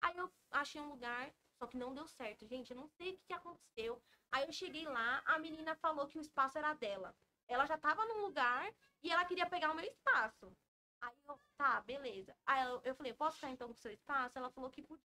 Aí eu achei um lugar, só que não deu certo, gente. Eu não sei o que, que aconteceu. Aí eu cheguei lá, a menina falou que o espaço era dela. Ela já tava num lugar e ela queria pegar o meu espaço. Aí eu, tá, beleza. Aí eu, eu falei, posso ficar então com o seu espaço? Ela falou que podia.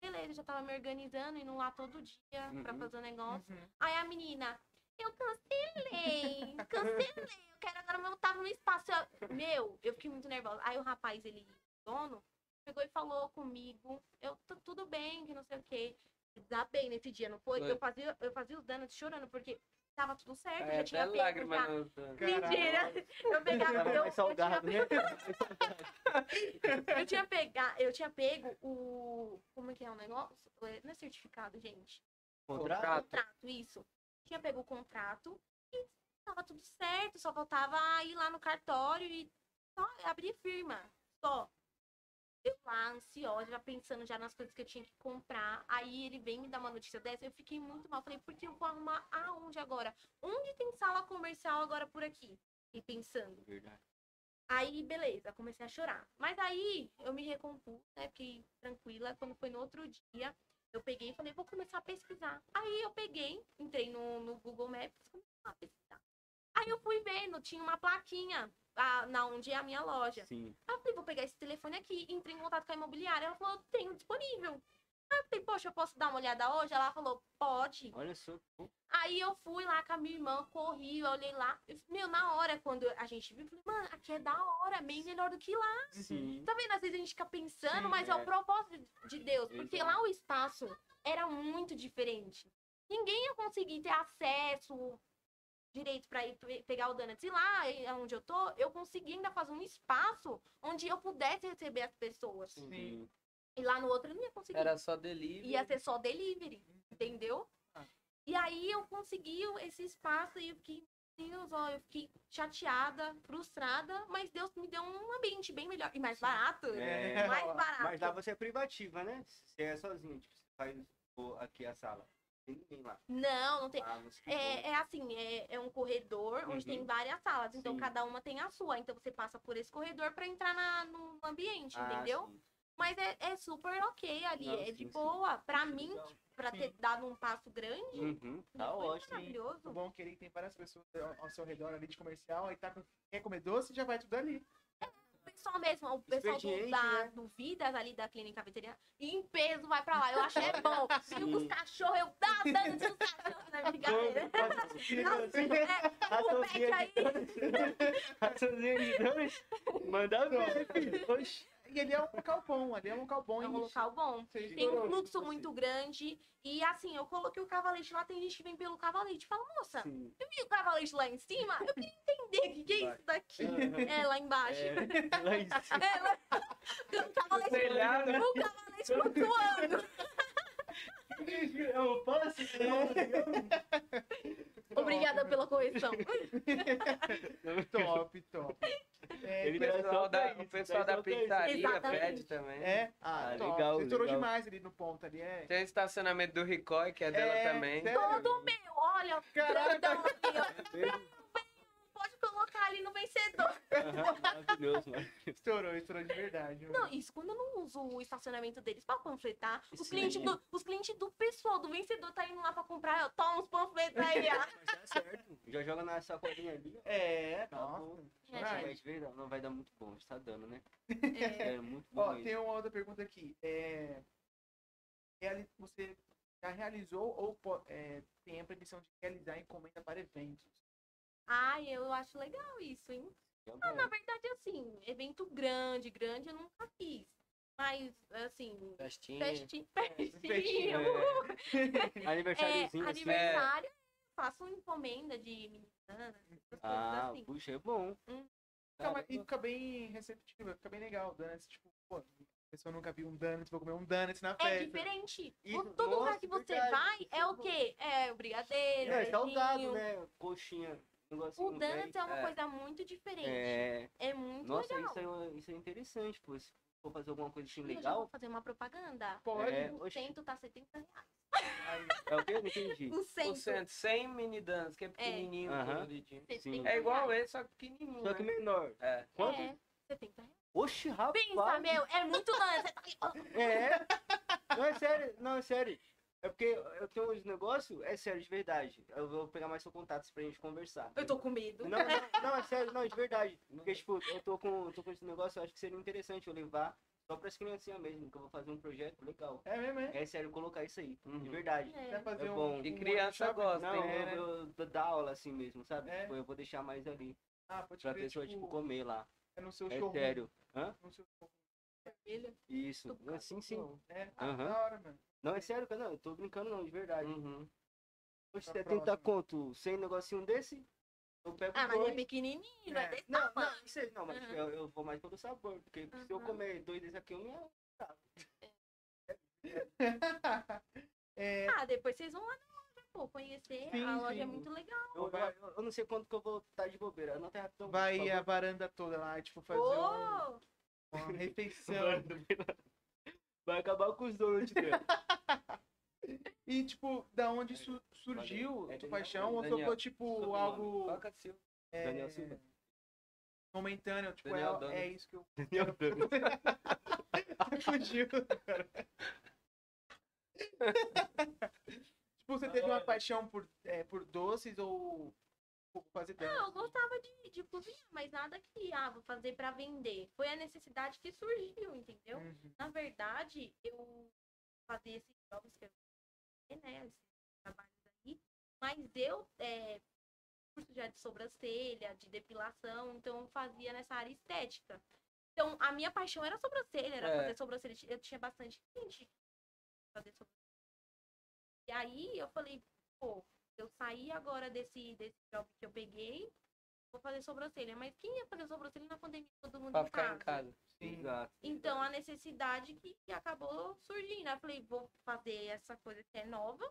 Beleza, já tava me organizando, indo lá todo dia pra Uhum. fazer o negócio. Uhum. Aí a menina, eu cancelei, cancelei, eu quero agora voltar no espaço. Eu- meu, eu fiquei muito nervosa. Aí o rapaz, ele, dono, pegou e falou comigo, eu, "Tá tudo bem, que não sei o quê. Dá bem nesse dia, não foi? Foi. Eu fazia, eu fazia os danos chorando, porque tava tudo certo, Aí já tinha pego lágrima já. no... Mentira! Eu pegava, eu, eu, tinha né? eu tinha pega, eu tinha pego o. Como é que é o negócio? Não é certificado, gente. Contrato? Contrato, isso. Tinha pego o contrato e tava tudo certo, só faltava ir lá no cartório e só abrir firma. Só. Eu lá, ansiosa, já pensando já nas coisas que eu tinha que comprar. Aí ele vem me dar uma notícia dessa, eu fiquei muito mal. Falei, porque eu vou arrumar aonde agora? Onde tem sala comercial agora por aqui? E pensando. Verdade. Aí, beleza, comecei a chorar. Mas aí eu me recompus, né? Fiquei tranquila. Quando foi no outro dia, eu peguei e falei, vou começar a pesquisar. Aí eu peguei, entrei no, no Google Maps comecei a pesquisar. Aí eu fui vendo, tinha uma plaquinha ah, na onde é a minha loja. Sim. Aí eu falei, vou pegar esse telefone aqui, entrei em contato com a imobiliária. Ela falou, tenho disponível. Aí eu falei, poxa, eu posso dar uma olhada hoje? Ela falou, pode. Olha só. Aí eu fui lá com a minha irmã, corri, eu olhei lá. Eu, meu, na hora, quando a gente viu, eu falei, mano, aqui é da hora, bem melhor do que lá. Sim. Tá vendo? Às vezes a gente fica pensando, Sim, mas é. é. o propósito de Deus. Porque Exato. lá o espaço era muito diferente. Ninguém ia conseguir ter acesso direito pra ir pe- pegar o donuts. E lá, onde eu tô, eu consegui ainda fazer um espaço onde eu pudesse receber as pessoas. Sim. E lá no outro eu não ia conseguir. Era só delivery. Ia ser só delivery, entendeu? Ah. E aí eu consegui esse espaço e eu fiquei, Deus, ó, eu fiquei chateada, frustrada, mas Deus me deu um ambiente bem melhor e mais barato. É. Mais barato. Mas lá você é privativa, né? Você é sozinho, tipo, você faz aqui a sala. Tem ninguém lá. Não, não tem. Ah, É, é assim, é, é um corredor onde Uhum. tem várias salas, então Sim. cada uma tem a sua. Então você passa por esse corredor pra entrar na, no ambiente, Ah, entendeu? sim. Mas é, é super ok ali, Não, é sim, de boa. Pra mim, legal. pra ter dado um passo grande, Uhum, tá ótimo. maravilhoso. O bom é que ele tem várias pessoas ao ao seu redor ali de comercial, aí tá com... quer comer doce, já vai tudo ali. Pessoal mesmo, o pessoal do, da, né? do Vidas ali da clínica veterinária, em peso vai pra lá. Eu acho é bom. E Sim. os cachorros, eu dá dando dos cachorros na brincadeira. É, o pet aí. De. Manda ver, filho. Oxi. E ele é um local bom, ali é um local bom. É um local bom. Vocês Tem um fluxo muito grande. E assim, eu coloquei o cavalete lá, tem gente que vem pelo cavalete e fala, moça, Sim. eu vi o cavalete lá em cima, eu queria entender o que, que é isso daqui. É, lá embaixo. É, lá em cima. É, lá... o cavalete, o cavalete flutuando. É um passe? Obrigada pela correção. Top, top. É, Ele tá- pessoal da, o pessoal tá da isso. pizzaria pede também. é? Ah, Ah, top. legal, estourou legal. demais ali no ponto ali, é. Tem o estacionamento do Ricói, que é dela É, também. sério? Todo meu, olha, Caraca. grandão ali, ó. Pode colocar ali no vencedor. Maravilhoso, mano. Estourou, estourou de verdade. Não, isso quando eu não uso o estacionamento deles pra panfletar. Os clientes, do, os clientes do pessoal, do vencedor, tá indo lá pra comprar. Eu tomo uns panfletos aí, ó. Mas tá certo. Já joga na sacolinha ali. É, Tá nossa. bom. É, de verdade, não vai dar muito bom. Está dando, né? É. É muito bom Ó, mesmo. tem uma outra pergunta aqui. É, você já realizou ou é, tem a pretensão de realizar encomenda para eventos? Ai, eu acho legal isso, hein? É Ah, na verdade, assim, evento grande, grande, eu nunca fiz. Mas, assim, Festinha. festi festinha. festinha, É. É, Aniversáriozinho assim. aniversário, faço encomenda de meninas, Ah, assim. puxa, é bom. Fica, ma- e fica bem receptivo, fica bem legal. Donuts, tipo, pô, a pessoa nunca viu um donuts, vou comer um donuts na É festa. diferente. Isso, O- Todo lugar nossa, que você verdade, vai é é o quê? É o brigadeiro, é beijinho. salgado, né? Coxinha. Negocinho O donuts é uma É. coisa muito diferente. É. É, muito Nossa, legal. isso é, isso é interessante, pô. Se for fazer alguma coisa assim eu já vou legal, fazer uma propaganda. Pode. É. O cento tá 70 reais. É o que? Eu não entendi. O O cento. centro, 100 mini dance, que é pequenininho, Aham. coloridinho. 70 É igual esse, só que pequenininho. Só que né? menor. É. Quanto? É, 70 reais. Oxi, rapaz. Pensa, meu, é muito ó, É. Não, é sério. Não, é sério. É porque eu tenho uns negócios, é sério, de verdade. Eu vou pegar mais seu contato pra gente conversar. Eu tô com medo. Não, não, não, é sério, não, de verdade. Porque, tipo, eu tô com, tô com esse negócio, eu acho que seria interessante eu levar só pras criancinhas mesmo, que eu vou fazer um projeto legal. é mesmo, é? É sério, colocar isso aí, de Uhum. verdade. É. Vai fazer É um, bom. E criança gosta, Não, É, eu, né? eu, eu dar aula assim mesmo, sabe? É? Tipo, eu vou deixar mais ali, Ah, pode pra crer, pessoa, tipo, comer lá. é no seu É showroom. sério. Hã? No seu showroom. Isso. É, sim, sim. É, Aham. da hora, mano. Não, é sério, cara, não, eu tô brincando não, de verdade. Uhum. Poxa, Pra 70 próxima. conto sem negocinho desse, eu pego Ah, mas dois. é pequenininho, é, É. desse Não, tamanho. não, sei, não, mas Aham. eu, eu vou mais pelo sabor, porque se eu Aham. comer dois desses aqui, eu me é, Ah, depois vocês vão lá na loja, pô, conhecer. Sim, a loja sim. é muito legal. eu, eu, eu não sei quanto que eu vou estar de bobeira. Anota rapidão. vai a varanda toda lá, tipo, fazer um- Ô, uma refeição. Vai acabar com os donuts dele. E, tipo, da onde su- surgiu É tua paixão? Ou Daniel. ficou, tipo, algo é, Daniel Silva. momentâneo? Tipo, Daniel é, é isso que eu... Daniel Donuts. Fugiu, cara. tipo, você teve uma paixão por, é, por doces ou Não, eu gostava de, de cozinhar, mas nada que, ah, vou fazer pra vender. Foi a necessidade que surgiu, entendeu? Uhum. Na verdade, eu fazer esses jogos que eu né? Esses trabalhos aí. Mas eu, é, curso já de sobrancelha, de depilação, então eu fazia nessa área estética. Então, a minha paixão era sobrancelha, era É. fazer sobrancelha. Eu tinha bastante cliente fazer sobrancelha. E aí eu falei, pô, eu saí agora desse, desse job que eu peguei, vou fazer sobrancelha. Mas quem ia fazer sobrancelha na pandemia? Todo mundo Pra em ficar casa. em casa. Sim. Exato. Então, a necessidade que, que acabou surgindo. Eu falei, vou fazer essa coisa que é nova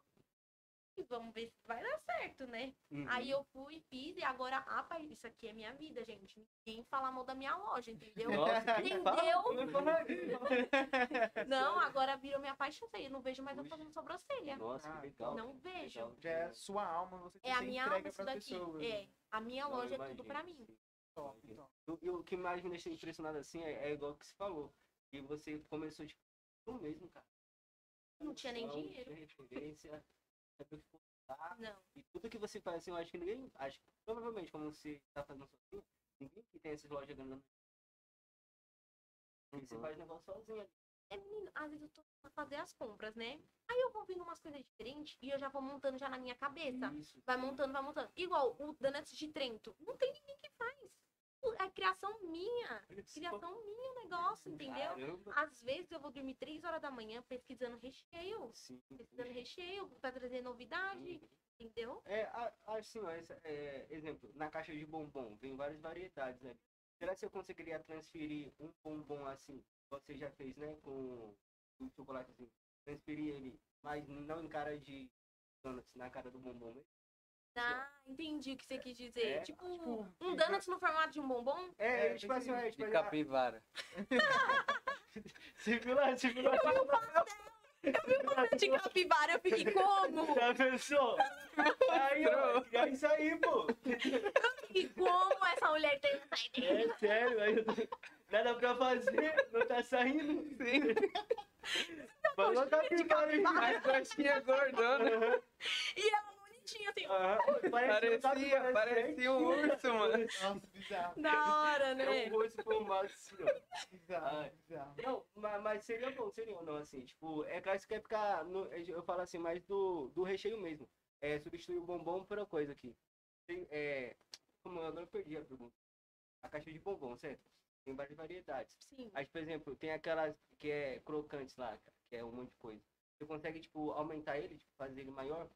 vamos ver se vai dar certo, né? Uhum. Aí eu fui, fiz e agora, ah, pai, isso aqui é minha vida, gente. Ninguém fala mal da minha loja, entendeu? Nossa, Entendeu? Não, agora virou minha paixão. Eu não vejo mais eu fazendo sobrancelha. Nossa, que legal. Não vejo. Legal. Já é sua alma, você, É a minha alma isso daqui. pessoas. É, a minha Não, loja é tudo pra mim. Top, top. E o que mais me deixa impressionado assim é, é igual que você falou. Que você começou tipo, tu mesmo, cara. Não tinha nem dinheiro. Saber o que postar. Não. E tudo que você faz assim, eu acho que ninguém. Acho que provavelmente, como você tá fazendo sozinho, ninguém que tem essas lojas grandes. Você Uhum. faz negócio sozinho. É, menino, às vezes eu tô pra fazer as compras, né? Aí eu vou vendo umas coisas diferentes e eu já vou montando já na minha cabeça. Isso. Vai montando, vai montando. Igual o Donuts de Trento. Não tem ninguém que faz. É criação minha. Criação minha o negócio, entendeu? Caramba. Às vezes eu vou dormir 3 horas da manhã pesquisando recheio. Sim. Pesquisando recheio pra trazer novidade, entendeu? É, assim, ó, é, exemplo, na caixa de bombom, vem várias variedades, né? Será que você conseguiria transferir um bombom assim, você já fez, né, com o chocolate assim, transferir ele, mas não em cara de donuts, na cara do bombom mesmo? Ah, entendi o que você quis dizer. É, tipo, tipo, um donuts no formato de um bombom? É, É, tipo assim, é, tipo, De ah, capivara. você viu lá, você viu lá, De capivara eu fiquei como? já pensou? Aí, ó, é isso aí, pô. E como essa mulher tem essa ideia? É sério, aí eu tô- nada pra fazer, não tá saindo. Falou capivara aí. A coxinha gordona. E ela assim, Aham, parece Parecia, parecia um urso, mano. Nossa, bizarro. da hora, né? É um rosto formado assim, ó. Bizarro, bizarro. Não, mas, mas seria bom, seria ou não, assim, tipo, é claro que quer ficar, no, eu falo assim, mais do, do recheio mesmo. É, substituir o bombom por uma coisa aqui. Tem, é, como eu agora perdi a pergunta. A caixa de bombom, certo? Tem várias variedades. Sim. Aí, por exemplo, tem aquelas que é crocantes lá, que é um monte de coisa. Você consegue, tipo, aumentar ele, tipo, fazer ele maior,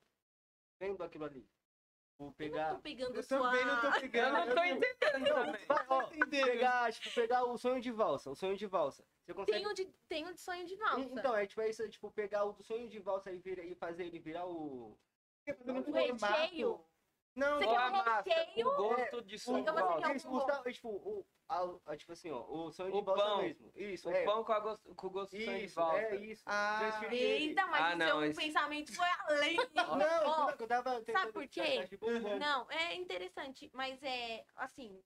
vendo aquilo ali. Tipo, Eu não pegar... tô pegando Eu sua... também não tô Eu pegando. não tô entendendo também. Ó, pegar, tipo, pegar o sonho de valsa, o sonho de valsa. Você consegue Tenho de, tenho de sonho de valsa. Então, é tipo, é isso, tipo, pegar o do sonho de valsa e, vira, e fazer ele virar o. O formato. recheio? Não, Você quer um recheio? o gosto de o, sonho de Então você quer isso, o, é, tipo, o, a- a- tipo assim, ó, o sonho O de pão. mesmo. Isso, O é. pão com, a gosto, com o gosto de sonho de Isso, valsa. é isso. Ah. Eita, mas Ah, o não, seu esse- pensamento foi além. Não, Ó, eu tava tentando por quê? Não, é interessante, mas é assim.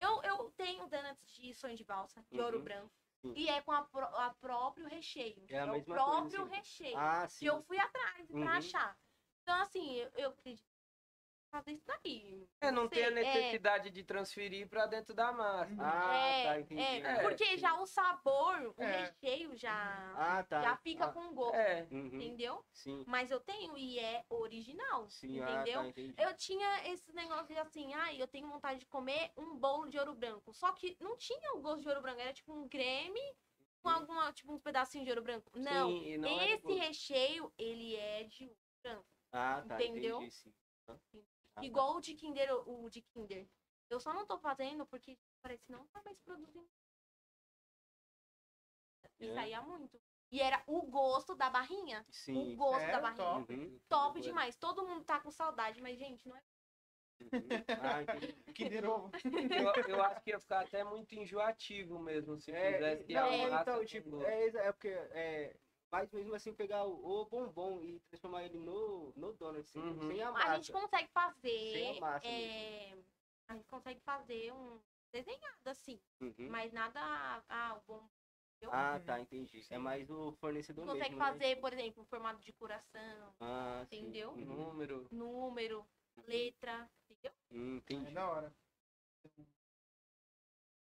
Eu, eu tenho donuts de sonho de valsa, de ouro Uhum. branco. Sim. E é com a, pró- a próprio recheio. É a o mesma próprio coisa, assim. recheio. Ah, sim. que eu fui atrás Uhum. pra achar. Então, assim, eu, eu acredito fazer isso daí. É, não tem a sei, é. necessidade de transferir pra dentro da massa. Ah, é, tá, entendi. é, É, porque sim. já o sabor, o É. recheio já, Ah, tá. já fica Ah, com gosto, É. uhum, entendeu? Sim, Mas eu tenho e é original, sim, entendeu? ah, tá. Eu tinha esse negócio de assim, ai, eu tenho vontade de comer um bolo de ouro branco. Só que não tinha o gosto de ouro branco, era tipo um creme com alguma, tipo uns pedacinhos de ouro branco. Não, Sim, e não é esse recheio, ele é de ouro branco. Ah, tá, entendeu? entendi, sim. Ah, tá. Igual o de Kinder, o de Kinder. Eu só não tô fazendo porque parece que não tá mais produzindo. E É. saía muito. E era o gosto da barrinha. Sim. O gosto É, da barrinha. top. Uhum, Top demais. Todo mundo tá com saudade, mas, gente, não é. uhum. Ah, entendi. Kinder Ovo. Eu, eu acho que ia ficar até muito enjoativo mesmo se É, fizesse não, a massa então, tipo, é, exa- é porque é, mas mesmo assim pegar o, o bombom e transformar ele no, no donut, assim, Uhum. sem a A massa. gente consegue fazer. Sem a massa é, A gente consegue fazer um desenhado assim. Uhum. Mas nada. Ah, o bom. Ah, tá, entendi. É mais o fornecedor consegue mesmo, né? fazer, por exemplo, um formato de coração, Ah, sim. entendeu? Uhum. Número. número, letra, entendeu? Hum, É entendi. da hora.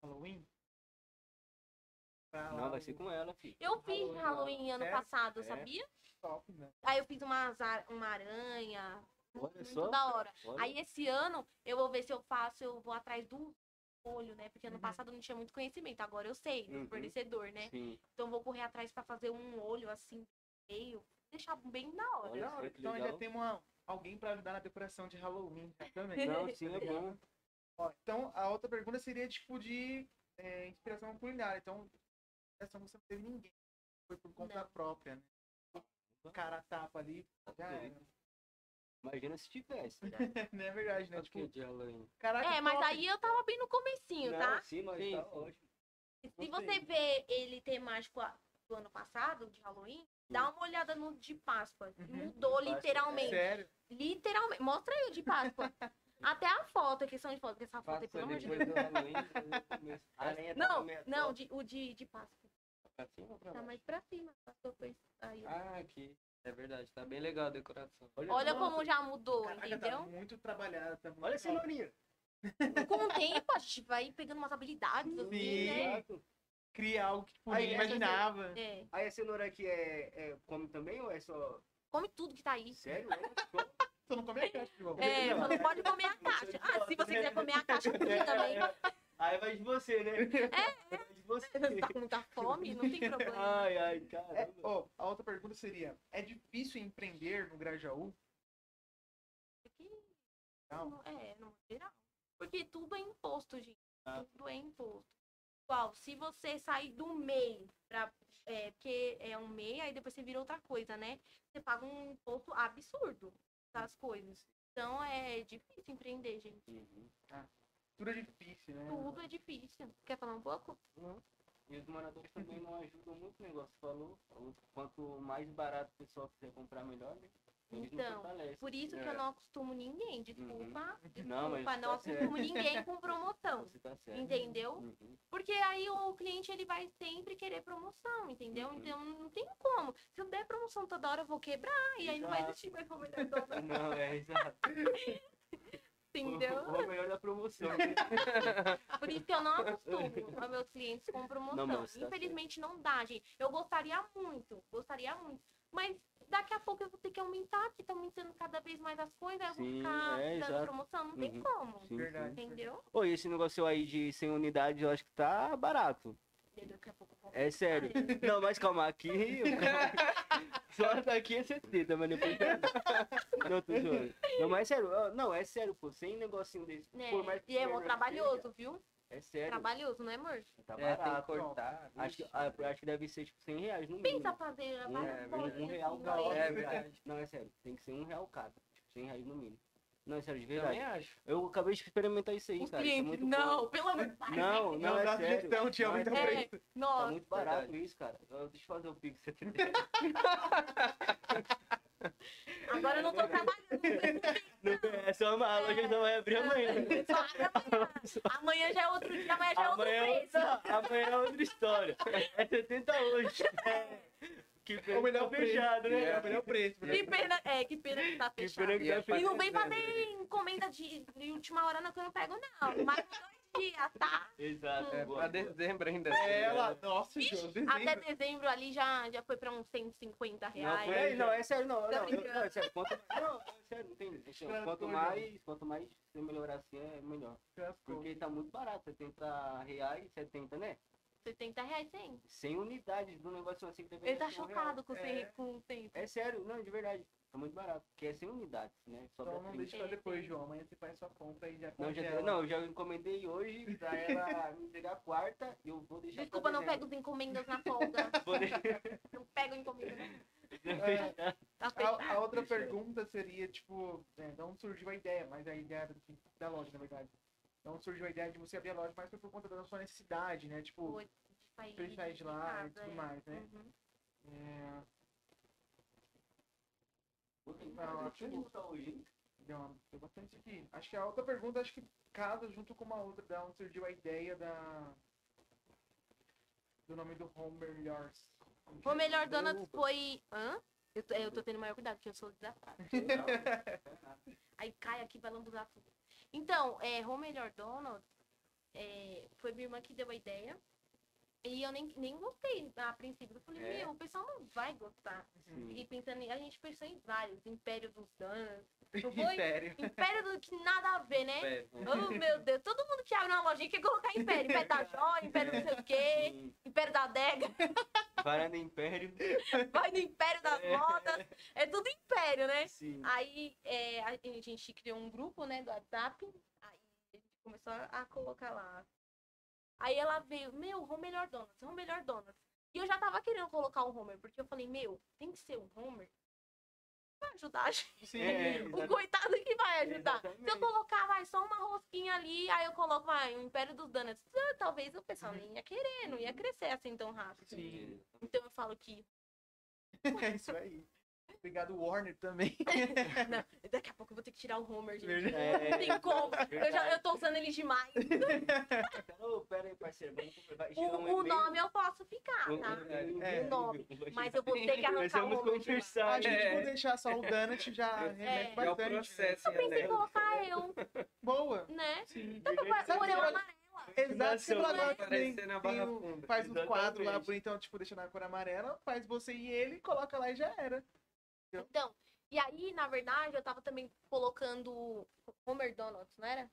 Halloween? Não, vai ser com ela, filho. Eu fiz Halloween, Halloween ano É? passado, É. sabia? top, né? Aí eu fiz umas ar- uma aranha. Olha muito só. da hora. Olha. Aí esse ano eu vou ver se eu faço, eu vou atrás do olho, né? Porque ano Uhum. passado não tinha muito conhecimento. Agora eu sei, do Uhum. fornecedor, né? Sim. Então eu vou correr atrás pra fazer um olho assim, meio. Deixar bem da hora. Olha hora. Então já legal. tem uma, alguém pra ajudar na decoração de Halloween já também. Não, sim, é bom. Ó, então a outra pergunta seria tipo de é, inspiração culinária. Então, inspiração você não teve ninguém. Foi por conta Não. própria, né? O cara tapa ali, já era. Imagina se tivesse. Não é verdade, né? Que Tipo, de Halloween. caraca, É, mas top. aí eu tava bem no comecinho, Não, tá? sim, mas Sim, tá sim. ótimo. Se você vê ele temático do ano passado, de Halloween, dá uma olhada no de Páscoa. Uhum. Mudou Páscoa, literalmente. Sério? Literalmente. Mostra aí o de Páscoa. Até a foto, a questão de foto, porque essa foto aí, Passa pelo amor de Deus. Halloween. tá Não, não, de- o de, de Páscoa. Pra cima ou pra Tá baixo? mais pra cima. Passou por isso aí. Ah, aqui. É verdade, tá bem legal a decoração. Olha só. como já mudou, Caraca, tá entendeu? muito trabalhado. Tá muito Olha a cenourinha. Com o tempo, a gente vai pegando umas habilidades, assim, Sim. né? Exato. Cria algo que tipo, Aí, imaginava. É. Aí a cenoura aqui é, é come também ou é só. Come tudo que tá aí. Sério? É? Você não come a caixa de volta. É, Não. só não pode comer a caixa. Ah, se você quiser comer a caixa, come também. Aí vai de você, né? É. De você. Se você tá com muita fome, não tem problema. Ai, ai, É, caramba. ó, a outra pergunta seria: é difícil empreender no Grajaú? Aqui, Não. É, no geral. Porque tudo é imposto, gente. Ah. Tudo é imposto. Igual, se você sair do MEI, pra, é, porque é um MEI, aí depois você vira outra coisa, né? Você paga um imposto absurdo das coisas. Então é difícil empreender, gente. Uhum. Tudo é difícil, né? Tudo é difícil. Quer falar um pouco? E os moradores também não ajudam muito o negócio. Falou, quanto mais barato o pessoal quiser comprar, melhor, né? Eles não Então. Por isso que É. eu não acostumo ninguém. Desculpa. Não, mas Desculpa, não tá acostumo certo. ninguém com promoção. Tá. Entendeu? Uhum. Porque aí o cliente ele vai sempre querer promoção, entendeu? Uhum. Então não tem como. Se eu der promoção toda hora, eu vou quebrar e aí não vai Exato. existir mais o melhor Não, é exato. entendeu? O, o melhor da promoção. Por isso que eu não acostumo aos meus clientes com promoção. Não, tá Infelizmente não dá, gente. Eu gostaria muito, gostaria muito. Mas daqui a pouco eu vou ter que aumentar, que tá aumentando cada vez mais as coisas, eu vou Sim, ficar é, dando exato. promoção, não tem Uhum. como. Sim, Verdade. Entendeu? E esse negócio aí de 100 unidades, eu acho que tá barato. É sério. Não, mas calma, aqui. Só daqui é 70, mas depois. Não, tô zoando. Não, mas é sério. Não, é sério, pô. Sem negocinho desse. Né? Por mais que E é mó trabalhoso, viu? É sério. Trabalhoso, não é, amor? Tá É, tem que cortar. Acho que, ah, acho que deve ser tipo 100 reais no Pensa mínimo. fazer Um- é, um real cada. É verdade. Não, é sério. Tem que ser um real cada. Tipo, 100 reais no mínimo. Não, é sério, de verdade. Também acho. Eu acabei de experimentar isso aí, Os cara. é clientes, muito não, bom. pelo amor de Deus. Não, não, é sério. sugestão, te Não, é aumenta o sério. É, preço. Tá nossa. muito barato Verdade. isso, cara. Deixa eu fazer o pix. Agora eu não tô trabalhando. Não, é só uma aula, já não vai abrir amanhã. Amanhã. Já é outro dia, amanhã já é outro Amanhã é preço. outra, amanhã é outra história. É 70 hoje. Que É pena o que melhor tá fechado, né? É o melhor preço. Que pena, é, que pena que tá Que fechado. pena que tá E é não vem pra fazer encomenda de, de última hora não, que eu não pego, não. Mais dois dias, tá? Exato. É, pra dezembro ainda. É, ela, nossa, João, Até dezembro. dezembro ali já, já foi pra uns 150 Não, reais. foi aí, não, é sério, não. Tô Não, não, é sério. Quanto mais. Não, é sério, não tem. assim, Tranquilo. Quanto mais, quanto mais você melhorar assim, é melhor. Porque... Porque tá muito barato, 70 reais, 70, né? 70 reais, sim. 100 unidades do negócio assim que deveria Ele tá chocado com, É. com o tempo. É sério, não, de verdade. Tá muito barato. Porque é 100 unidades, né? Sobra Então não 30. deixa pra depois, João. Amanhã você faz sua compra e já Não, já, não, eu já encomendei hoje pra ela me entregar quarta e eu vou deixar. Desculpa, não pego as encomendas na folga. Não pego encomenda. não. É, Tá a, a outra Deixa eu- pergunta seria, tipo, é, de onde surgiu a ideia, mas a ideia da loja, na verdade. Onde surgiu a ideia de você abrir a loja, mas foi por conta da sua necessidade, né? Tipo, pra sair de lá e tudo é. mais, né? Uhum. É, botar hoje, hein? deu, uma- deu bastante aqui. Acho que a outra pergunta, acho que casa junto com uma outra, da onde surgiu a ideia da... Do nome do Homer Yours. O melhor Donuts foi. Hã? Eu tô, eu tô tendo maior cuidado, porque eu sou desastrada. Aí cai aqui, vai lambuzar tudo. Então, é, o melhor Donuts é, foi minha irmã que deu a ideia. E eu nem, nem gostei a princípio. Eu falei, É. meu, o pessoal não vai gostar. Sim. E pensando, a gente pensou em vários, Império dos Danos. Império. Império do que nada a ver, né? É, Oh, meu Deus, todo mundo que abre uma lojinha quer colocar Império. Império da Joia, Império não sei o quê, Sim. Império da Adega, Varanda Império. vai no Império das Modas. É tudo Império, né? Sim. Aí é, a gente criou um grupo, né, do WhatsApp. Aí a gente começou a colocar lá. Aí ela veio, meu, Homer Donuts, Homer Donuts. E eu já tava querendo colocar um Homer, porque eu falei, meu, tem que ser um Homer. Vai ajudar a gente. Sim. É, O coitado que vai ajudar. Se eu colocar, vai, só uma rosquinha ali, aí eu coloco, vai, o Império dos Donuts. Ah, Talvez o pessoal nem ia querer, não ia crescer assim tão rápido. Sim. Então eu falo que, É isso aí. Obrigado, Warner, também. não, daqui a pouco eu vou ter que tirar o Homer, gente. É, Não tem como. Eu, já, eu tô usando ele demais. Pera aí, parceiro. Vamos vai O, um o nome eu posso ficar, tá? um- É. O nome. Vai Mas eu vou ter que arrancar Nós o vamos Homer. conversar. A gente É. por deixar só o Donut já remete É. É o bastante. processo, Eu pensei né? em colocar eu, Boa. né? Sim. Eu tô com a Sabe orelha que eu- amarela. Exato, falou agora também. Aparecer na Tem Barra Funda. faz um quadro lá, então, tipo, deixa na cor amarela, faz você e ele, coloca lá e já era. Então, e aí, na verdade, eu tava também colocando Homer Donuts, não era?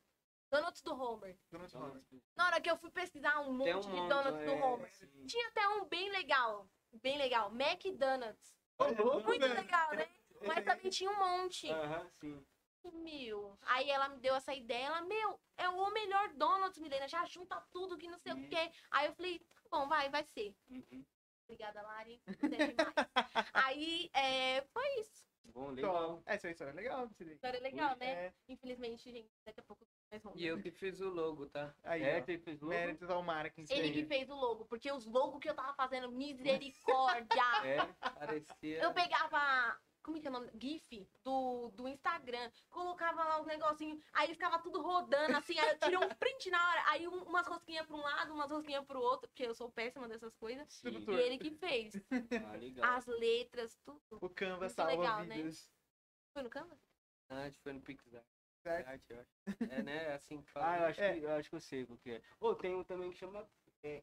Donuts do Homer. Donut Homer. Na hora que eu fui pesquisar um monte um de monte, donuts do é, Homer, sim. tinha até um bem legal. Bem legal. Mac Donuts. Muito legal, né? Mas também tinha um monte. Aham, sim. Meu. Aí ela me deu essa ideia, ela, meu, é o melhor donuts, Milena, já junta tudo que não sei o Uhum. quê. Aí eu falei, tá bom, vai, vai ser. Uhum. Obrigada, Lari. É. Aí, é, foi isso. Bom, legal. Então, essa história é legal. esse daí. História legal, né? É, Infelizmente, gente, daqui a pouco mais vamos. E eu que fiz o logo, tá? aí, É, tem fez logo? Méritos ao marketing. Ele que fez o logo, porque os logos que eu tava fazendo, misericórdia. É. Parecia. Eu pegava, como que é o nome? GIF do, do Instagram, colocava lá os negocinhos, aí ficava tudo rodando, assim, aí eu tirei um print na hora, aí um- umas rosquinhas pra um lado, umas rosquinhas pro outro, porque eu sou péssima dessas coisas. Sim. E ele que fez. Ah, legal. As letras, tudo. O Canva Muito salva legal, né? Foi no Canva? Ah, acho que foi no Pixar. Certo? Arte, eu acho. É, né? É assim que Ah, eu fala. acho, É. que, eu acho que eu sei o que é. Ou tem um também que chama. É?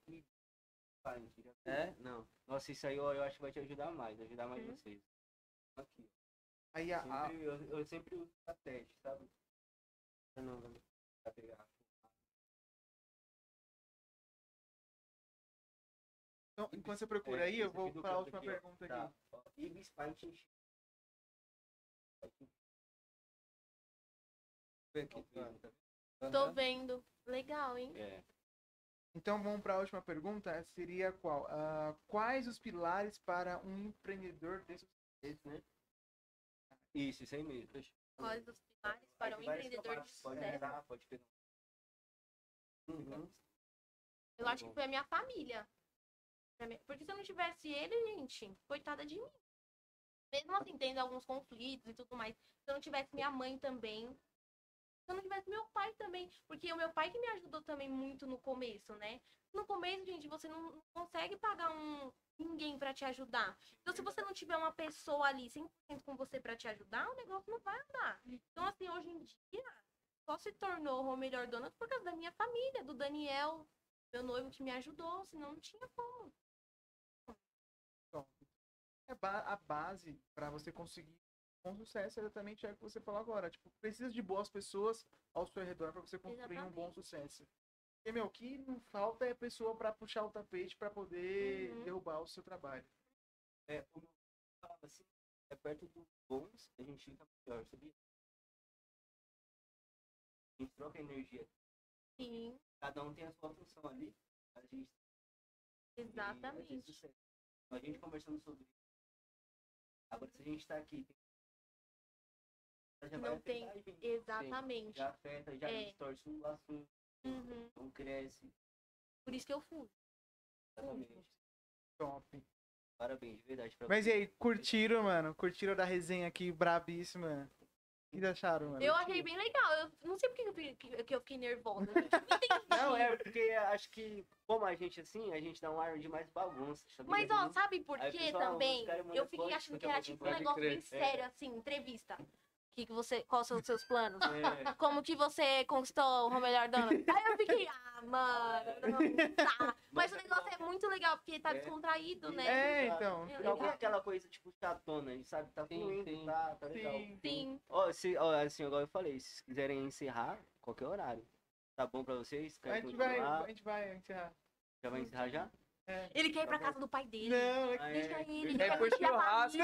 É? Não. Nossa, isso aí eu, eu acho que vai te ajudar mais, ajudar mais Uhum. vocês. Aqui. Aí a, a- eu, eu sempre uso a teste, sabe? Eu não. Pra pegar. então, enquanto você procura aí, eu vou para a última aqui, pergunta Tá. aqui. Ibis tá? tá Tô Aham. vendo. Legal, hein? É. Então vamos para a última pergunta. Seria qual? Ah, quais os pilares para um empreendedor de sucesso? Esse, né? Isso, isso aí mesmo. Quais os pilares para um empreendedor de camadas, Pode sucesso? usar, pode pegar. Uhum. Eu acho que foi a minha família. Porque se eu não tivesse ele, gente, coitada de mim. Mesmo assim, tendo alguns conflitos e tudo mais. Se eu não tivesse minha mãe também. Se eu não tivesse meu pai também. Porque o meu pai que me ajudou também muito no começo, né? No começo, gente, você não consegue pagar um ninguém pra te ajudar. Então, se você não tiver uma pessoa ali 100% com você pra te ajudar, o negócio não vai andar. Então, assim, hoje em dia, só se tornou o melhor dona por causa da minha família, do Daniel, meu noivo que me ajudou, senão não tinha como. É a base para você conseguir um sucesso é exatamente é o que você falou agora. Tipo, precisa de boas pessoas ao seu redor para você construir um bom Exatamente. sucesso. E, meu, o que não falta é pessoa para puxar o tapete para poder Uhum. derrubar o seu trabalho. É, o meu falava assim, é perto dos bons, a gente fica melhor, sabia? A gente troca energia. Sim, Cada um tem a sua função ali. A gente e exatamente. sucesso. A gente conversando sobre isso. Agora, se a gente tá aqui, já vai Não tem-. Exatamente. Já afeta, já É. distorce o assunto, Uhum. não cresce. Por isso que eu fui. Exatamente. Top. Parabéns, de verdade. Pra Mas e aí, curtiram, mano? Curtiram da resenha aqui, brabíssima? O que acharam, mano? Eu achei bem legal. Eu não sei por que eu fiquei, que- eu fiquei nervosa. Eu não entendi. Não, é porque acho que, como a gente assim, a gente dá um ar de mais bagunça. Mas, ó, sabe por quê também? Eu fiquei achando que era tipo um negócio bem sério, assim, entrevista. Que, que você, quais são os seus planos? É. Como que você conquistou o melhor dono? Aí eu fiquei, ah, mano, não tá. Mas o negócio é muito legal, porque tá É. descontraído, né? É, então. É, legal. aquela coisa, tipo, chatona, a sabe que tá Sim, fluindo, sim. tá, tá legal. Sim. Sim. Ó, se, ó, assim, igual eu falei, se quiserem encerrar, qualquer horário. Tá bom pra vocês? A Quer gente vai, a gente vai encerrar. Já vai encerrar já? É. Ele quer ir pra Tá casa do pai dele. Não, é Deixa é. ele, Quer ir pro a churrasco.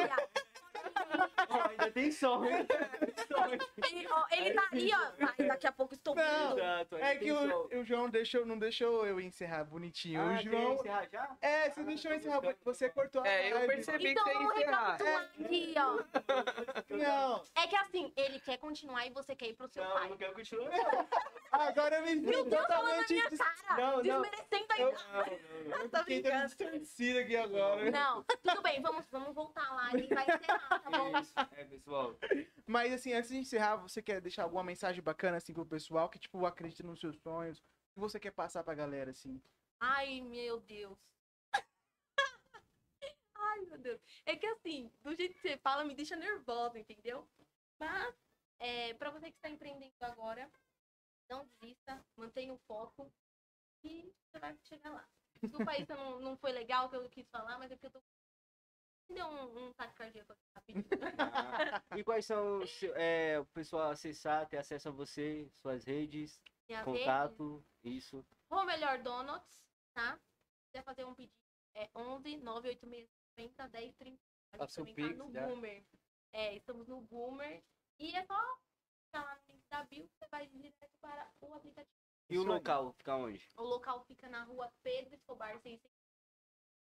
Ó, ainda tem som? Ele, ó, ele tá ali, ó. Ai, daqui a pouco estou Não. vindo. Exato, ainda É tem que o, o João deixou, não deixou eu encerrar bonitinho. Ah, o quer João. encerrar já? É, você Ah, deixou tô encerrar. buscando. Você cortou a É, eu live. percebi Então que você ia vamos encerrar. recapitular aqui, ó. Não, É que assim, ele quer continuar e você quer ir pro seu Não, eu pai. não quero continuar. Agora eu me Meu Deus, falando na totalmente. minha cara. Não, não. Desmerecendo a Eu- idade. Não, não, não. Eu Tô brincando. distorcido aqui agora. Não, tudo bem, vamos, vamos voltar lá. A gente vai encerrar, tá bom? Isso, é, pessoal. Mas assim, antes de encerrar, você quer deixar alguma mensagem bacana assim pro pessoal que, tipo, acredita nos seus sonhos? O que você quer passar pra galera, assim? Ai, meu Deus. Ai, meu Deus. É que assim, do jeito que você fala, me deixa nervosa, entendeu? Mas, é, pra você que está empreendendo agora, não desista, mantenha o foco e você vai chegar lá. Desculpa aí se não, não foi legal o que eu quis falar, mas é porque eu tô. Me deu um, um taque cardíaco aqui rapidinho. Ah, e quais são é, o pessoal acessar, ter acesso a você, suas redes, Minha contato, isso. Ou melhor, Donuts, tá? Se quiser fazer um pedido, é 11 986 50 10 30. A gente também tá no já. Boomer. É, estamos no Boomer. E é só ficar lá da bio, você vai direto para o aplicativo. E o local, fica onde? O local fica na rua Pedro Escobar 600,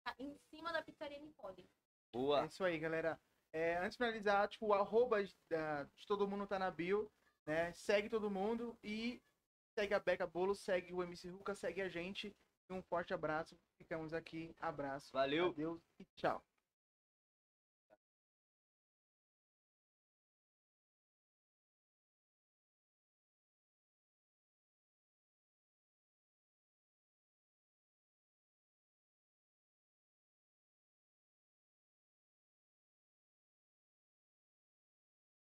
tá em cima da pizzaria Nicole. É Boa. isso aí, galera. É, antes de finalizar, tipo, o arroba de, de todo mundo tá na bio, né? Segue todo mundo e segue a Beca Bolo, segue o MC Ruka, segue a gente. E um forte abraço. Ficamos aqui. Abraço. Valeu. Adeus e tchau.